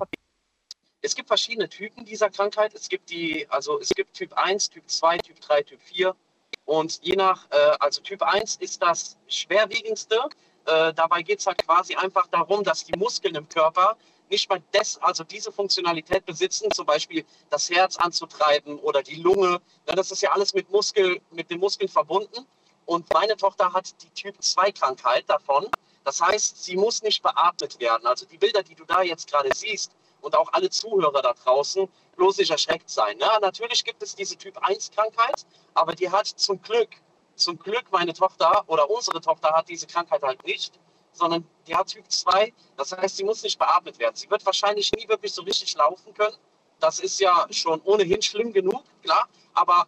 es gibt verschiedene Typen dieser Krankheit. Es gibt die, also es gibt Typ 1, Typ 2, Typ 3, Typ 4. Und je nach, äh, also Typ 1 ist das schwerwiegendste. Äh, dabei geht es halt quasi einfach darum, dass die Muskeln im Körper nicht mal des, also diese Funktionalität besitzen, zum Beispiel das Herz anzutreiben oder die Lunge. Ja, das ist ja alles mit, Muskel, mit den Muskeln verbunden. Und meine Tochter hat die Typ 2-Krankheit davon. Das heißt, sie muss nicht beatmet werden. Also die Bilder, die du da jetzt gerade siehst und auch alle Zuhörer da draußen, bloß nicht erschreckt sein. Ne? Natürlich gibt es diese Typ 1-Krankheit, aber die hat zum Glück, zum Glück meine Tochter oder unsere Tochter hat diese Krankheit halt nicht, sondern die hat Typ 2. Das heißt, sie muss nicht beatmet werden. Sie wird wahrscheinlich nie wirklich so richtig laufen können. Das ist ja schon ohnehin schlimm genug, klar. Aber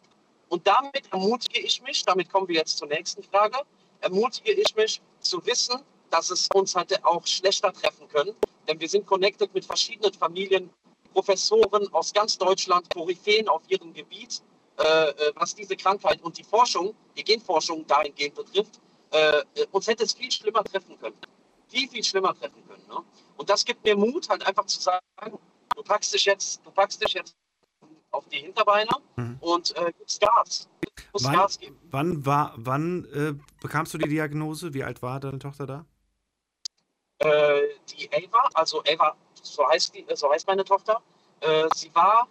und damit ermutige ich mich, damit kommen wir jetzt zur nächsten Frage, ermutige ich mich zu wissen, dass es uns halt auch schlechter treffen können. Denn wir sind connected mit verschiedenen Familien, Professoren aus ganz Deutschland, Koryphäen auf ihrem Gebiet, äh, äh, was diese Krankheit und die Forschung, die Genforschung dahingehend betrifft, äh, äh, uns hätte es viel schlimmer treffen können. Viel, viel schlimmer treffen können. Ne? Und das gibt mir Mut, halt einfach zu sagen, du packst dich jetzt, du packst dich jetzt auf die Hinterbeine Mhm. und äh, gibst Gas. Musst Wann, Gas geben. wann, war, wann äh, bekamst du die Diagnose? Wie alt war deine Tochter da? Äh, die Ava, also Ava, so heißt, die, so heißt meine Tochter, äh, sie war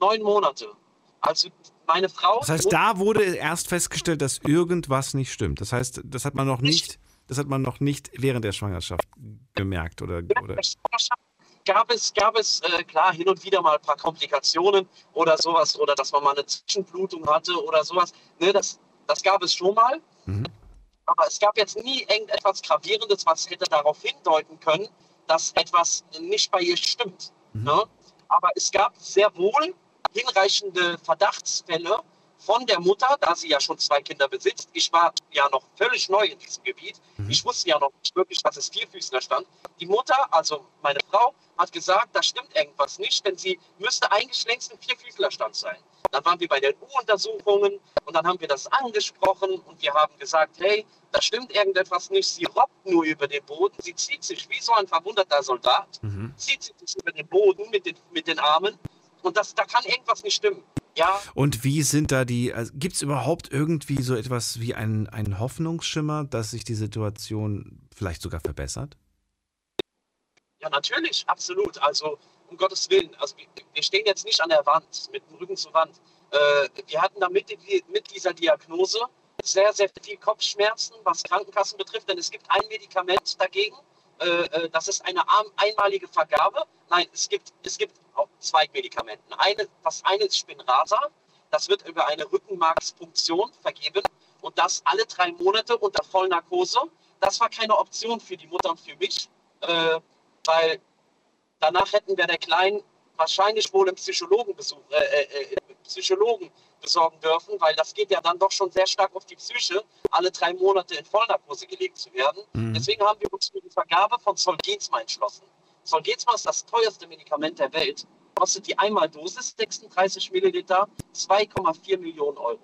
neun Monate. Also meine Frau. Das heißt, da wurde erst festgestellt, dass irgendwas nicht stimmt. Das heißt, das hat man noch nicht, das hat man noch nicht während der Schwangerschaft gemerkt oder, oder gab es, gab es äh, klar hin und wieder mal ein paar Komplikationen oder sowas oder dass man mal eine Zwischenblutung hatte oder sowas. Ne, das, das gab es schon mal. Mhm. Aber es gab jetzt nie irgendetwas Gravierendes, was hätte darauf hindeuten können, dass etwas nicht bei ihr stimmt. Mhm. Ne? Aber es gab sehr wohl hinreichende Verdachtsfälle von der Mutter, da sie ja schon zwei Kinder besitzt. Ich war ja noch völlig neu in diesem Gebiet. Mhm. Ich wusste ja noch nicht wirklich, dass es Vierfüßler stand. Die Mutter, also meine Frau, hat gesagt, da stimmt irgendwas nicht, denn sie müsste eigentlich längst im Vierfüßlerstand sein. Dann waren wir bei den U-Untersuchungen und dann haben wir das angesprochen und wir haben gesagt, hey, da stimmt irgendetwas nicht. Sie robbt nur über den Boden. Sie zieht sich wie so ein verwundeter Soldat, Mhm. zieht sich über den Boden mit den, mit den Armen Und das, da kann irgendwas nicht stimmen. Ja. Und wie sind da die, also gibt es überhaupt irgendwie so etwas wie einen, einen Hoffnungsschimmer, dass sich die Situation vielleicht sogar verbessert? Ja, natürlich, absolut. Also um Gottes Willen, also wir, wir stehen jetzt nicht an der Wand, mit dem Rücken zur Wand. Äh, wir hatten da mit, mit dieser Diagnose sehr, sehr viel Kopfschmerzen, was Krankenkassen betrifft, denn es gibt ein Medikament dagegen. Äh, äh das ist eine einmalige Vergabe. Nein, es gibt, es gibt auch zwei Medikamente. Eine, das eine ist Spinraza, das wird über eine Rückenmarkspunktion vergeben und das alle drei Monate unter Vollnarkose. Das war keine Option für die Mutter und für mich, äh, weil danach hätten wir der Kleinen wahrscheinlich wohl einen Psychologen, besuch, äh, äh, äh, Psychologen besorgen dürfen, weil das geht ja dann doch schon sehr stark auf die Psyche, alle drei Monate in Vollnarkose gelegt zu werden. Mhm. Deswegen haben wir uns für die Vergabe von Zolgensma entschlossen. Zolgensma ist das teuerste Medikament der Welt, kostet die Einmaldosis 36 Milliliter 2,4 Millionen Euro.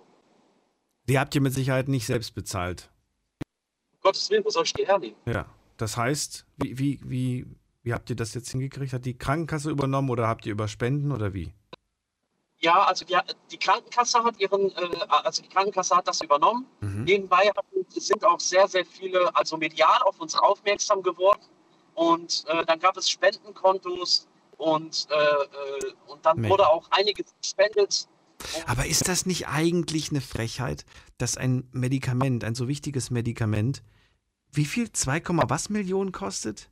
Die habt ihr mit Sicherheit nicht selbst bezahlt. Um Gottes Willen, wo soll ich die hernehmen? Ja, das heißt, wie, wie, wie, wie habt ihr das jetzt hingekriegt? Hat die Krankenkasse übernommen oder habt ihr über Spenden oder wie? Ja, also die, die Krankenkasse hat ihren, äh, also die Krankenkasse hat das übernommen. Mhm. Nebenbei sind auch sehr, sehr viele, also medial auf uns aufmerksam geworden. Und äh, dann gab es Spendenkontos und, äh, äh und dann Mensch. wurde auch einiges gespendet. Aber ist das nicht eigentlich eine Frechheit, dass ein Medikament, ein so wichtiges Medikament, wie viel? 2, was Millionen kostet?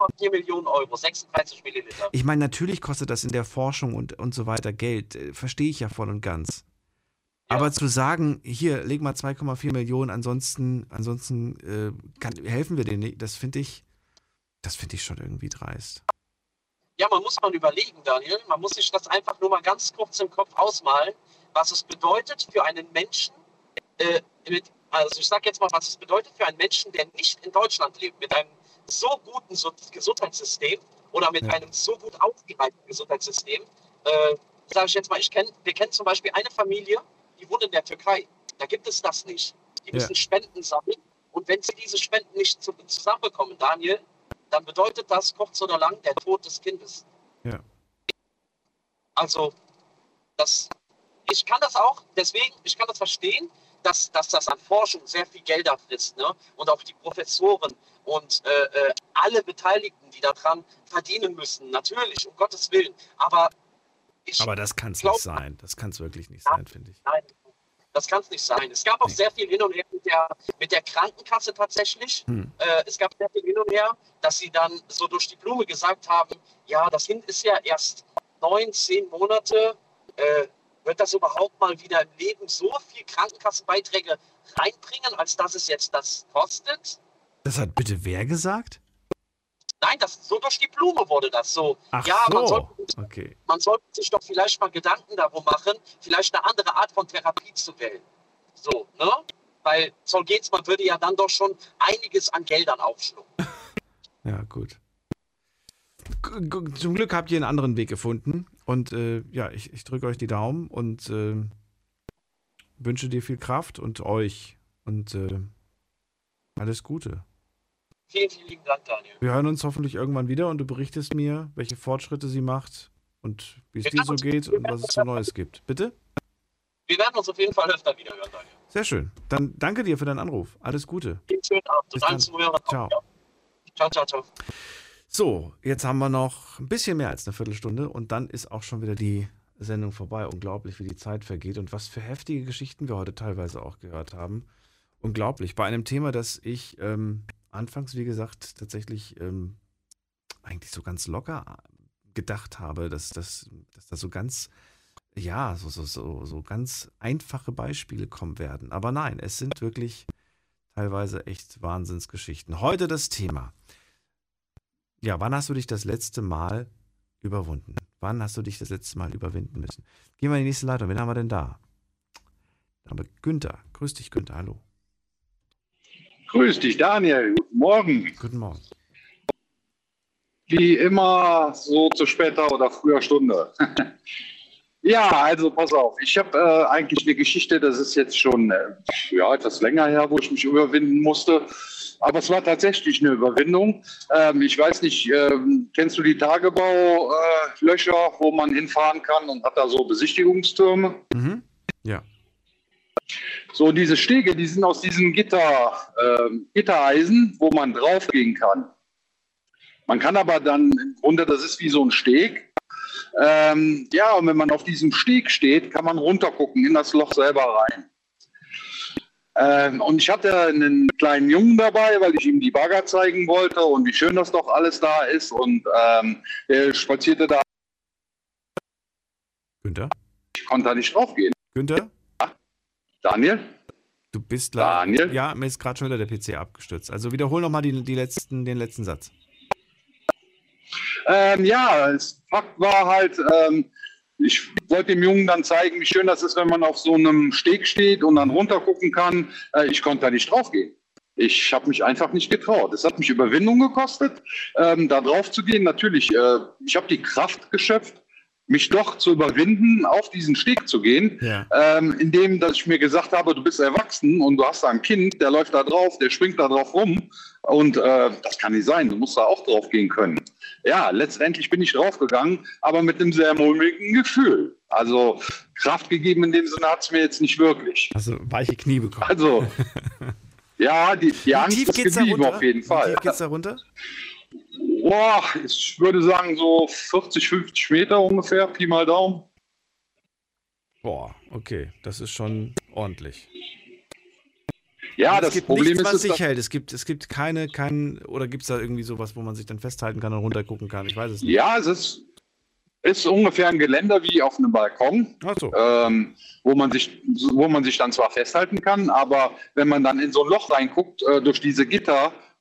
2,4 Millionen Euro, 36 Milliliter. Ich meine, natürlich kostet das in der Forschung und, und so weiter Geld. Äh, verstehe ich ja voll und ganz. Ja. Aber zu sagen, hier, leg mal 2,4 Millionen, ansonsten, ansonsten äh, kann, helfen wir denen nicht, das finde ich, das finde ich schon irgendwie dreist. Ja, man muss mal überlegen, Daniel. Man muss sich das einfach nur mal ganz kurz im Kopf ausmalen, was es bedeutet für einen Menschen, äh, mit, also ich sage jetzt mal, was es bedeutet für einen Menschen, der nicht in Deutschland lebt, mit einem so guten Gesundheitssystem oder mit ja. einem so gut ausgereiften Gesundheitssystem, äh, sage ich jetzt mal, ich kenn, wir kennen zum Beispiel eine Familie, die wohnt in der Türkei. Da gibt es das nicht. Die müssen ja. Spenden sammeln. Und wenn sie diese Spenden nicht zusammenbekommen, Daniel, dann bedeutet das kurz oder lang der Tod des Kindes. Ja. Also, das, ich kann das auch, deswegen, ich kann das verstehen, dass, dass das an Forschung sehr viel Gelder frisst. Ne? Und auch die Professoren und äh, äh, alle Beteiligten, die daran verdienen müssen. Natürlich, um Gottes Willen. Aber ich Aber das kann es nicht sein. Das kann es wirklich nicht sein, finde ich. Nein, das kann es nicht sein. Es gab auch sehr viel hin und her mit der, mit der Krankenkasse tatsächlich. Hm. Äh, es gab sehr viel hin und her, dass sie dann so durch die Blume gesagt haben, ja, das Kind ist ja erst neun, zehn Monate. Äh, wird das überhaupt mal wieder im Leben so viel Krankenkassenbeiträge reinbringen, als dass es jetzt das kostet? Das hat bitte wer gesagt? Nein, das, so durch die Blume wurde das so. Ach ja, so. man, sollte, okay. man sollte sich doch vielleicht mal Gedanken darum machen, vielleicht eine andere Art von Therapie zu wählen. So, ne? Weil Zolgensma würde ja dann doch schon einiges an Geldern aufschlucken. ja, gut. Zum Glück habt ihr einen anderen Weg gefunden. Und äh, ja, ich, ich drücke euch die Daumen und äh, wünsche dir viel Kraft und euch und äh, alles Gute. Vielen, vielen lieben Dank, Daniel. Wir hören uns hoffentlich irgendwann wieder und du berichtest mir, welche Fortschritte sie macht und wie es dir so geht und was es so Neues gibt. Bitte? Wir werden uns auf jeden Fall öfter wieder hören, Daniel. Sehr schön. Dann danke dir für deinen Anruf. Alles Gute. Vielen schönen Abend und allen Zuhörern. Ciao. Ciao, ciao, ciao. So, jetzt haben wir noch ein bisschen mehr als eine Viertelstunde und dann ist auch schon wieder die Sendung vorbei. Unglaublich, wie die Zeit vergeht und was für heftige Geschichten wir heute teilweise auch gehört haben. Unglaublich. Bei einem Thema, das ich ähm, anfangs, wie gesagt, tatsächlich ähm, eigentlich so ganz locker gedacht habe, dass, dass, dass da so ganz, ja, so, so, so, so ganz einfache Beispiele kommen werden. Aber nein, es sind wirklich teilweise echt Wahnsinnsgeschichten. Heute das Thema. Ja, wann hast du dich das letzte Mal überwunden? Wann hast du dich das letzte Mal überwinden müssen? Gehen wir in die nächste Leitung. Wen haben wir denn da? Da haben wir Günther. Grüß dich, Günther. Hallo. Grüß dich, Daniel. Guten Morgen. Guten Morgen. Wie immer so zu später oder früher Stunde. Ja, also pass auf. Ich habe äh, eigentlich eine Geschichte, das ist jetzt schon äh, ja, etwas länger her, wo ich mich überwinden musste. Aber es war tatsächlich eine Überwindung. Ähm, ich weiß nicht, ähm, kennst du die Tagebaulöcher, äh, wo man hinfahren kann und hat da so Besichtigungstürme? Mhm. Ja. So, diese Stege, die sind aus diesen Gitter, äh, Gittereisen, wo man draufgehen kann. Man kann aber dann, im Grunde, das ist wie so ein Steg, ähm, ja, und wenn man auf diesem Steg steht, kann man runtergucken in das Loch selber rein. Ähm, und ich hatte einen kleinen Jungen dabei, weil ich ihm die Bagger zeigen wollte und wie schön das doch alles da ist. Und ähm, er spazierte da. Günther? Ich konnte da nicht draufgehen. Günther? Daniel? Du bist Daniel? Ja, mir ist gerade schon wieder der PC abgestürzt. Also wiederhol nochmal die, die letzten, den letzten Satz. Ähm, ja, das Fakt war halt, ähm, ich wollte dem Jungen dann zeigen, wie schön das ist, wenn man auf so einem Steg steht und dann runtergucken kann. Äh, ich konnte da nicht draufgehen. Ich habe mich einfach nicht getraut. Es hat mich Überwindung gekostet, ähm, da drauf zu gehen. Natürlich, äh, ich habe die Kraft geschöpft, mich doch zu überwinden, auf diesen Steg zu gehen, ja. ähm, indem dass ich mir gesagt habe, du bist erwachsen und du hast da ein Kind, der läuft da drauf, der springt da drauf rum und äh, das kann nicht sein, du musst da auch drauf gehen können. Ja, letztendlich bin ich draufgegangen, aber mit einem sehr mulmigen Gefühl. Also Kraft gegeben in dem Sinne hat es mir jetzt nicht wirklich. Also weiche Knie bekommen. Also, ja, die, die Angst ist geblieben auf jeden Fall. Wie tief geht's da runter? Boah, ich würde sagen so 40, 50 Meter ungefähr, Pi mal Daumen. Boah, okay, das ist schon ordentlich. Ja, das gibt Problem nichts, ist, was sich hält. Es gibt, es gibt keine, keinen, oder gibt es da irgendwie sowas, wo man sich dann festhalten kann und runtergucken kann? Ich weiß es nicht. Ja, es ist, ist ungefähr ein Geländer wie auf einem Balkon, so. ähm, wo, man sich, wo man sich dann zwar festhalten kann, aber wenn man dann in so ein Loch reinguckt, äh, durch diese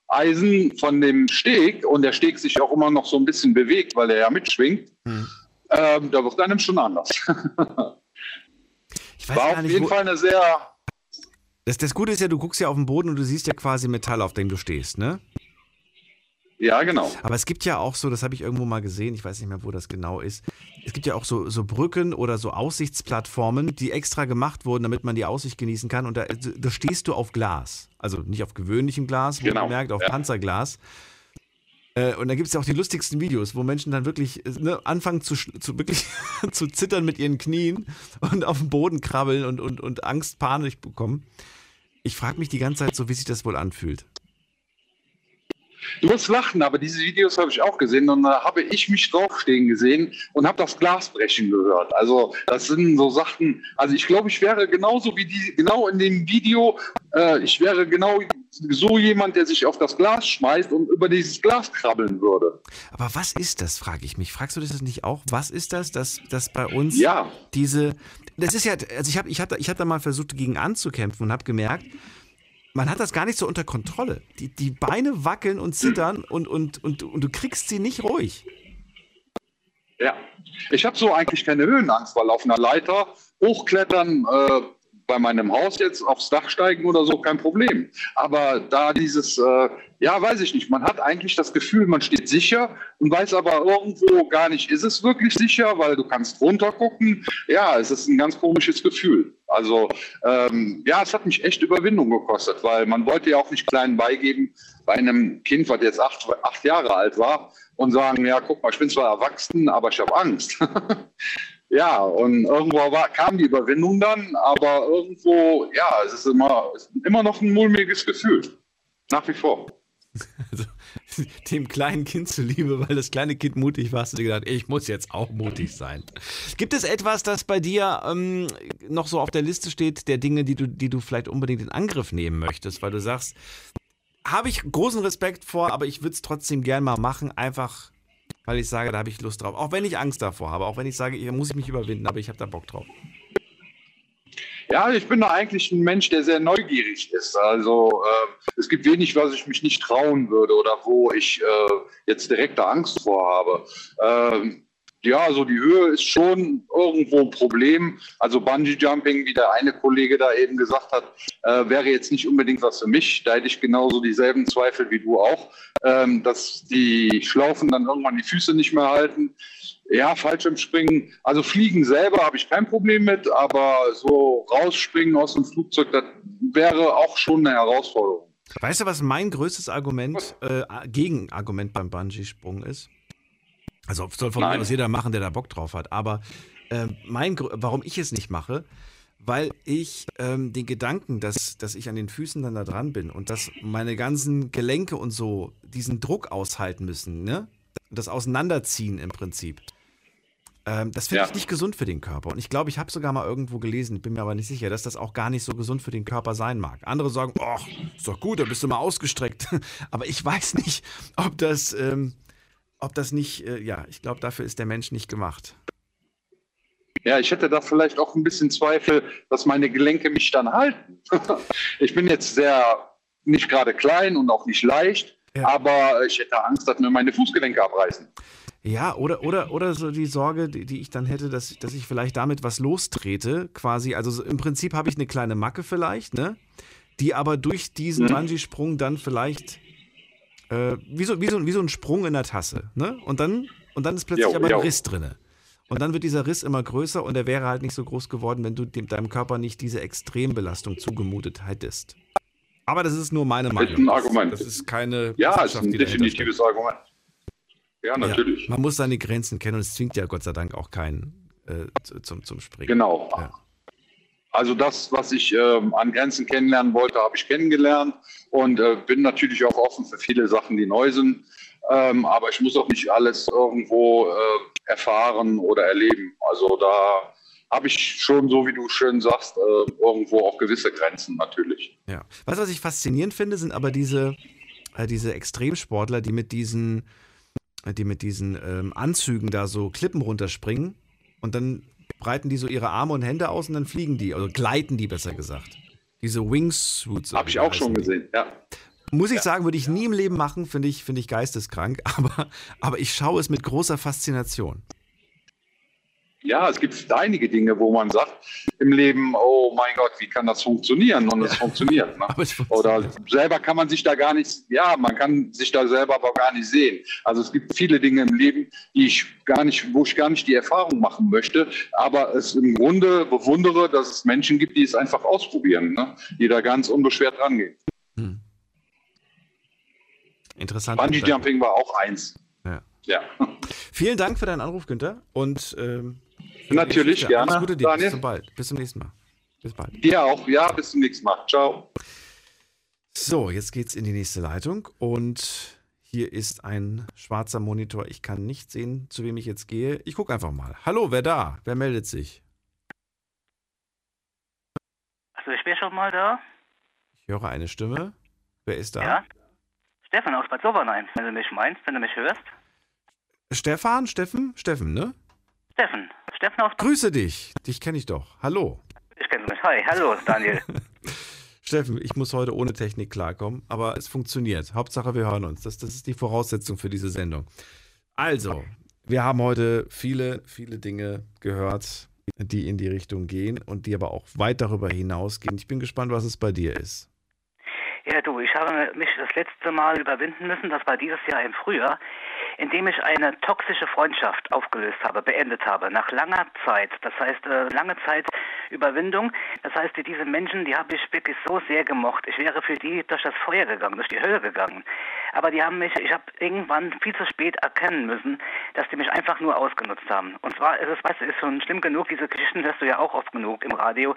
Gittereisen von dem Steg und der Steg sich auch immer noch so ein bisschen bewegt, weil er ja mitschwingt, hm. ähm, da wird einem schon anders. ich weiß War gar auf nicht, jeden wo- Fall eine sehr Das, das Gute ist ja, du guckst ja auf den Boden und du siehst ja quasi Metall, auf dem du stehst, ne? Ja, genau. Aber es gibt ja auch so, das habe ich irgendwo mal gesehen, ich weiß nicht mehr, wo das genau ist. Es gibt ja auch so, so Brücken oder so Aussichtsplattformen, die extra gemacht wurden, damit man die Aussicht genießen kann. Und da, da stehst du auf Glas. Also nicht auf gewöhnlichem Glas, wo Genau, man merkt, auf ja. Panzerglas. Äh, Und da gibt es ja auch die lustigsten Videos, wo Menschen dann wirklich äh, ne, anfangen zu, zu, wirklich zu zittern mit ihren Knien und auf dem Boden krabbeln und, und, und Angst, Panik bekommen. Ich frage mich die ganze Zeit so, wie sich das wohl anfühlt. Du wirst lachen, aber diese Videos habe ich auch gesehen und da habe ich mich draufstehen gesehen und habe das Glas brechen gehört. Also das sind so Sachen, also ich glaube, ich wäre genauso wie die, genau in dem Video, äh, ich wäre genau so jemand, der sich auf das Glas schmeißt und über dieses Glas krabbeln würde. Aber was ist das, frage ich mich. Fragst du das nicht auch? Was ist das, dass, dass bei uns Ja. diese. Das ist ja, also ich habe ich hab, ich hab da mal versucht, dagegen anzukämpfen und habe gemerkt, man hat das gar nicht so unter Kontrolle. Die, die Beine wackeln und zittern und, und, und, und du kriegst sie nicht ruhig. Ja, ich habe so eigentlich keine Höhenangst, weil auf einer Leiter hochklettern, äh, bei meinem Haus jetzt aufs Dach steigen oder so, kein Problem. Aber da dieses, äh, ja, weiß ich nicht, man hat eigentlich das Gefühl, man steht sicher und weiß aber irgendwo gar nicht, ist es wirklich sicher, weil du kannst runtergucken. Ja, es ist ein ganz komisches Gefühl. Also, ähm, ja, es hat mich echt Überwindung gekostet, weil man wollte ja auch nicht klein beigeben bei einem Kind, was jetzt acht, acht Jahre alt war und sagen, ja, guck mal, ich bin zwar erwachsen, aber ich habe Angst. ja, und irgendwo war, kam die Überwindung dann, aber irgendwo, ja, es ist immer, es ist immer noch ein mulmiges Gefühl. Nach wie vor. Dem kleinen Kind zuliebe, weil das kleine Kind mutig war, hast du gedacht, ich muss jetzt auch mutig sein. Gibt es etwas, das bei dir ähm, noch so auf der Liste steht, der Dinge, die du, die du vielleicht unbedingt in Angriff nehmen möchtest, weil du sagst, habe ich großen Respekt vor, aber ich würde es trotzdem gern mal machen, einfach weil ich sage, da habe ich Lust drauf. Auch wenn ich Angst davor habe, auch wenn ich sage, hier muss ich mich überwinden, aber ich habe da Bock drauf. Ja, ich bin da eigentlich ein Mensch, der sehr neugierig ist. Also äh, es gibt wenig, was ich mich nicht trauen würde oder wo ich äh, jetzt direkte Angst vor habe. Ähm, ja, also die Höhe ist schon irgendwo ein Problem. Also Bungee Jumping, wie der eine Kollege da eben gesagt hat, äh, wäre jetzt nicht unbedingt was für mich. Da hätte ich genauso dieselben Zweifel wie du auch, ähm, dass die Schlaufen dann irgendwann die Füße nicht mehr halten. Ja, Fallschirmspringen, also Fliegen selber habe ich kein Problem mit, aber so rausspringen aus dem Flugzeug, das wäre auch schon eine Herausforderung. Weißt du, was mein größtes Argument, äh, Gegenargument beim Bungee-Sprung ist? Also soll von mir aus jeder machen, der da Bock drauf hat. Aber äh, mein, warum ich es nicht mache, weil ich ähm, den Gedanken, dass, dass ich an den Füßen dann da dran bin und dass meine ganzen Gelenke und so diesen Druck aushalten müssen, ne? Das Auseinanderziehen im Prinzip. Ähm, das finde ja. ich nicht gesund für den Körper. Und ich glaube, ich habe sogar mal irgendwo gelesen, bin mir aber nicht sicher, dass das auch gar nicht so gesund für den Körper sein mag. Andere sagen, ach, ist doch gut, da bist du mal ausgestreckt. aber ich weiß nicht, ob das, ähm, ob das nicht, äh, ja, ich glaube, dafür ist der Mensch nicht gemacht. Ja, ich hätte da vielleicht auch ein bisschen Zweifel, dass meine Gelenke mich dann halten. ich bin jetzt sehr, nicht gerade klein und auch nicht leicht, ja. aber ich hätte Angst, dass mir meine Fußgelenke abreißen. Ja, oder, oder, oder so die Sorge, die, die ich dann hätte, dass, dass ich vielleicht damit was lostrete, quasi. Also so, im Prinzip habe ich eine kleine Macke vielleicht, ne? Die aber durch diesen mhm. Bungee-Sprung dann vielleicht äh, wie, so, wie, so, wie so ein Sprung in der Tasse. Ne? Und, dann, und dann ist plötzlich jo, aber jo. ein Riss drin. Und dann wird dieser Riss immer größer und er wäre halt nicht so groß geworden, wenn du dem, deinem Körper nicht diese Extrembelastung zugemutet hättest. Aber das ist nur meine Meinung. Das ist ein Argument. Das ist keine. Ja, ist ein definitives Argument. Ja, natürlich. Ja, man muss seine Grenzen kennen und es zwingt ja Gott sei Dank auch keinen äh, zum, zum Springen. Genau. Ja. Also das, was ich ähm, an Grenzen kennenlernen wollte, habe ich kennengelernt und äh, bin natürlich auch offen für viele Sachen, die neu sind. Ähm, aber ich muss auch nicht alles irgendwo äh, erfahren oder erleben. Also da habe ich schon, so wie du schön sagst, äh, irgendwo auch gewisse Grenzen natürlich. Ja. Weißt du, was ich faszinierend finde, sind aber diese, äh, diese Extremsportler, die mit diesen, die mit diesen ähm, Anzügen da so Klippen runterspringen und dann breiten die so ihre Arme und Hände aus und dann fliegen die, also gleiten die besser gesagt. Diese Wingsuits. Habe ich auch schon gesehen, ja. Muss ich ja. sagen, würde ich nie im Leben machen, finde ich, find ich geisteskrank, aber, aber ich schaue es mit großer Faszination. Ja, es gibt einige Dinge, wo man sagt im Leben, oh mein Gott, wie kann das funktionieren? Und es funktioniert. Ne? Oder selber kann man sich da gar nicht, ja, man kann sich da selber aber gar nicht sehen. Also es gibt viele Dinge im Leben, die ich gar nicht, wo ich gar nicht die Erfahrung machen möchte, aber es im Grunde bewundere, dass es Menschen gibt, die es einfach ausprobieren, ne? die da ganz unbeschwert rangehen. Hm. Interessant. Bungee Jumping war auch eins. Ja. ja. Vielen Dank für deinen Anruf, Günther. Und ähm, Natürlich, gerne. Alles Gute dir. Daniel. Bis bald. Bis zum nächsten Mal. Bis bald. Dir auch. Ja, bis zum nächsten Mal. Ciao. So, jetzt geht's in die nächste Leitung und hier ist ein schwarzer Monitor. Ich kann nicht sehen, zu wem ich jetzt gehe. Ich gucke einfach mal. Hallo, wer da? Wer meldet sich? Also ich bin schon mal da. Ich höre eine Stimme. Wer ist da? Ja. Stefan aus Bad Sobernheim, wenn du mich meinst, wenn du mich hörst. Stefan, Steffen, Steffen, ne? Steffen. Steffen aus. Grüße dich. Dich kenne ich doch. Hallo. Ich kenne mich. Hi, hallo, Daniel. Steffen, ich muss heute ohne Technik klarkommen, aber es funktioniert. Hauptsache, wir hören uns. Das, das ist die Voraussetzung für diese Sendung. Also, wir haben heute viele, viele Dinge gehört, die in die Richtung gehen und die aber auch weit darüber hinausgehen. Ich bin gespannt, was es bei dir ist. Ja, du, ich habe mich das letzte Mal überwinden müssen, das war dieses Jahr im Frühjahr indem ich eine toxische Freundschaft aufgelöst habe, beendet habe, nach langer Zeit. Das heißt, äh, lange Zeit Überwindung. Das heißt, diese Menschen, die habe ich wirklich so sehr gemocht. Ich wäre für die durch das Feuer gegangen, durch die Hölle gegangen. Aber die haben mich, ich habe irgendwann viel zu spät erkennen müssen, dass die mich einfach nur ausgenutzt haben. Und zwar ist es, weißt du, ist schon schlimm genug, diese Geschichten hörst du ja auch oft genug im Radio,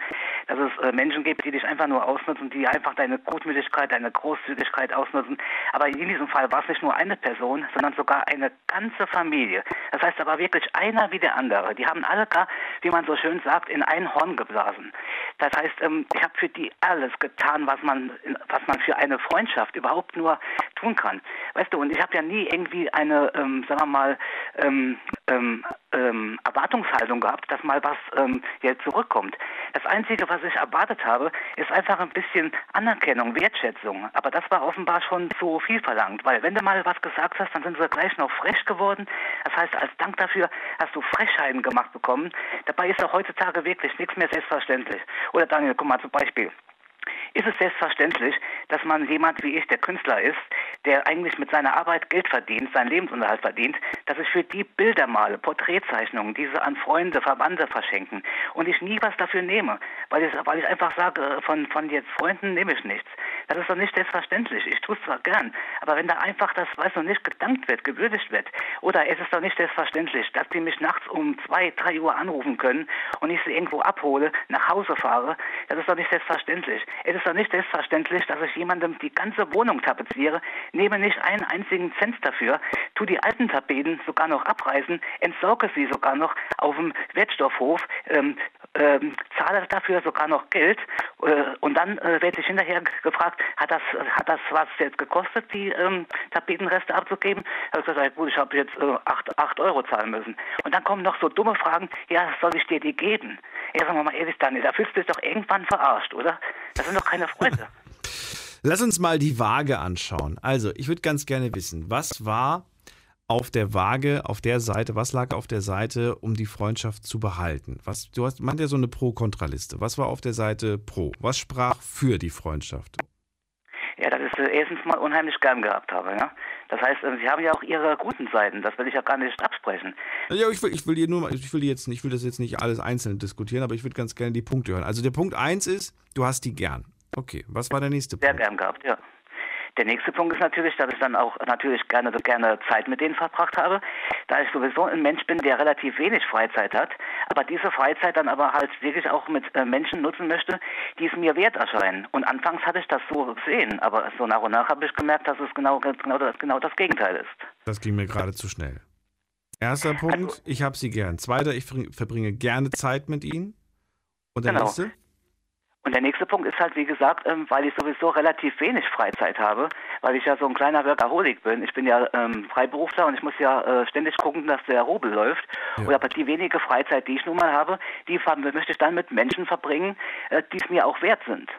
dass es äh, Menschen gibt, die dich einfach nur ausnutzen, die einfach deine Gutmütigkeit, deine Großzügigkeit ausnutzen. Aber in diesem Fall war es nicht nur eine Person, sondern sogar eine ganze Familie. Das heißt aber wirklich einer wie der andere. Die haben alle gar, wie man so schön sagt, in ein Horn geblasen. Das heißt, ähm, ich habe für die alles getan, was man, was man für eine Freundschaft überhaupt nur tun kann. Weißt du, und ich habe ja nie irgendwie eine, ähm, sagen wir mal, ähm, ähm, ähm, Erwartungshaltung gehabt, dass mal was ähm, hier zurückkommt. Das Einzige, was ich erwartet habe, ist einfach ein bisschen Anerkennung, Wertschätzung. Aber das war offenbar schon zu viel verlangt, weil wenn du mal was gesagt hast, dann sind sie gleich noch frech geworden. Das heißt, als Dank dafür hast du Frechheiten gemacht bekommen. Dabei ist doch heutzutage wirklich nichts mehr selbstverständlich. Oder Daniel, guck mal zum Beispiel ist es selbstverständlich, dass man jemand wie ich, der Künstler ist, der eigentlich mit seiner Arbeit Geld verdient, seinen Lebensunterhalt verdient, dass ich für die Bilder male, Porträtzeichnungen, diese an Freunde, Verwandte verschenken und ich nie was dafür nehme, weil ich, weil ich einfach sage, von, von jetzt Freunden nehme ich nichts. Das ist doch nicht selbstverständlich. Ich tue es zwar gern, aber wenn da einfach das, weiß noch nicht, gedankt wird, gewürdigt wird, oder es ist doch nicht selbstverständlich, dass die mich nachts um zwei, drei Uhr anrufen können und ich sie irgendwo abhole, nach Hause fahre, das ist doch nicht selbstverständlich. Es ist doch nicht selbstverständlich, dass ich jemandem die ganze Wohnung tapeziere, nehme nicht einen einzigen Cent dafür, tu die alten Tapeten sogar noch abreißen, entsorge sie sogar noch auf dem Wertstoffhof, ähm, ähm, zahle dafür sogar noch Geld äh, und dann äh, werde ich hinterher gefragt, hat das, hat das was jetzt gekostet, die ähm, Tapetenreste abzugeben? Da habe ich gesagt, gut, ich habe jetzt äh, 8, 8 Euro zahlen müssen. Und dann kommen noch so dumme Fragen, ja, soll ich dir die geben? Ja, sagen wir mal ehrlich, Daniel, da fühlst du dich doch irgendwann verarscht, oder? Das sind doch keine Freunde. Lass uns mal die Waage anschauen. Also, ich würde ganz gerne wissen, was war auf der Waage, auf der Seite, was lag auf der Seite, um die Freundschaft zu behalten? Was, du hast, man hat ja so eine Pro-Kontra-Liste. Was war auf der Seite Pro? Was sprach für die Freundschaft? Ja, das ist äh, erstens mal unheimlich gern gehabt habe. Ja? Das heißt, äh, Sie haben ja auch Ihre guten Seiten. Das will ich ja gar nicht absprechen. Ja, ich will, ich will hier nur, ich will jetzt, ich will das jetzt nicht alles einzeln diskutieren, aber ich würde ganz gerne die Punkte hören. Also der Punkt 1 ist, du hast die gern. Okay, was war der nächste Punkt? Sehr gern gehabt, ja. Der nächste Punkt ist natürlich, dass ich dann auch natürlich gerne, gerne Zeit mit denen verbracht habe, da ich sowieso ein Mensch bin, der relativ wenig Freizeit hat, aber diese Freizeit dann aber halt wirklich auch mit äh, Menschen nutzen möchte, die es mir wert erscheinen. Und anfangs hatte ich das so gesehen, aber so nach und nach habe ich gemerkt, dass es genau, genau, das, genau das Gegenteil ist. Das ging mir gerade zu schnell. Erster Punkt, also, ich habe sie gern. Zweiter, ich verbringe gerne Zeit mit ihnen. Und der genau. nächste? Und der nächste Punkt ist halt, wie gesagt, ähm, weil ich sowieso relativ wenig Freizeit habe, weil ich ja so ein kleiner Workaholic bin. Ich bin ja ähm, Freiberufler und ich muss ja äh, ständig gucken, dass der Rubel läuft. Ja. Und aber die wenige Freizeit, die ich nun mal habe, die möchte ich dann mit Menschen verbringen, äh, die es mir auch wert sind.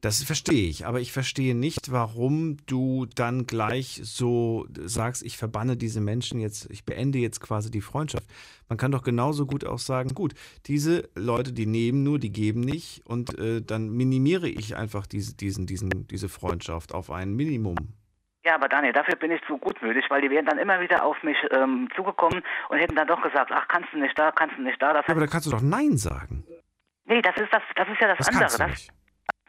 Das verstehe ich, aber ich verstehe nicht, warum du dann gleich so sagst, ich verbanne diese Menschen jetzt, ich beende jetzt quasi die Freundschaft. Man kann doch genauso gut auch sagen, gut, diese Leute, die nehmen nur, die geben nicht und äh, dann minimiere ich einfach diese, diesen, diesen, diese Freundschaft auf ein Minimum. Ja, aber Daniel, dafür bin ich zu gutmütig, weil die wären dann immer wieder auf mich ähm, zugekommen und hätten dann doch gesagt, ach, kannst du nicht da, kannst du nicht da. Das ja, aber da kannst du doch Nein sagen. Nee, das ist das, das ist ja das, das andere. Kannst du das, nicht.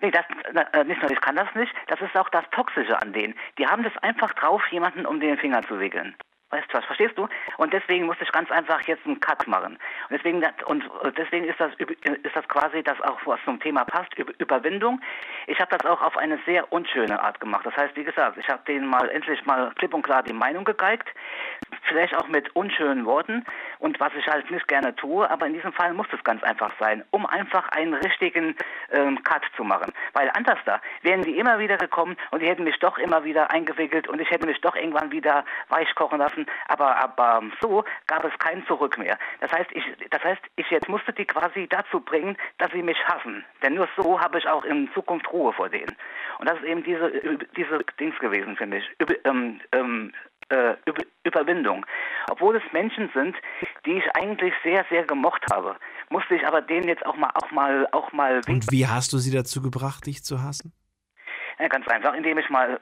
Nee, das, äh, nicht nur ich kann das nicht, das ist auch das Toxische an denen. Die haben das einfach drauf, jemanden um den Finger zu wickeln. Weißt du was, verstehst du? Und deswegen musste ich ganz einfach jetzt einen Cut machen. Und deswegen, und deswegen ist das, ist das quasi das auch, was zum Thema passt, Überwindung. Ich habe das auch auf eine sehr unschöne Art gemacht. Das heißt, wie gesagt, ich habe denen mal endlich mal klipp und klar die Meinung gegeigt. Vielleicht auch mit unschönen Worten und was ich halt nicht gerne tue, aber in diesem Fall muss es ganz einfach sein, um einfach einen richtigen ähm, Cut zu machen. Weil anders da wären die immer wieder gekommen und die hätten mich doch immer wieder eingewickelt und ich hätte mich doch irgendwann wieder weich kochen lassen lassen, aber, aber so gab es kein Zurück mehr. Das heißt, ich, das heißt, ich jetzt musste die quasi dazu bringen, dass sie mich hassen. Denn nur so habe ich auch in Zukunft Ruhe vor denen. Und das ist eben diese, diese Dings gewesen, finde ich. Über, ähm, ähm, äh, Über, Überwindung. Obwohl es Menschen sind, die ich eigentlich sehr, sehr gemocht habe, musste ich aber denen jetzt auch mal, auch mal, auch mal. Und wie hast du sie dazu gebracht, dich zu hassen? Ja, ganz einfach, indem ich mal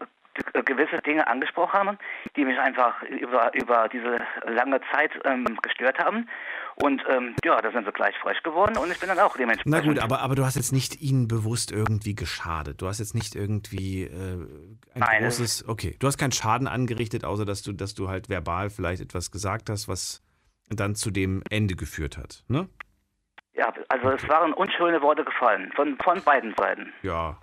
gewisse Dinge angesprochen haben, die mich einfach über, über diese lange Zeit ähm, gestört haben. Und ähm, ja, da sind sie gleich frech geworden und ich bin dann auch dementsprechend. Na gut, aber, aber du hast jetzt nicht ihnen bewusst irgendwie geschadet. Du hast jetzt nicht irgendwie äh, ein Nein, großes. Okay, du hast keinen Schaden angerichtet, außer dass du, dass du halt verbal vielleicht etwas gesagt hast, was dann zu dem Ende geführt hat, ne? Ja, also es waren unschöne Worte gefallen, von, von beiden Seiten. Ja,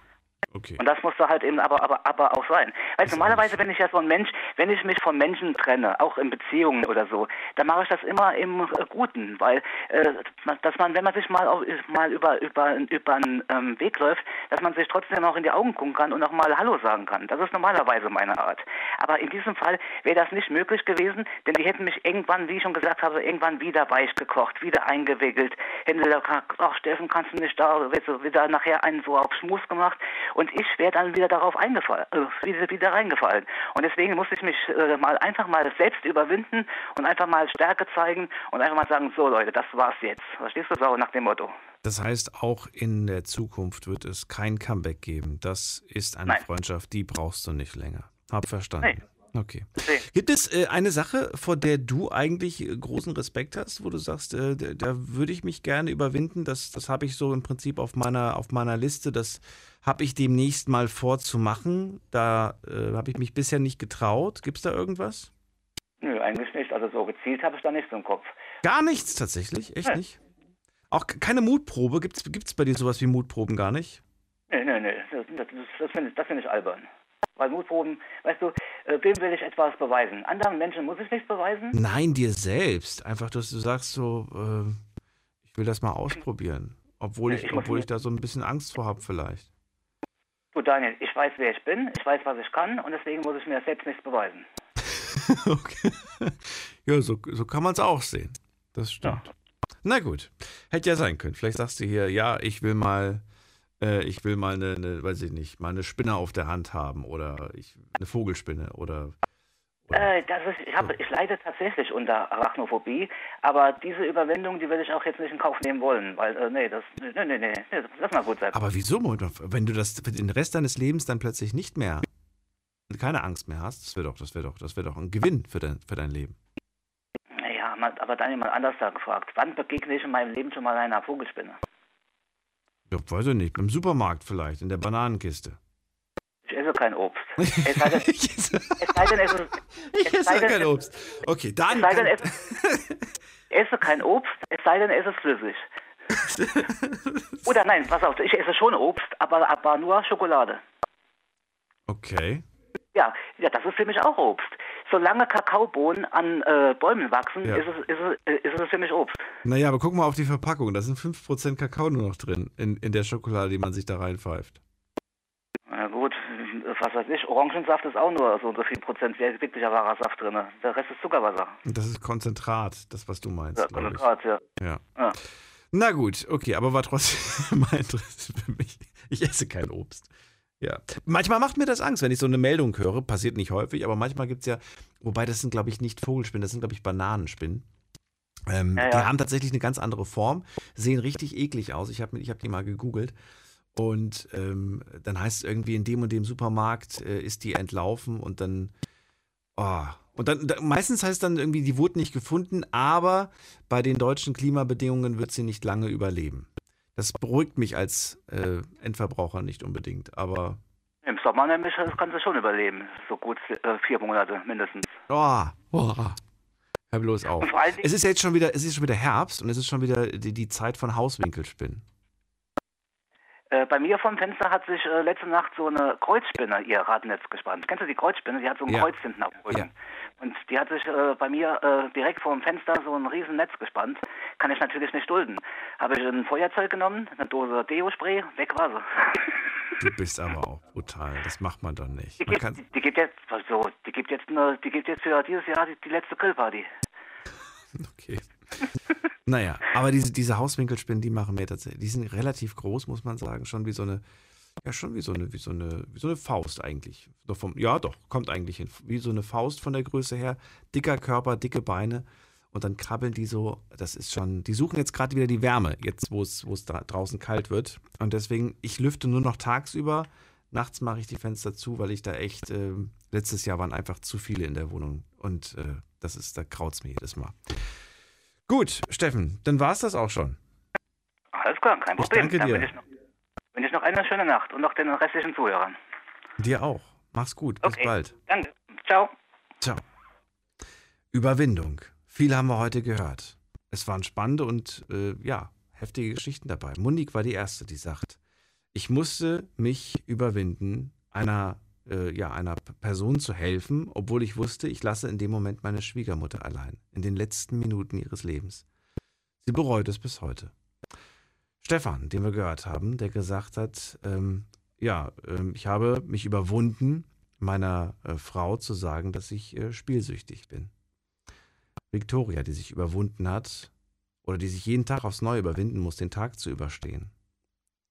Okay. Und das musste halt eben aber, aber, aber auch sein. Weil normalerweise bin ich ja so ein Mensch, wenn ich mich von Menschen trenne, auch in Beziehungen oder so, dann mache ich das immer im Guten, weil äh, dass man, wenn man sich mal, auch, mal über, über, über einen ähm, Weg läuft, dass man sich trotzdem auch in die Augen gucken kann und auch mal Hallo sagen kann. Das ist normalerweise meine Art. Aber in diesem Fall wäre das nicht möglich gewesen, denn die hätten mich irgendwann, wie ich schon gesagt habe, irgendwann wieder weich gekocht, wieder eingewickelt. Hätten sie gesagt, ach Steffen, kannst du nicht da, wird wieder nachher einen so auf Schmus gemacht. Und ich wäre dann wieder darauf eingefallen, äh, wieder, wieder reingefallen. Und deswegen musste ich mich äh, mal einfach mal selbst überwinden und einfach mal Stärke zeigen und einfach mal sagen, so Leute, das war's jetzt. Verstehst du so nach dem Motto? Das heißt, auch in der Zukunft wird es kein Comeback geben. Das ist eine Nein. Freundschaft, die brauchst du nicht länger. Hab verstanden. Nee. Okay. Gibt es äh, eine Sache, vor der du eigentlich äh, großen Respekt hast, wo du sagst, äh, da, da würde ich mich gerne überwinden? Das, das habe ich so im Prinzip auf meiner, auf meiner Liste. Das habe ich demnächst mal vorzumachen. Da äh, habe ich mich bisher nicht getraut. Gibt es da irgendwas? Nö, eigentlich nicht. Also so gezielt habe ich da nichts im Kopf. Gar nichts tatsächlich? Echt Nee. nicht? Auch ke- keine Mutprobe? Gibt es bei dir sowas wie Mutproben gar nicht? Nee, nee, nee, das, das, das finde ich, find ich albern. Weil Mutproben, weißt du, äh, wem will ich etwas beweisen? Anderen Menschen muss ich nichts beweisen? Nein, dir selbst. Einfach, dass du sagst so, äh, ich will das mal ausprobieren. Obwohl Ja, ich, ich obwohl ich da so ein bisschen Angst vor habe vielleicht. Du Daniel, ich weiß, wer ich bin, ich weiß, was ich kann und deswegen muss ich mir selbst nichts beweisen. okay. Ja, so, so kann man es auch sehen. Das stimmt. Na gut. Hätte ja sein können. Vielleicht sagst du hier, ja, ich will mal, äh, ich will mal eine, eine, weiß ich nicht, mal eine Spinne auf der Hand haben oder ich, eine Vogelspinne oder Äh, das ist, ich, hab, ich leide tatsächlich unter Arachnophobie, aber diese Überwindung, die will ich auch jetzt nicht in Kauf nehmen wollen, weil, äh, nee, das, nee, nee, nee, nee, lass mal gut sein. Aber wieso, wenn du das für den Rest deines Lebens dann plötzlich nicht mehr, keine Angst mehr hast, das wäre doch, das wäre doch, das wäre doch ein Gewinn für dein, für dein Leben. Naja, aber Daniel mal anders da gefragt. Wann begegne ich in meinem Leben schon mal einer Vogelspinne? Ja, weiß ich nicht, im Supermarkt vielleicht, in der Bananenkiste. Ich esse kein Obst. Es sei denn, es sei denn, es ist, Ich es esse denn, kein Obst. Okay, dann. Es sei denn, es esse kein Obst, es sei denn, es ist flüssig. Oder nein, pass auf, ich esse schon Obst, aber, aber nur Schokolade. Okay. Ja, ja, das ist für mich auch Obst. Solange Kakaobohnen an äh, Bäumen wachsen, Ja. ist, es, ist, es, äh, ist es für mich Obst. Naja, aber guck mal auf die Verpackung. Da sind 5% Kakao nur noch drin in, in der Schokolade, die man sich da reinpfeift. Na gut, was weiß ich, Orangensaft ist auch nur so und so viel Prozent wirklicher wahrer Saft drin. Der Rest ist Zuckerwasser. Das ist Konzentrat, das, was du meinst, Ja. Konzentrat, ja. Ja. Ja. Na gut, okay, aber war trotzdem mein Interesse für mich. Ich esse kein Obst. Ja. Manchmal macht mir das Angst, wenn ich so eine Meldung höre. Passiert nicht häufig, aber manchmal gibt es ja, wobei das sind, glaube ich, nicht Vogelspinnen, das sind, glaube ich, Bananenspinnen. Ähm, Ja, Die ja. haben tatsächlich eine ganz andere Form, sehen richtig eklig aus. Ich habe ich hab die mal gegoogelt. Und ähm, dann heißt es irgendwie, in dem und dem Supermarkt äh, ist die entlaufen und dann. Oh. Und dann, da, meistens heißt dann irgendwie, die wurde nicht gefunden, aber bei den deutschen Klimabedingungen wird sie nicht lange überleben. Das beruhigt mich als äh, Endverbraucher nicht unbedingt, aber. Im Sommer nämlich, das kannst du schon überleben. So gut äh, vier Monate mindestens. Oh, oh. Hör bloß auf. Es ist jetzt schon wieder, es ist schon wieder Herbst und es ist schon wieder die, die Zeit von Hauswinkelspinnen. Äh, bei mir vom Fenster hat sich äh, letzte Nacht so eine Kreuzspinne ihr Radnetz gespannt. Kennst du die Kreuzspinne? Die hat so ein Ja. Kreuz hinten auf dem Rücken. Und die hat sich äh, bei mir äh, direkt vor dem Fenster so ein riesen Netz gespannt. Kann ich natürlich nicht dulden. Habe ich ein Feuerzeug genommen, eine Dose Deo-Spray, weg war sie. Du bist aber auch brutal. Das macht man doch nicht. Die Man gibt, kann, die gibt jetzt, also, die gibt jetzt, eine, die gibt jetzt für dieses Jahr die, die letzte Grillparty. Okay. Naja, aber diese, diese Hauswinkelspinnen, die machen mir tatsächlich, die sind relativ groß, muss man sagen, schon wie so eine, ja schon wie so eine, wie so eine, wie so eine Faust eigentlich. Doch vom, ja doch, kommt eigentlich hin. Wie so eine Faust von der Größe her, dicker Körper, dicke Beine. Und dann krabbeln die so, das ist schon, die suchen jetzt gerade wieder die Wärme, jetzt wo es, wo es dra draußen kalt wird. Und deswegen, ich lüfte nur noch tagsüber, nachts mache ich die Fenster zu, weil ich da echt, ähm, letztes Jahr waren einfach zu viele in der Wohnung und äh, das ist, da kraut's mir jedes Mal. Gut, Steffen, dann war es das auch schon. Alles klar, kein Ich Problem. danke Dann dir. wünsche ich, noch, wünsche ich noch eine schöne Nacht und noch den restlichen Zuhörern. Dir auch. Mach's gut. Bis Okay. bald. Danke. Ciao. Ciao. Überwindung. Viel haben wir heute gehört. Es waren spannende und äh, ja, heftige Geschichten dabei. Monique war die erste, die sagt, ich musste mich überwinden, einer, äh, ja, einer Person zu helfen, obwohl ich wusste, ich lasse in dem Moment meine Schwiegermutter allein, in den letzten Minuten ihres Lebens. Sie bereut es bis heute. Stefan, den wir gehört haben, der gesagt hat, ähm, ja, ähm, ich habe mich überwunden, meiner äh, Frau zu sagen, dass ich äh, spielsüchtig bin. Victoria, die sich überwunden hat oder die sich jeden Tag aufs Neue überwinden muss, den Tag zu überstehen.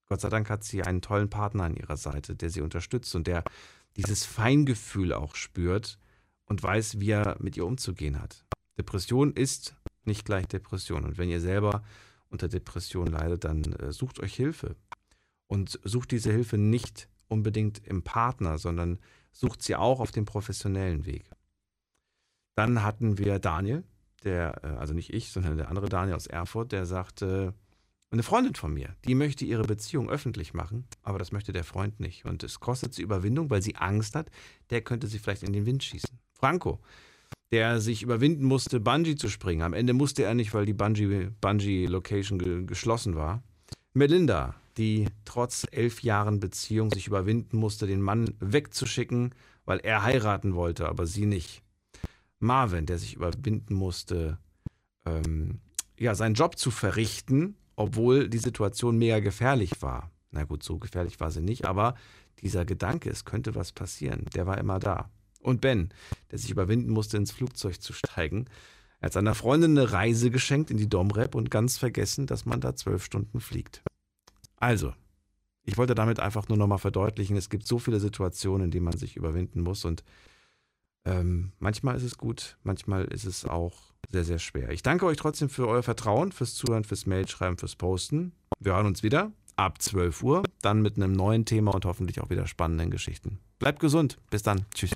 Gott sei Dank hat sie einen tollen Partner an ihrer Seite, der sie unterstützt und der dieses Feingefühl auch spürt und weiß, wie er mit ihr umzugehen hat. Depression ist nicht gleich Depression. Und wenn ihr selber unter Depression leidet, dann äh, sucht euch Hilfe. Und sucht diese Hilfe nicht unbedingt im Partner, sondern sucht sie auch auf dem professionellen Weg. Dann hatten wir Daniel, der, äh, also nicht ich, sondern der andere Daniel aus Erfurt, der sagte, eine Freundin von mir, die möchte ihre Beziehung öffentlich machen, aber das möchte der Freund nicht. Und es kostet sie Überwindung, weil sie Angst hat, der könnte sie vielleicht in den Wind schießen. Franco, der sich überwinden musste, Bungee zu springen. Am Ende musste er nicht, weil die Bungee-Location Bungee ge geschlossen war. Melinda, die trotz elf Jahren Beziehung sich überwinden musste, den Mann wegzuschicken, weil er heiraten wollte, aber sie nicht. Marvin, der sich überwinden musste, ähm, ja, seinen Job zu verrichten, obwohl die Situation mega gefährlich war. Na gut, so gefährlich war sie nicht, aber dieser Gedanke, es könnte was passieren, der war immer da. Und Ben, der sich überwinden musste, ins Flugzeug zu steigen. Hat seiner Freundin eine Reise geschenkt in die Domrep und ganz vergessen, dass man da zwölf Stunden fliegt. Also, ich wollte damit einfach nur nochmal verdeutlichen, es gibt so viele Situationen, in denen man sich überwinden muss und ähm, manchmal ist es gut, manchmal ist es auch sehr, sehr schwer. Ich danke euch trotzdem für euer Vertrauen, fürs Zuhören, fürs Mailschreiben, fürs Posten. Wir hören uns wieder ab 12 Uhr, dann mit einem neuen Thema und hoffentlich auch wieder spannenden Geschichten. Bleibt gesund. Bis dann. Tschüss.